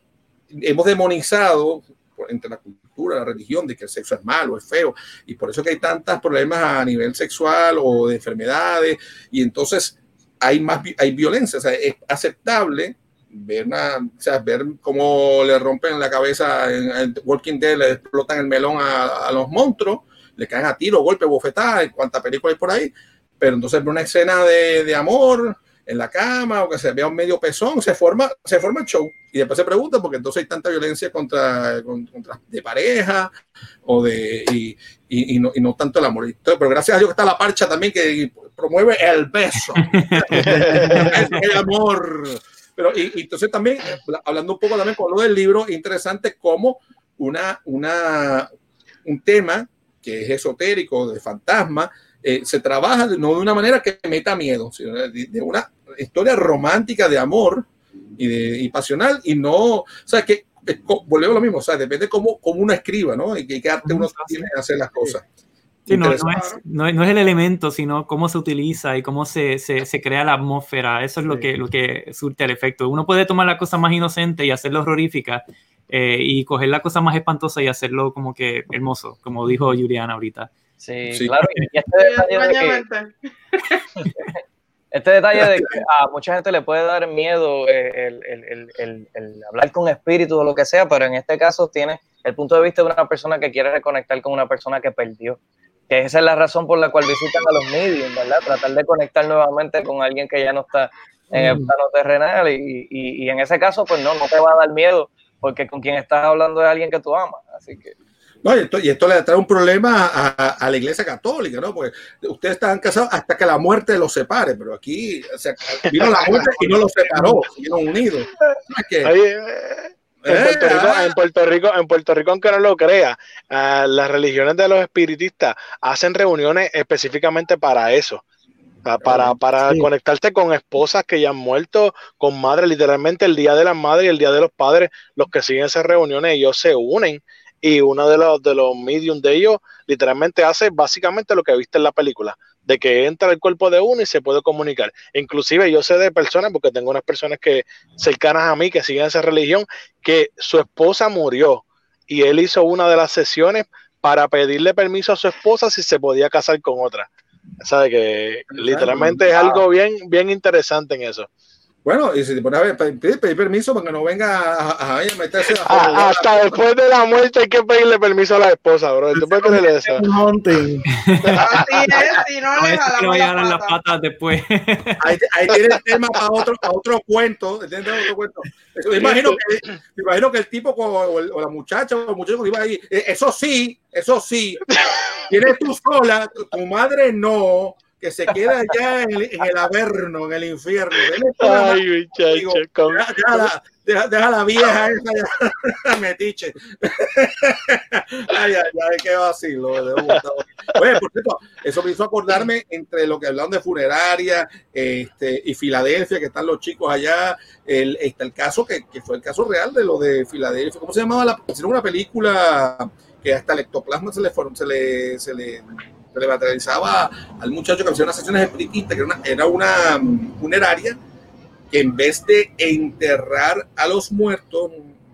hemos demonizado entre la cultura, la religión, de que el sexo es malo, es feo, y por eso que hay tantos problemas a nivel sexual o de enfermedades, y entonces hay más hay violencia, o sea, es aceptable ver, una, o sea, ver cómo le rompen la cabeza en, en Walking Dead, le explotan el melón a, a los monstruos, le caen a tiro, golpe, bofetada, en cuánta película hay por ahí, pero entonces ver una escena de, de amor en la cama o que se vea un medio pezón, se forma, se forma el show. Y después se pregunta porque entonces hay tanta violencia contra, con- contra de pareja o de y, y- y no, y no tanto el amor. Entonces, pero gracias a Dios que está la parcha también que promueve el beso, [laughs] el amor. Pero y, y entonces también, hablando un poco también con lo del libro, interesante como una, una, un tema que es esotérico, de fantasma, eh, se trabaja de- no de una manera que meta miedo, sino de, una historia romántica de amor y, de, y pasional y no, o sea, que volvemos a lo mismo, o sea, depende cómo, cómo uno escriba, ¿no? Y qué, qué arte uno tiene de hacer las cosas. Sí, no, es, no, es- no es el elemento, sino cómo se utiliza y cómo se, se, se crea la atmósfera. Eso es lo, que, lo que surte el efecto. Uno puede tomar la cosa más inocente y hacerlo horrorífica eh, y coger la cosa más espantosa y hacerlo como que hermoso, como dijo Juliana ahorita. Sí, Sí. claro. Y este detalle de que, Extrañamente. [laughs] este detalle de que a mucha gente le puede dar miedo eh, el, el- el- el- el hablar con espíritus o lo que sea, pero en este caso tiene el punto de vista de una persona que quiere reconectar con una persona que perdió. Que esa es la razón por la cual visitan a los mediums, ¿verdad? Tratar de conectar nuevamente con alguien que ya no está en el Mm. plano terrenal y, y- y en ese caso, pues no, no te va a dar miedo porque con quien estás hablando es alguien que tú amas. Así que No, y, esto, y esto le trae un problema a, a- a la iglesia católica, ¿no? Porque ustedes estaban casados hasta que la muerte los separe, pero aquí o sea, vino la muerte y no los separó, siguieron unidos. [laughs] No es que- Ahí, eh, en, Eh, Puerto Rico, ah. en Puerto Rico, en Puerto Rico, aunque no lo crea, ah, las religiones de los espiritistas hacen reuniones específicamente para eso. ah, Para, para Sí. conectarte con esposas que ya han muerto, con madres, literalmente el día de las madres y el día de los padres, los que siguen esas reuniones, ellos se unen y uno de los, de los medium de ellos literalmente hace básicamente lo que viste en la película, de que entra el cuerpo de uno y se puede comunicar. Inclusive yo sé de personas, porque tengo unas personas que cercanas a mí que siguen esa religión, que su esposa murió y él hizo una de las sesiones para pedirle permiso a su esposa si se podía casar con otra. Sabe que literalmente es algo bien, bien interesante en eso. Bueno, y si te pones a ver, pedir, pedir permiso para que no venga a, a- a meterse a Ah, hasta después de la muerte hay que pedirle permiso a la esposa, bro. ¿Tú puedes creer eso? Así es, si no No le es que le jalamos la las pata. patas después. [laughs] Ahí, ahí tiene el tema para otro, para otro cuento. ¿entiendes? Otro cuento. Eso, me, imagino que, me imagino que el tipo o, el- o la muchacha o el muchacho que iba ahí, eh, eso sí, eso sí, tienes tú sola, tu madre no, que se queda allá en el, en el averno, en el infierno. Ay, muchacho. con- deja, la, deja, deja la vieja esa ya, [laughs] metiche. ay, ay, ay, qué vacilo. Oye, por cierto, eso me hizo acordarme entre lo que hablaron de funeraria este, y Filadelfia, que están los chicos allá. El, está el caso que, que fue el caso real de lo de Filadelfia. ¿Cómo se llamaba? La, hicieron una película que hasta el ectoplasma se le, fueron, se le, se le, se le materializaba al muchacho que hacía unas sesiones espiritistas, que era una, era una mm, funeraria que en vez de enterrar a los muertos,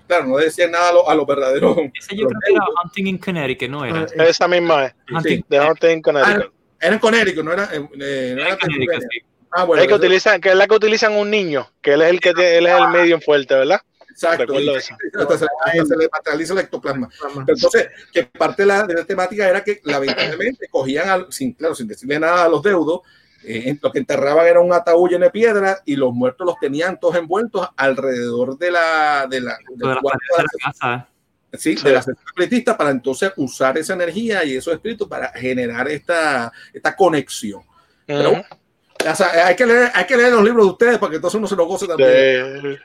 claro, no decía nada a los a los verdaderos. [laughs] Ese yo creo que era Hunting in Connecticut, ¿no era? Esa misma es. Hunting, De Hunting in Ah, Connecticut. era en Connecticut, no era, eh, eh, no era en Connecticut, sí. Ah, bueno, es que utilizan, que es la que utilizan un niño, que él es el que tiene- él es el medio fuerte, ¿verdad? Exacto. Recuerdo y- eso. Hasta se, hasta se le materializa el ectoplasma. Pero entonces, que parte de la, de la temática era que lamentablemente cogían, al- sin, claro, sin decirle nada a los deudos, eh, lo que enterraban era un ataúd lleno de piedra y los muertos los tenían todos envueltos alrededor de la, de la, las de la casa. sí, de la sesión espiritista para entonces usar esa energía y esos espíritus para generar esta, esta conexión. Pero Ujú. O sea, hay, que leer, hay que leer los libros de ustedes para que entonces uno se lo goce también.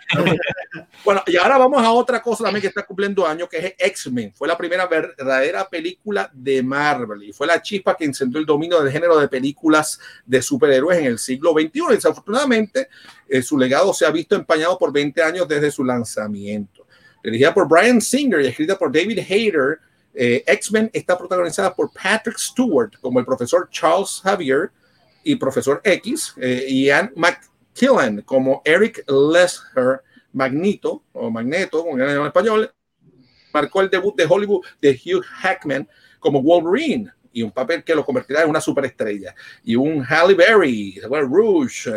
bueno, y ahora vamos a otra cosa también que está cumpliendo años, que es X-Men. Fue la primera verdadera película de Marvel y fue la chispa que encendió el dominio del género de películas de superhéroes en el siglo XXI. Desafortunadamente, eh, su legado se ha visto empañado por 20 años desde su lanzamiento. Dirigida por Brian Singer y escrita por David Hayter, eh, X-Men está protagonizada por Patrick Stewart como el profesor Charles Xavier y profesor X, eh, Ian McKillen como Eric Lesher Magneto, o Magneto, como en español, marcó el debut de Hollywood de Hugh Hackman como Wolverine y un papel que lo convertirá en una superestrella y un Halle Berry, Rouge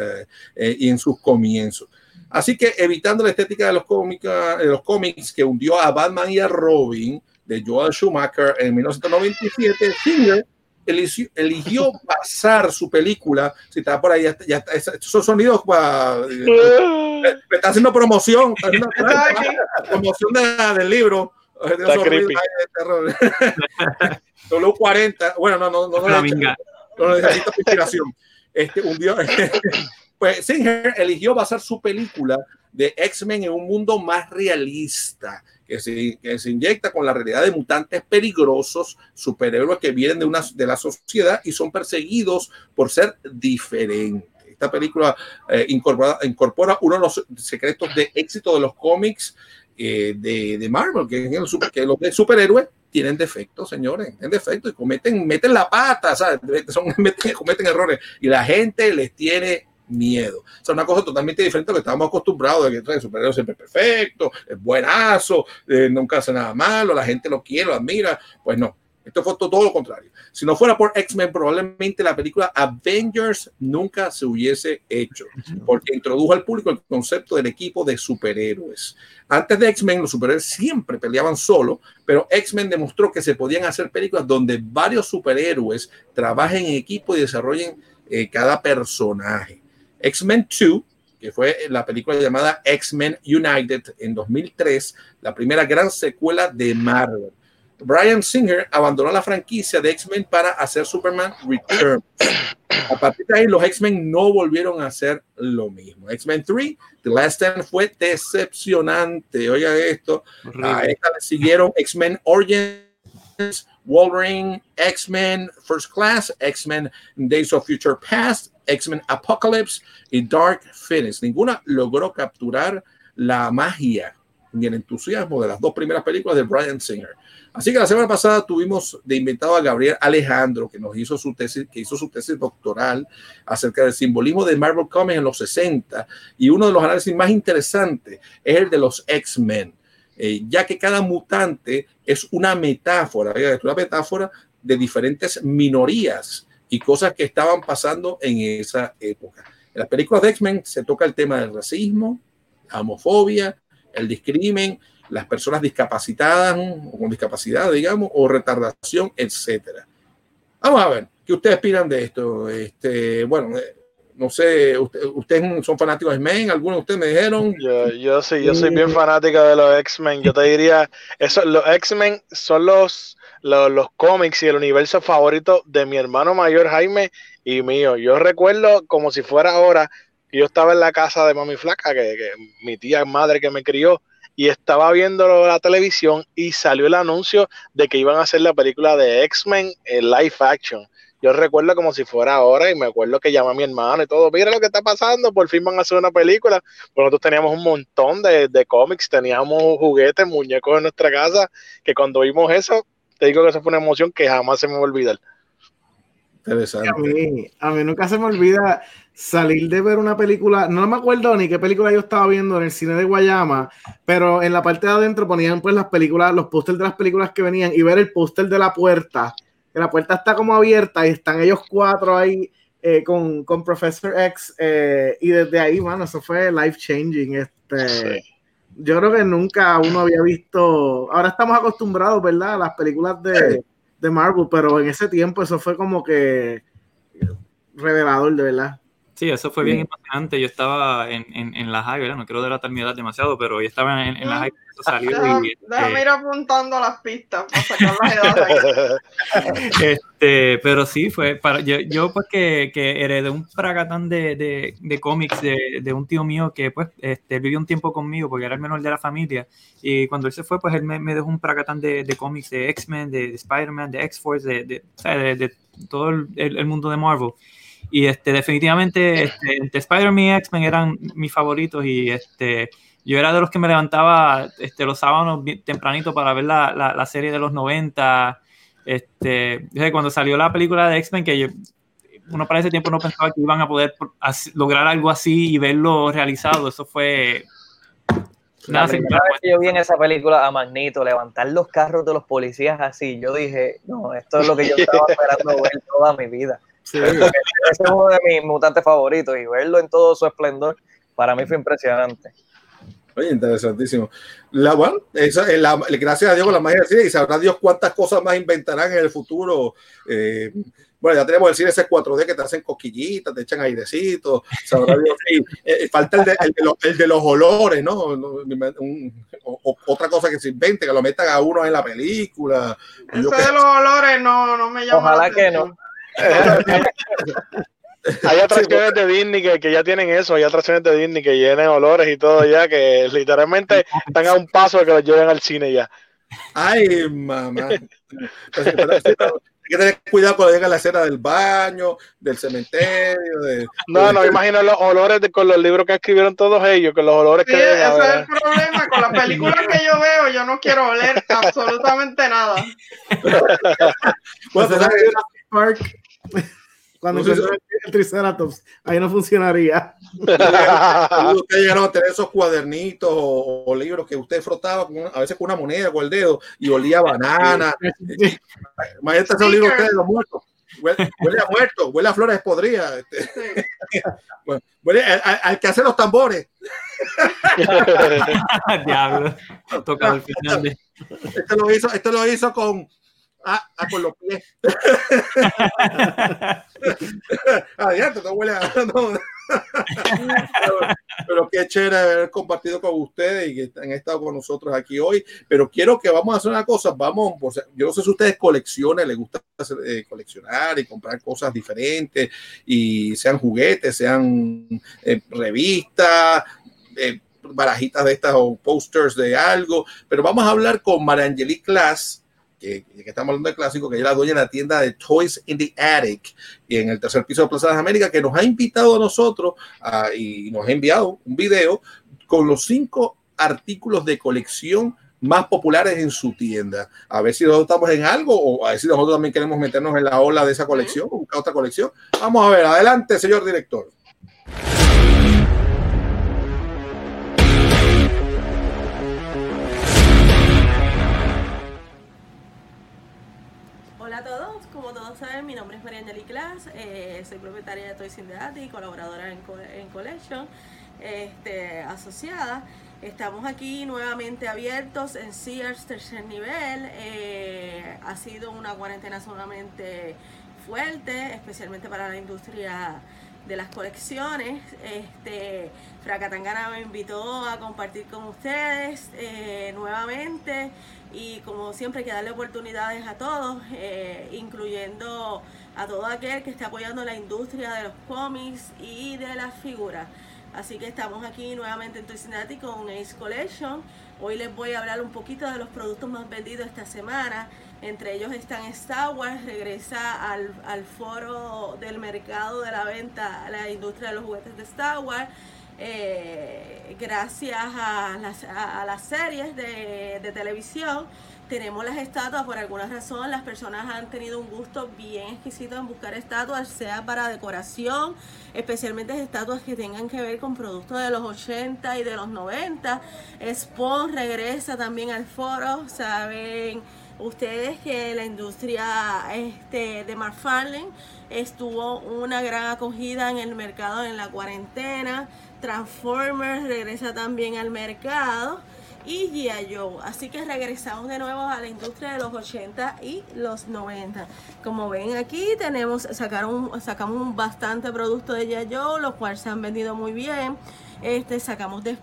eh, y en sus comienzos. Así que evitando la estética de los, cómics, de los cómics que hundió a Batman y a Robin, de Joel Schumacher en 1997, Singer eligió, eligió basar su película, si está por ahí, ya, está, esos sonidos para... me, está haciendo promoción, [laughs] está haciendo promoción de, del libro. Está creepy. [laughs] W40, bueno, no, no, no, no, no, no necesita inspiración. Este, un dios, [laughs] pues Singer eligió basar su película de X-Men en un mundo más realista que se, inyecta con la realidad de mutantes peligrosos, superhéroes que vienen de, una, de la sociedad y son perseguidos por ser diferentes. Esta película eh, incorpora, incorpora, uno de los secretos de éxito de los cómics eh, de, de, Marvel, que, es que los superhéroes tienen defectos, señores, tienen defectos y cometen, meten la pata, ¿sabes? Son, [laughs] meten, cometen errores y la gente les tiene miedo. O sea, una cosa totalmente diferente a lo que estábamos acostumbrados, de que el superhéroe siempre es perfecto, es buenazo, eh, nunca hace nada malo, la gente lo quiere, lo admira. Pues no, esto fue todo lo contrario. Si no fuera por X-Men, probablemente la película Avengers nunca se hubiese hecho, [laughs] porque introdujo al público el concepto del equipo de superhéroes. Antes de X-Men, los superhéroes siempre peleaban solo, pero X-Men demostró que se podían hacer películas donde varios superhéroes trabajen en equipo y desarrollen eh, cada personaje. X-Men 2, que fue la película llamada X-Men United en 2003, la primera gran secuela de Marvel. Brian Singer abandonó la franquicia de X-Men para hacer Superman Returns. A partir de ahí, los X-Men no volvieron a hacer lo mismo. X-Men 3, The Last Stand fue decepcionante. Oiga esto. A esta le siguieron X-Men Origins, Wolverine, X-Men First Class, X-Men Days of Future Past, X-Men Apocalypse y Dark Phoenix. Ninguna logró capturar la magia ni el entusiasmo de las dos primeras películas de Brian Singer. Así que la semana pasada tuvimos de invitado a Gabriel Alejandro, que nos hizo su tesis, que hizo su tesis doctoral acerca del simbolismo de Marvel Comics en los 60. Y uno de los análisis más interesantes es el de los X-Men, eh, ya que cada mutante es una metáfora, es una metáfora de diferentes minorías y cosas que estaban pasando en esa época. En las películas de X-Men se toca el tema del racismo, la homofobia, el discrimen, las personas discapacitadas o con discapacidad, digamos, o retardación, etcétera. Vamos a ver, ¿qué ustedes opinan de esto? Este, bueno, eh, no sé, ¿ustedes son fanáticos de X-Men? ¿Algunos de ustedes me dijeron? Yo, yo sí, yo soy bien fanática de los X-Men. Yo te diría, eso, los X-Men son los, los, cómics y el universo favorito de mi hermano mayor Jaime y mío. Yo recuerdo como si fuera ahora yo estaba en la casa de mami flaca, que, que mi tía madre que me crió, y estaba viendo la televisión y salió el anuncio de que iban a hacer la película de X-Men en live action. Yo recuerdo como si fuera ahora y me acuerdo que llamé a mi hermano y todo, mira lo que está pasando, por fin van a hacer una película. Pues nosotros teníamos un montón de, de cómics, teníamos juguetes, muñecos en nuestra casa, que cuando vimos eso, te digo que eso fue una emoción que jamás se me va a olvidar. Interesante. A mí, a mí nunca se me olvida salir de ver una película, no me acuerdo ni qué película yo estaba viendo en el cine de Guayama, pero en la parte de adentro ponían pues las películas, los pósters de las películas que venían y ver el póster de la puerta, que la puerta está como abierta y están ellos cuatro ahí eh, con, con, Professor X eh, y desde ahí, bueno, eso fue life changing. Este, sí. Yo creo que nunca uno había visto, ahora estamos acostumbrados, ¿verdad? A las películas de, de Marvel, pero en ese tiempo eso fue como que revelador, de verdad. Sí, eso fue bien emocionante. Yo estaba en, en, en la high. No quiero delatar mi edad demasiado, pero yo estaba en, en la high [laughs] eso salió. Déjame, y, déjame este, ir apuntando las pistas para sacar las edades. [laughs] este, pero sí, fue para yo, yo pues que, que heredé un fragatán de, de, de cómics de, de un tío mío que pues este, vivió un tiempo conmigo porque era el menor de la familia y cuando él se fue pues él me, me dejó un fragatán de, de cómics de X-Men, de, de Spider-Man, de X-Force, de, todo el- el mundo de Marvel. Y este, definitivamente este, entre Spider-Man y X-Men eran mis favoritos y este, yo era de los que me levantaba este, los sábados bien tempranito para ver la, la, la serie de los 90. Este, sé, cuando salió la película de X-Men, que yo, uno para ese tiempo no pensaba que iban a poder lograr algo así y verlo realizado. Eso fue. La primera vez que yo vi en esa película a Magneto levantar los carros de los policías así, yo dije, no, esto es lo que yo estaba esperando ver toda mi vida. Ese es uno de mis mutantes favoritos y verlo en todo su esplendor, para mí fue impresionante. Oye, interesantísimo. La, bueno, esa, eh, la- gracias a Dios con la magia del cine y sabrá Dios cuántas cosas más inventarán en el futuro. Eh, bueno, ya tenemos el cine ese 4D que te hacen cosquillitas, te echan airecito. Sabrá Dios. sí. Eh, falta el de, el de los, el de los olores, ¿no? No, un- o- o- otra cosa que se invente, que lo metan a uno en la película. Qué- de los olores no, no me llama. Ojalá la que atención. [laughs] Hay atracciones de Disney que, que ya tienen eso, hay atracciones de Disney que llenen olores y todo ya, que literalmente están a un paso de que los lleven al cine ya. Ay, mamá. Pero- pero- pero Hay que tener cuidado cuando llega la escena del baño, del cementerio. De, No, no, imagino los olores de, con los libros que escribieron todos ellos, con los olores Sí, que deben ese es el problema. Con las películas que yo veo, yo no quiero oler absolutamente nada. [laughs] Bueno, tú sabes que- Park, [laughs] cuando No empezó el Triceratops, ahí no funcionaría. Ustedes llegaron a tener esos cuadernitos o, o libros que usted frotaba con una- a veces con una moneda, con el dedo, y olía a banana. Imagínate esos libros ustedes, los muertos. Huele, huele a muerto, huele a flores podridas. este. [laughs] Bueno, huele al, que hace los tambores. [laughs] Diablo. Toca al final. Esto lo hizo, esto lo hizo con, ah, ah, con los pies. ya, esto huele a. no. pero, pero qué chévere haber compartido con ustedes y que han estado con nosotros aquí hoy. Pero quiero que vamos a hacer una cosa. Vamos, yo no sé si ustedes coleccionan, les gusta hacer, eh, coleccionar y comprar cosas diferentes, y sean juguetes, sean eh, revistas, eh, barajitas de estas o posters de algo. Pero vamos a hablar con Marangeli Class. Que, que estamos hablando de clásico, que ella es la dueña de la tienda de Toys in the Attic y en el tercer piso de Plaza de las Américas, que nos ha invitado a nosotros y nos ha enviado un video con los cinco artículos de colección más populares en su tienda. A ver si nosotros estamos en algo o a ver si nosotros también queremos meternos en la ola de esa colección o buscar otra colección. Vamos a ver, adelante, señor director. Mi nombre es María Angeli Class, eh, soy propietaria de Toys in the colaboradora en, Co- en Collection, este, asociada. Estamos aquí nuevamente abiertos en Sears tercer nivel. eh, ha sido una cuarentena sumamente fuerte, especialmente para la industria de las colecciones. Este, Fracatangana me invitó a compartir con ustedes eh, nuevamente y como siempre hay que darle oportunidades a todos, eh, incluyendo a todo aquel que esté apoyando la industria de los cómics y de las figuras. Así que estamos aquí nuevamente en Cincinnati con Ace Collection. Hoy les voy a hablar un poquito de los productos más vendidos esta semana. Entre ellos están Star Wars, regresa al, al foro del mercado de la venta la industria de los juguetes de Star Wars. Eh, gracias a las, series de, de televisión tenemos las estatuas por alguna razón las personas han tenido un gusto bien exquisito en buscar estatuas sea para decoración especialmente estatuas que tengan que ver con productos de los 80 y de los 90 Spawn regresa también al foro saben ustedes que la industria este, de McFarlane estuvo una gran acogida en el mercado en la cuarentena. Transformers regresa también al mercado. y G.I. Joe. Así que regresamos de nuevo a la industria de los 80 y los 90. Como ven aquí, tenemos sacaron, sacamos bastante producto de G.I. Joe, los cuales se han vendido muy bien. Este, sacamos de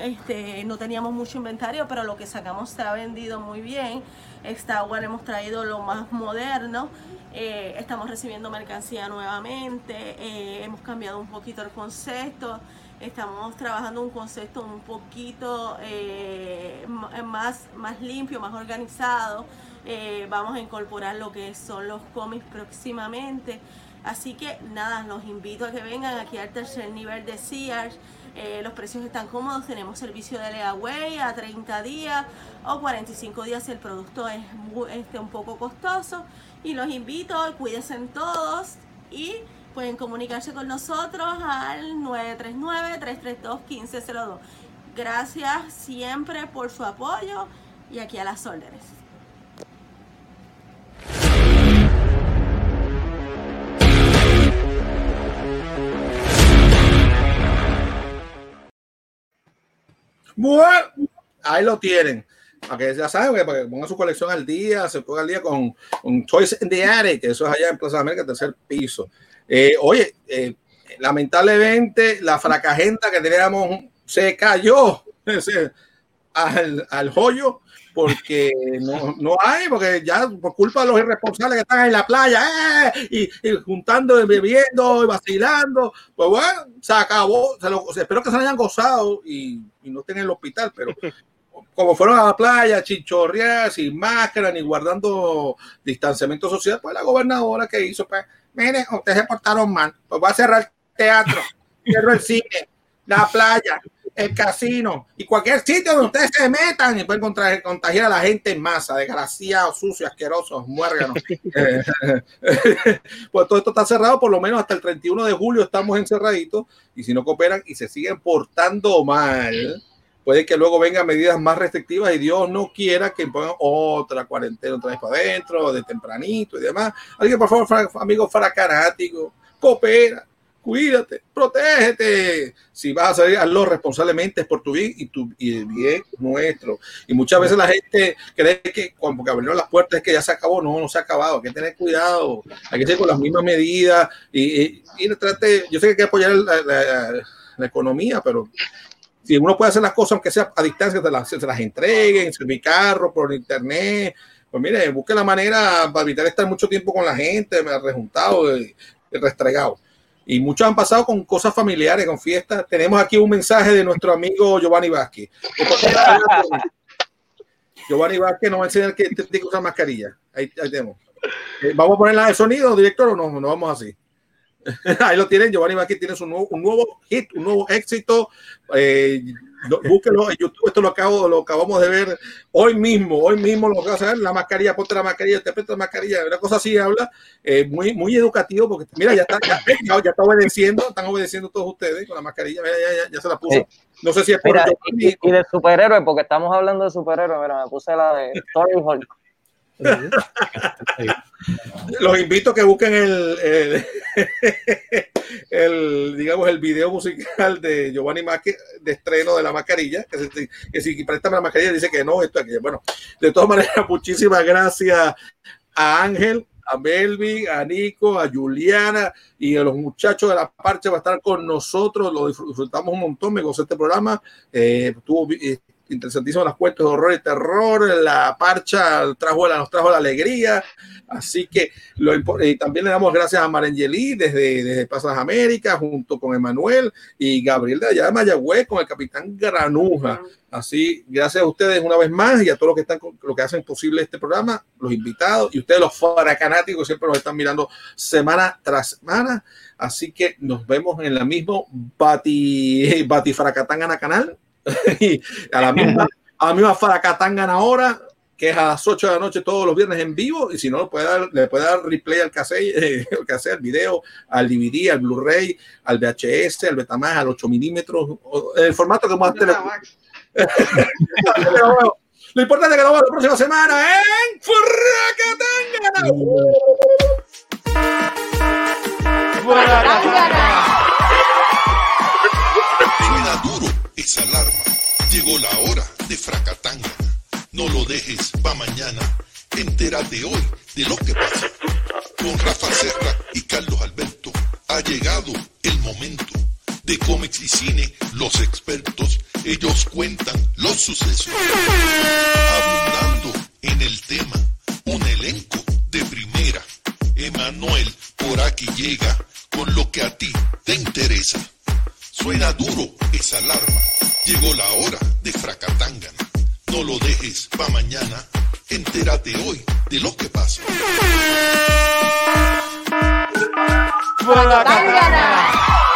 este, no teníamos mucho inventario, pero lo que sacamos se ha vendido muy bien. Esta bueno, hemos traído lo más moderno. Eh, estamos recibiendo mercancía nuevamente. eh, hemos cambiado un poquito el concepto. Estamos trabajando un concepto un poquito eh, m- más, más limpio, más organizado. Eh, vamos a incorporar lo que son los cómics próximamente. Así que nada, los invito a que vengan aquí al tercer nivel de Sears. Eh, los precios están cómodos, tenemos servicio de layaway a 30 días o 45 días si el producto es este, un poco costoso. Y los invito, cuídense todos y pueden comunicarse con nosotros al 939-332-1502. Gracias siempre por su apoyo y aquí a las órdenes. Bueno, ahí lo tienen. Para que ya saben, que para que pongan su colección al día, se ponga al día con, con Toys in the Attic, que eso es allá en Plaza América, tercer piso. Eh, oye, eh, lamentablemente la fracagenda que teníamos se cayó [laughs] ese, al, al joyo porque no, no hay, porque ya por culpa de los irresponsables que están en la playa ¡eh! y, y juntando y bebiendo y vacilando, pues bueno, se acabó. Se lo- espero que se lo hayan gozado y, y no estén en el hospital, pero [laughs] como fueron a la playa, chichorrear, sin máscara, ni guardando distanciamiento social, pues la gobernadora que hizo, pues, miren, ustedes se portaron mal, pues va a cerrar el teatro, [laughs] cierro el cine, la playa, el casino y cualquier sitio donde ustedes se metan y pueden contagiar a la gente en masa, desgraciados, sucios, asquerosos, muérganos. [laughs] Eh, [laughs] pues todo esto está cerrado, por lo menos hasta el 31 de julio estamos encerraditos y si no cooperan y se siguen portando mal, puede que luego vengan medidas más restrictivas y Dios no quiera que pongan otra cuarentena otra vez para adentro, de tempranito y demás. Que por favor, fra- amigos fracanáticos, coopera, cuídate, protégete. Si vas a salir, hazlo responsablemente, es por tu bien y, tu, y el bien nuestro. Y muchas veces la gente cree que cuando que abrieron las puertas es que ya se acabó. No, no se ha acabado. Hay que tener cuidado. Hay que seguir con las mismas medidas. Y, y, y trate, yo sé que hay que apoyar la, la- la economía, pero si uno puede hacer las cosas, aunque sea a distancia, se las, se las entreguen, en mi carro, por internet. Pues mire, busque la manera para evitar estar mucho tiempo con la gente, rejuntado, y, y restregado. Y muchos han pasado con cosas familiares, con fiestas. Tenemos aquí un mensaje de nuestro amigo Giovanni Vázquez. [laughs] Giovanni Vázquez nos va a enseñar que tiene que usar mascarilla. Ahí, ahí tenemos. Eh, ¿Vamos a ponerla de sonido, director, o no? No vamos así. [laughs] Ahí lo tienen, Giovanni Vázquez tiene nuevo, un nuevo hit, un nuevo éxito. Eh, búsquenlo en YouTube, esto lo, acabo, lo acabamos de ver hoy mismo, hoy mismo lo a ver, la mascarilla, ponte la mascarilla, te la mascarilla, una cosa así habla, eh, muy, muy educativo, porque mira, ya está, ya, ya- está obedeciendo, están obedeciendo todos ustedes con la mascarilla, mira, ya, ya, ya se la puso. No sé si es por Mira, y, y de superhéroes, porque estamos hablando de superhéroes, mira, me puse la de Thor y Hulk. [laughs] los invito a que busquen el, el, [laughs] digamos, el video musical de Giovanni Vázquez de estreno de la mascarilla, que, si- que si la mascarilla dice que no, esto, aquello. Bueno, de todas maneras, [laughs] muchísimas gracias a Ángel, a Melvin, a Nico, a Juliana y a los muchachos de la parche va a estar con nosotros, lo disfr- disfrutamos un montón, me gocé este programa, eh, estuvo eh, interesantísimo las cuentas de horror y terror, la parcha trajo, la- nos trajo la alegría, así que lo, y también le damos gracias a Marangeli desde, desde Pasas Américas, junto con Emanuel y Gabriel de allá de Mayagüez, con el capitán Granuja. Así, gracias a ustedes una vez más y a todos los que están con- lo que hacen posible este programa, los invitados y ustedes los faracanáticos siempre nos están mirando semana tras semana. Así que nos vemos en la misma Bati, [laughs] Batifracatangana canal [laughs] y a la misma, a la misma Fracatangana ahora, que es a las 8 de la noche todos los viernes en vivo. Y si no, le puede dar, le puede dar replay al cassette, [laughs] eh, al cassette, al video, al DVD, al Blu-ray, al VHS, al Betamax, al 8 milímetros, el formato que más te [laughs] Lo importante es que nos vemos la próxima semana en Suena alarma. Llegó la hora de Fracatanga. No lo dejes pa' mañana. Entérate hoy de lo que pasa. Con Rafa Serra y Carlos Alberto ha llegado el momento. De cómics y cine, los expertos, ellos cuentan los sucesos. Abundando en el tema, un elenco de primera. Emanuel por aquí llega con lo que a ti te interesa. Suena duro esa alarma. Llegó la hora de Fracatangana. No lo dejes pa' mañana. Entérate hoy de lo que pasa. Fracatangana.